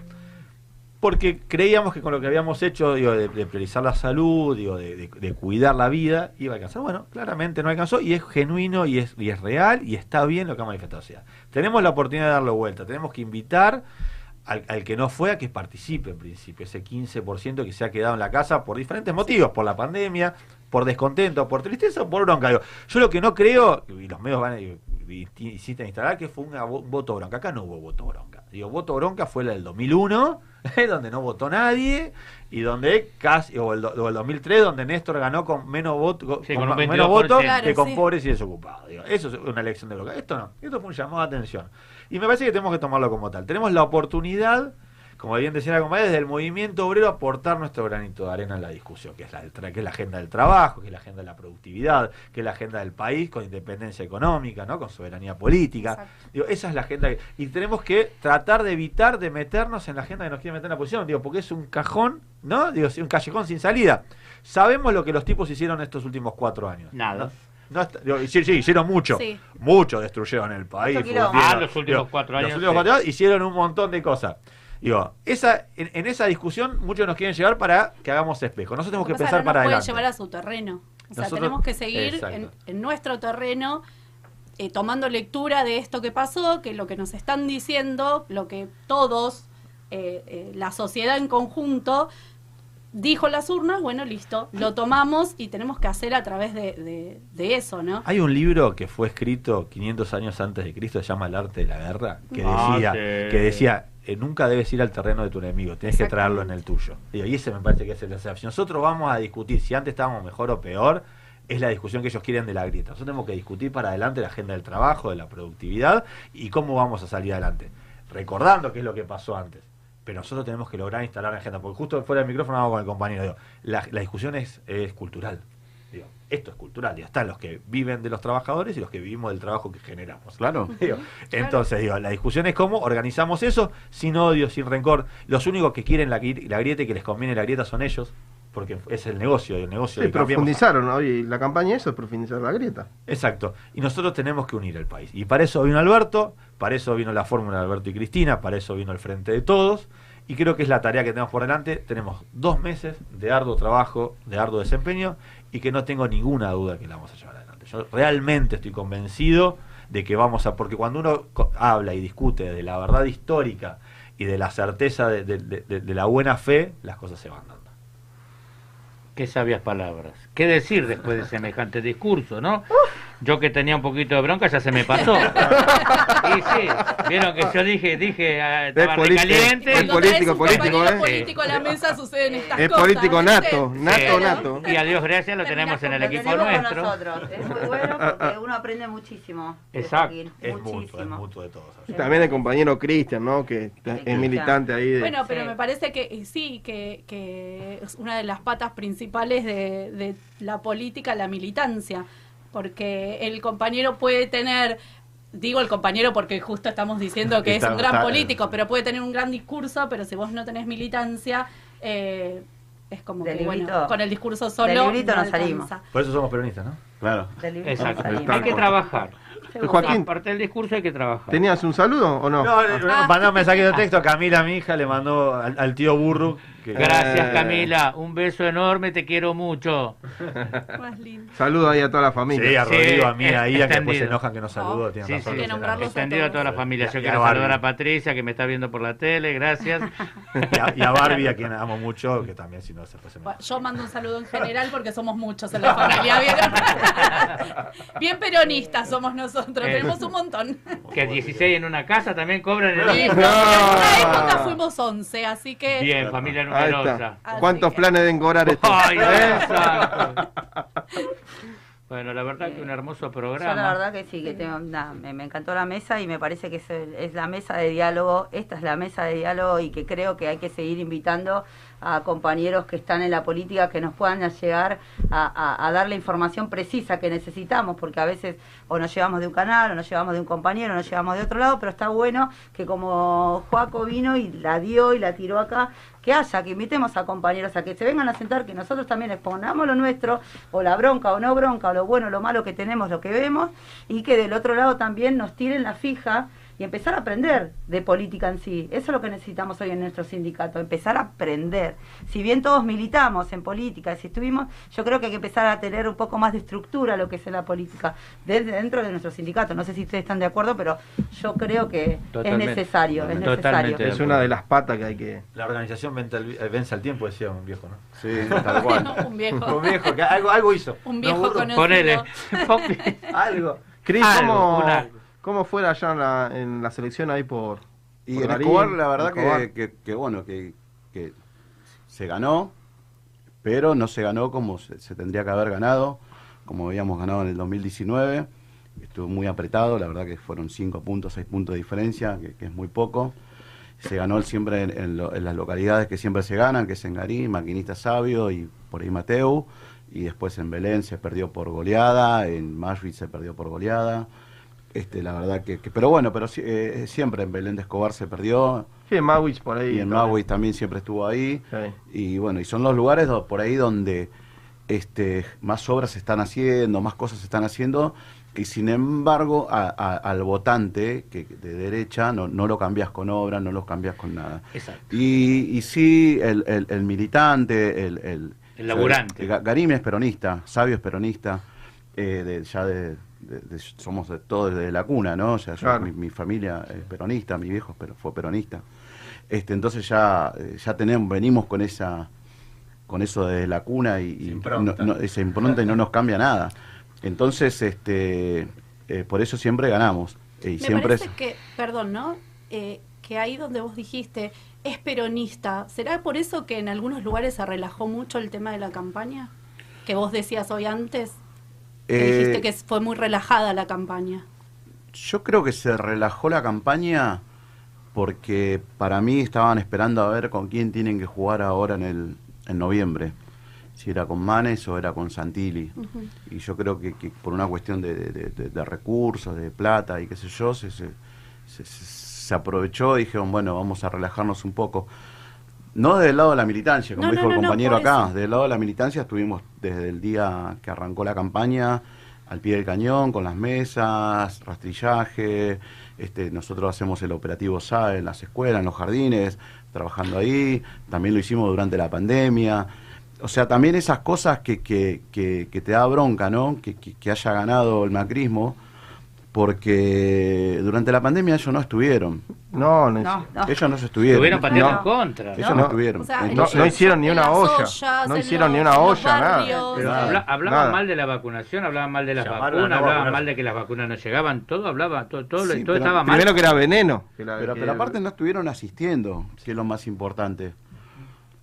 porque creíamos que con lo que habíamos hecho, de, priorizar la salud, de, cuidar la vida, iba a alcanzar. Bueno, claramente no alcanzó y es genuino y es, real y está bien lo que ha manifestado. O tenemos la oportunidad de darlo vuelta, tenemos que invitar al, que no fue a que participe en principio, ese 15% que se ha quedado en la casa por diferentes motivos, por la pandemia, por descontento, por tristeza por bronca. Yo lo que no creo, y los medios van a en instalar, que fue una vo- un voto bronca. Acá no hubo voto bronca. Digo, voto bronca fue la del 2001, [laughs] donde no votó nadie, y donde casi, o el, o el 2003, donde Néstor ganó con menos votos Sí, con menos 22%. votos Claro, que con sí. pobres y desocupados. Digo, eso es una elección de bronca. Esto no, esto fue un llamado de atención. Y me parece que tenemos que tomarlo como tal. Tenemos la oportunidad, como bien decía la compañera, desde el movimiento obrero aportar nuestro granito de arena en la discusión, que es la, que es la agenda del trabajo, que es la agenda de la productividad, que es la agenda del país con independencia económica, ¿no? con soberanía política. Digo, esa es la agenda. que- y tenemos que tratar de evitar de meternos en la agenda que nos quiere meter en la posición, digo, porque es un cajón, ¿no? Digo, un callejón sin salida. Sabemos lo que los tipos hicieron estos últimos cuatro años. Nada. ¿no? No está- digo, sí, sí, hicieron mucho. Sí. Mucho destruyeron el país. Ah, los últimos cuatro años, Los últimos sí. cuatro años hicieron un montón de cosas. Digo, esa, en, en esa discusión muchos nos quieren llevar para que hagamos espejo. Nosotros tenemos que que pasa pensar que no para nos pueden adelante. llevar a su terreno. O sea, Nosotros- tenemos que seguir en, en nuestro terreno, eh, tomando lectura de esto que pasó, que lo que nos están diciendo, lo que todos, eh, eh, la sociedad en conjunto, dijo las urnas, bueno, listo, lo tomamos y tenemos que hacer a través de, de- de eso, ¿no? Hay un libro que fue escrito 500 años antes de Cristo, se llama El arte de la guerra, que Ah, decía, sí. que decía eh, nunca debes ir al terreno de tu enemigo, tienes que traerlo en el tuyo. Y ese me parece que es el desafío. Si nosotros vamos a discutir si antes estábamos mejor o peor, es la discusión que ellos quieren de la grieta. Nosotros tenemos que discutir para adelante la agenda del trabajo, de la productividad y cómo vamos a salir adelante. Recordando qué es lo que pasó antes. Pero nosotros tenemos que lograr instalar la agenda. Porque justo fuera del micrófono hago con el compañero. Digo, la, la discusión es, es cultural. Esto es cultural. Digo, están los que viven de los trabajadores y los que vivimos del trabajo que generamos. Claro. [laughs] Digo, entonces, digo, la discusión es cómo organizamos eso sin odio, sin rencor. Los únicos que quieren la, gri- la grieta y que les conviene la grieta son ellos, porque es el negocio, el negocio Sí, profundizaron, ¿no? Y la campaña eso es profundizar la grieta. Exacto. Y nosotros tenemos que unir el país. Y para eso vino Alberto, para eso vino la fórmula de Alberto y Cristina, para eso vino el Frente de Todos. Y creo que es la tarea que tenemos por delante. Tenemos dos meses de arduo trabajo, de arduo desempeño, y que no tengo ninguna duda que la vamos a llevar adelante. Yo realmente estoy convencido de que vamos a... Porque cuando uno habla y discute de la verdad histórica y de la certeza de- de- de la buena fe, las cosas se van dando. Qué sabias palabras. ¿Qué decir después de semejante discurso, no? Yo que tenía un poquito de bronca ya se me pasó. [laughs] Y sí, vieron que yo dije, dije, ah, estaba político, recaliente. es político, político, ¿eh? político a la mesa suceden estas Es cosas. político ¿viste? nato, nato, Sí. nato. Y a Dios gracias lo tenemos en el equipo nuestro. nosotros. Es muy bueno porque uno aprende muchísimo. Exacto. Es mutuo, es muchísimo. mutuo de todos. Y también el compañero Cristian, ¿no? Que es militante ahí de... Bueno, pero me parece que sí, que, que es una de las patas principales de, de la política, la militancia, porque el compañero puede tener, digo el compañero porque justo estamos diciendo que es un gran está- político, pero puede tener un gran discurso, pero si vos no tenés militancia, eh, es como Del que, bueno, librito- con el discurso del solo librito no salimos. Por eso somos peronistas, ¿no? Claro. Exacto. Hay que trabajar. Joaquín. Aparte del discurso hay que trabajar. ¿Tenías un saludo o no? No, le mandó un mensaje de texto a Camila, mi hija, le mandó al, al tío Burru. Que- Gracias Eh. Camila, un beso enorme, te quiero mucho. Saludo ahí a toda la familia. Sí, a Rodrigo, a mí, Sí, a Ian, que después se enojan que no saludo. tienen Sí, razón. sí, que extendido a toda la familia. Yo Y a- y quiero a saludar a Patricia, que me está viendo por la tele, gracias. Y a, y a Barbie, a quien amo mucho, que también si no se Bueno, Yo mando un saludo en general porque somos muchos en la familia. Bien, [laughs] bien peronistas somos nosotros, Eh. tenemos un montón. Que 16 en una casa también cobran el Sí, mismo. En una época fuimos 11, así que... Bien, familia Ahí está. ¿Cuántos planes de engordar esto? Ay, ¿Eh? exacto. Bueno, la verdad que un hermoso programa. Yo la verdad que sí, que tengo, me, me encantó la mesa y me parece que es, es la mesa de diálogo, esta es la mesa de diálogo y que creo que hay que seguir invitando a compañeros que están en la política que nos puedan llegar a, dar la información precisa que necesitamos, porque a veces o nos llevamos de un canal, o nos llevamos de un compañero, o nos llevamos de otro lado, pero está bueno que como Joaco vino y la dio y la tiró acá, que haya, que invitemos a compañeros a que se vengan a sentar, que nosotros también expongamos lo nuestro, o la bronca o no bronca, o lo bueno o lo malo que tenemos, lo que vemos, y que del otro lado también nos tiren la fija y empezar a aprender de política en sí. Eso es lo que necesitamos hoy en nuestro sindicato, empezar a aprender. Si bien todos militamos en política, si estuvimos, yo creo que hay que empezar a tener un poco más de estructura lo que es la política desde dentro de nuestro sindicato. No sé si ustedes están de acuerdo, pero yo creo que Totalmente. es necesario, es necesario. Es una de las patas que hay que... La organización vence al, eh, vence al tiempo, decía un viejo, ¿no? Sí, [laughs] tal cual. [laughs] un viejo. un viejo, que algo, algo hizo. Un No, viejo burro. conocido. [laughs] Ponele. algo. Cris, ¿cómo. ¿Cómo fue allá en la, en la selección ahí por... Y por en Darín, Escobar, la verdad Escobar? que, que- que bueno, que, que se ganó, pero no se ganó como se, se tendría que haber ganado, como habíamos ganado en el 2019. Estuvo muy apretado, la verdad que fueron 5 puntos, 6 puntos de diferencia, que, que es muy poco. Se ganó siempre en, en lo- en las localidades que siempre se ganan, que es en Garín, Maquinista Sabio y por ahí Mateu. Y después en Belén se perdió por goleada, en Mashville se perdió por goleada. Este, la verdad que, que- pero bueno, pero sí, eh, siempre en Belén de Escobar se perdió. Sí, en Mawich por ahí. Y en también. Mawich también siempre estuvo ahí. Y bueno, y son los lugares do- por ahí donde este, más obras se están haciendo, más cosas se están haciendo, y sin embargo a- a- al votante que de derecha no, no lo cambias con obras, no lo cambias con nada. Exacto. Y, y sí, el, el- el militante, el, el, El laburante. Ga- Garim es peronista, Sabio es peronista, eh, de- ya de, de- de- somos de todos de la cuna, ¿no? O sea, yo- Claro. mi, mi familia es peronista, mi viejo pero fue peronista. Este, entonces ya, eh, ya tenemos, venimos con esa con eso de la cuna y, y impronta. no- no- esa impronta y no nos cambia nada. Entonces, este, eh, por eso siempre ganamos. Y Me siempre parece es- que, perdón, ¿no? Eh, que ahí donde vos dijiste es peronista, ¿será por eso que en algunos lugares se relajó mucho el tema de la campaña? Que vos decías hoy antes, Eh, dijiste que fue muy relajada la campaña. Yo creo que se relajó la campaña porque para mí estaban esperando a ver con quién tienen que jugar ahora en el en noviembre. Si era con Manes o era con Santilli. Y yo creo que, que por una cuestión de, de- de- de recursos, de plata y qué sé yo, se, se, se- se aprovechó y dijeron, bueno, vamos a relajarnos un poco. No del lado de la militancia, como No, dijo no, el compañero acá, eso. del lado de la militancia estuvimos desde el día que arrancó la campaña al pie del cañón, con las mesas, rastrillaje, este, nosotros hacemos el operativo SAE en las escuelas, en los jardines, trabajando ahí, también lo hicimos durante la pandemia. O sea, también esas cosas que, que, que, que te da bronca, ¿no? Que, que, que haya ganado el macrismo, porque durante la pandemia ellos no estuvieron. No, no, No, no. Ellos no se estuvieron. Estuvieron pateando No. en contra. Ellos no, estuvieron. O sea, No, Entonces- no hicieron ni una olla. ollas, no hicieron ni una olla, nada. Pero habla- hablaban nada. mal de la vacunación, hablaban mal de las Llamaron vacunas, no hablaban mal de que las vacunas no llegaban, todo hablaba, todo, todo, Sí, todo pero estaba mal. Primero que era veneno. que la- Pero, que- pero aparte no estuvieron asistiendo, que es lo más importante.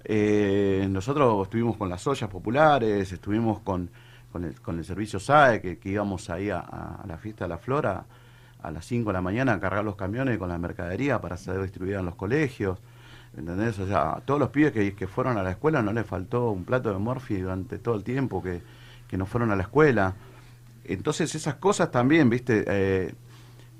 Eh, nosotros estuvimos con las ollas populares, estuvimos con, con, el, con el servicio SAE, que, que íbamos ahí a, a la fiesta de la flora a las 5 de la mañana a cargar los camiones con la mercadería para ser distribuida en los colegios. ¿Entendés? O sea, a todos los pibes que, que fueron a la escuela no les faltó un plato de morfi durante todo el tiempo que, que no fueron a la escuela. Entonces esas cosas también, viste, Eh,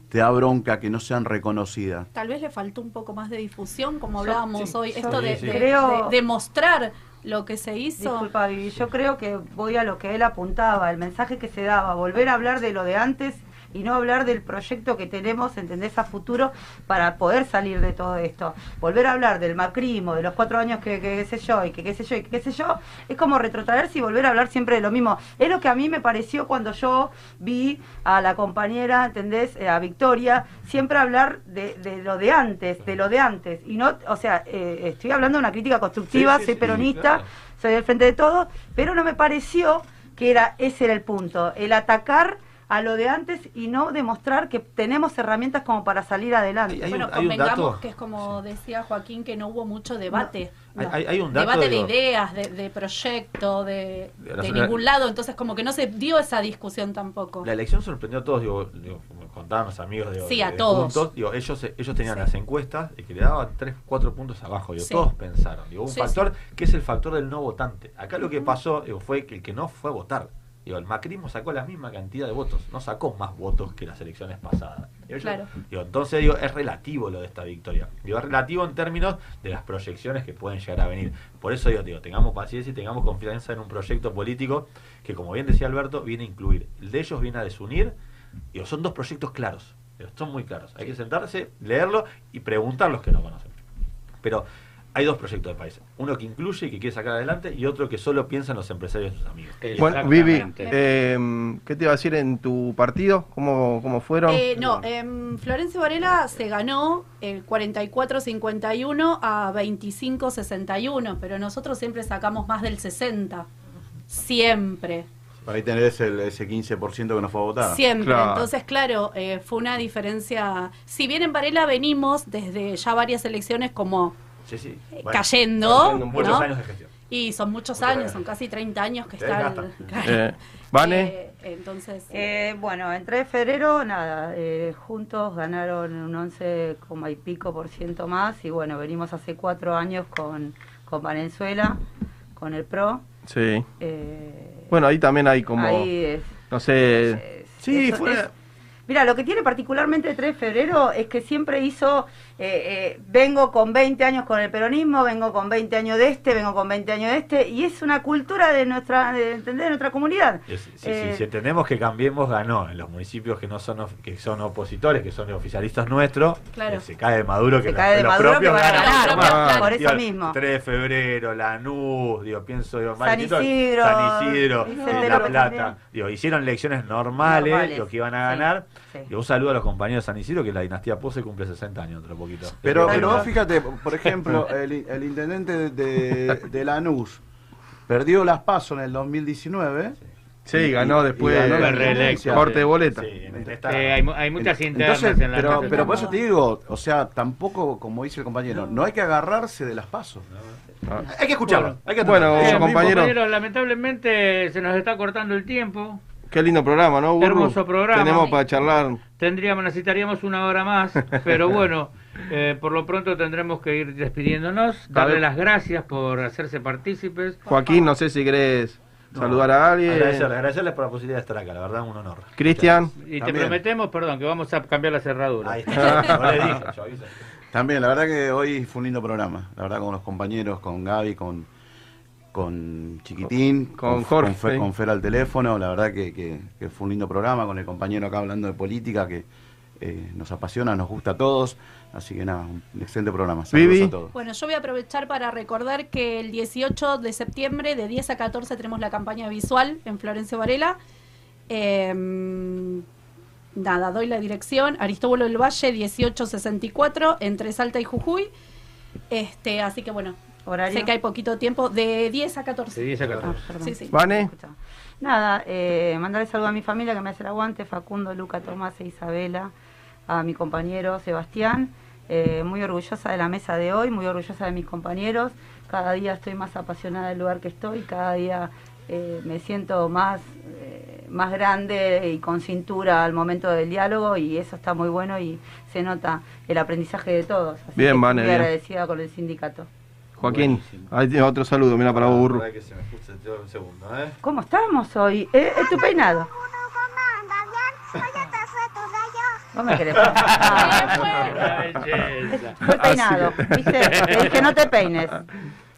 te da bronca que no sean reconocidas. Tal vez le faltó un poco más de difusión, como Yo- hablábamos sí, hoy, yo esto de, sí. de- creo- de- de mostrar lo que se hizo. Disculpa, Vivi, yo creo que voy a lo que él apuntaba, el mensaje que se daba, volver a hablar de lo de antes y no hablar del proyecto que tenemos, ¿entendés?, a futuro para poder salir de todo esto. Volver a hablar del macrismo, de los cuatro años que, qué sé yo, y que qué sé yo, y que qué sé yo, es como retrotraerse y volver a hablar siempre de lo mismo. Es lo que a mí me pareció cuando yo vi a la compañera, ¿entendés?, Eh, a Victoria, siempre hablar de, de lo de antes, de lo de antes. Y no, o sea, eh, estoy hablando de una crítica constructiva, Sí, sí, soy sí, peronista, claro. soy del frente de todos, pero no me pareció que era ese era el punto, el atacar a lo de antes y no demostrar que tenemos herramientas como para salir adelante. Hay bueno, un- hay un convengamos dato- que es como decía Joaquín, que no hubo mucho debate. Hay- No. hay- hay un dato, debate digo- de ideas, de, de proyecto, de, De la- de la- ningún lado, entonces como que no se dio esa discusión tampoco. La elección sorprendió a todos, digo, digo, como contaban los amigos de, Sí, de- a de todos. Juntos, digo, ellos, ellos tenían las encuestas y que le daban 3, 4 puntos abajo, digo, Sí. todos pensaron, digo, un Sí, factor que es el factor del no votante. Acá lo que pasó digo, fue que el que no fue a votar, digo, el macrismo sacó la misma cantidad de votos, no sacó más votos que las elecciones pasadas. Digo, yo- Claro. digo, entonces digo, es relativo lo de esta victoria. Digo, es relativo en términos de las proyecciones que pueden llegar a venir. Por eso digo, digo, tengamos paciencia y tengamos confianza en un proyecto político que, como bien decía Alberto, viene a incluir. El de ellos viene a desunir. Digo, son dos proyectos claros. Digo, son muy claros. Hay que sentarse, leerlo y preguntar los que no conocen. Pero hay dos proyectos de país. Uno que incluye y que quiere sacar adelante y otro que solo piensa en los empresarios y sus amigos. Bueno, Vivi, eh, ¿qué te iba a decir en tu partido? ¿Cómo, cómo fueron? Eh, no, em, Florencio Varela se ganó el 44-51 a 25-61, pero nosotros siempre sacamos más del 60. Siempre. Para ahí tenés el, ese 15% que no fue a votar. Siempre. Entonces, claro, eh, fue una diferencia. Si bien en Varela venimos desde ya varias elecciones como Sí, sí. eh, Bueno, cayendo, haciendo muchos ¿no? años de gestión. Y son muchos años, son casi 30 años que Te están. [laughs] Eh, ¿Vane? Eh, entonces, Eh, bueno, en 3 de febrero, nada, eh, juntos ganaron un 11, coma y pico por ciento más y bueno, venimos hace cuatro años con, con Venezuela, con el PRO. Sí. Eh, Bueno, ahí también hay como. Ahí es. No sé. Sí, Eso fue. es- Mira, lo que tiene particularmente 3 de febrero es que siempre hizo eh, eh, vengo con 20 años con el peronismo, vengo con 20 años de este, vengo con 20 años de este, y es una cultura de nuestra, de, entender, de nuestra comunidad. Eh, si entendemos que Cambiemos ganó en los municipios que no son of- que son opositores, que son oficialistas nuestros, Claro. se cae de Maduro que Se los- cae de los Maduro que propios van a ganar, por eso Digo, mismo. 3 de febrero, Lanús, digo, pienso digo, San Isidro, San Isidro, La Plata, digo, hicieron elecciones normales, Normales, lo que iban a ganar. Y un saludo a los compañeros de San Isidro que la dinastía Pose cumple 60 años otro poquito. Pero, pero vos fíjate, por ejemplo, [laughs] el, el intendente de, de Lanús perdió las PASO en el 2019. Sí, y- ganó después ganó la el intendencia. corte de boleta. Eh, hay, hay muchas internas Entonces, en la pero, pero por eso te digo, o sea, tampoco, como dice el compañero, no hay que agarrarse de las pasos. Hay que escucharlo. hay que Bueno, compañero. lamentablemente se nos está cortando el tiempo. Qué lindo programa, ¿no, Burru? Hermoso programa. Tenemos para charlar. Tendríamos, necesitaríamos una hora más, [laughs] pero bueno, eh, por lo pronto tendremos que ir despidiéndonos. Darle las gracias por hacerse partícipes. Joaquín, no sé si querés saludar a alguien. Agradecerles, agradecerles por la posibilidad de estar acá, la verdad, un honor. Cristian. Y te También. prometemos, perdón, que vamos a cambiar la cerradura. Ahí está. No le dije, yo aviso. [laughs] También, la verdad que hoy fue un lindo programa. La verdad, con los compañeros, con Gaby, con, con Chiquitín, Con Jorge, con, Fer, con Fer al teléfono. La verdad que, que- que fue un lindo programa con el compañero acá hablando de política que eh, nos apasiona, nos gusta a todos. Así que nada, un excelente programa. Saludos Vivi. a todos. Bueno, yo voy a aprovechar para recordar que el 18 de septiembre, de 10 a 14, tenemos la campaña visual en Florencio Varela. Eh, nada, doy la dirección. Aristóbulo del Valle, 1864, entre Salta y Jujuy. Este, así que bueno, ¿Horario? sé que hay poquito tiempo, de 10 a 14. De 10 a 14. Ah, perdón. Sí, sí. Vane. Nada, eh, mandarle saludo a mi familia que me hace el aguante, Facundo, Luca, Tomás e Isabela, a mi compañero Sebastián, eh, muy orgullosa de la mesa de hoy, muy orgullosa de mis compañeros, cada día estoy más apasionada del lugar que estoy, cada día eh, me siento más, eh, más grande y con cintura al momento del diálogo y eso está muy bueno y se nota el aprendizaje de todos. Así Bien, que Vane, muy bien. agradecida con el sindicato. Joaquín, ahí tiene otro saludo, mira para vos, Burru. La verdad que se me escucha todo un segundo, ¿eh? ¿Cómo estamos hoy? ¿Eh, ¿Es tu peinado? ¿Vos me querés? Fue [laughs] peinado, ¿viste? Te dije no te peines.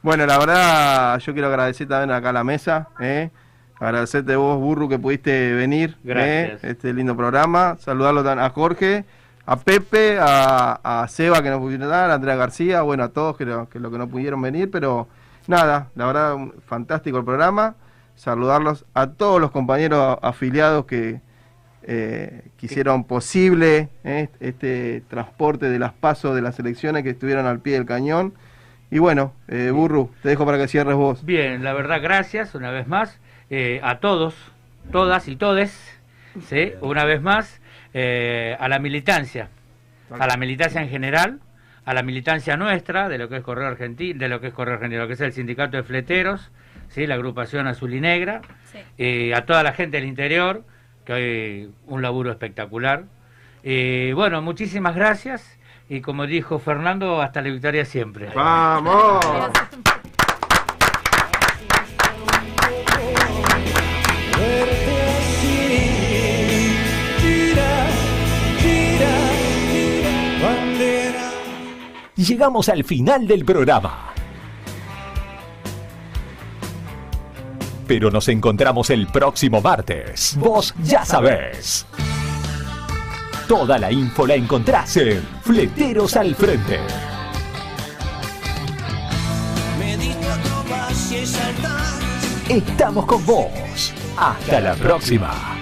Bueno, la verdad, yo quiero agradecer también acá a la mesa, ¿eh? agradecerte vos, Burru, que pudiste venir, Gracias. ¿eh? este lindo programa, saludarlo a Jorge, a Pepe, a, a Seba, que no pudieron dar, a Andrea García, bueno, a todos que lo, que lo que no pudieron venir, pero nada, la verdad, fantástico el programa, saludarlos a todos los compañeros afiliados que eh, que hicieron posible ¿eh? este transporte de las pasos de las elecciones que estuvieron al pie del cañón. Y bueno, eh, Burru, te dejo para que cierres vos. Bien, la verdad, gracias una vez más eh, a todos, todas y todes, ¿sí? una vez más, eh, a la militancia, a la militancia en general, a la militancia nuestra, de lo que es Correo Argentino, de lo que es Correo Argentino, lo que es el Sindicato de Fleteros, ¿sí? la agrupación azul y negra, eh, a toda la gente del interior, que hoy un laburo espectacular. Eh, bueno, muchísimas gracias y como dijo Fernando, hasta la victoria siempre. ¡Vamos! Llegamos al final del programa. Pero nos encontramos el próximo martes. Vos ya sabés. Toda la info la encontrás en Fleteros al Frente. Estamos con vos. Hasta la próxima.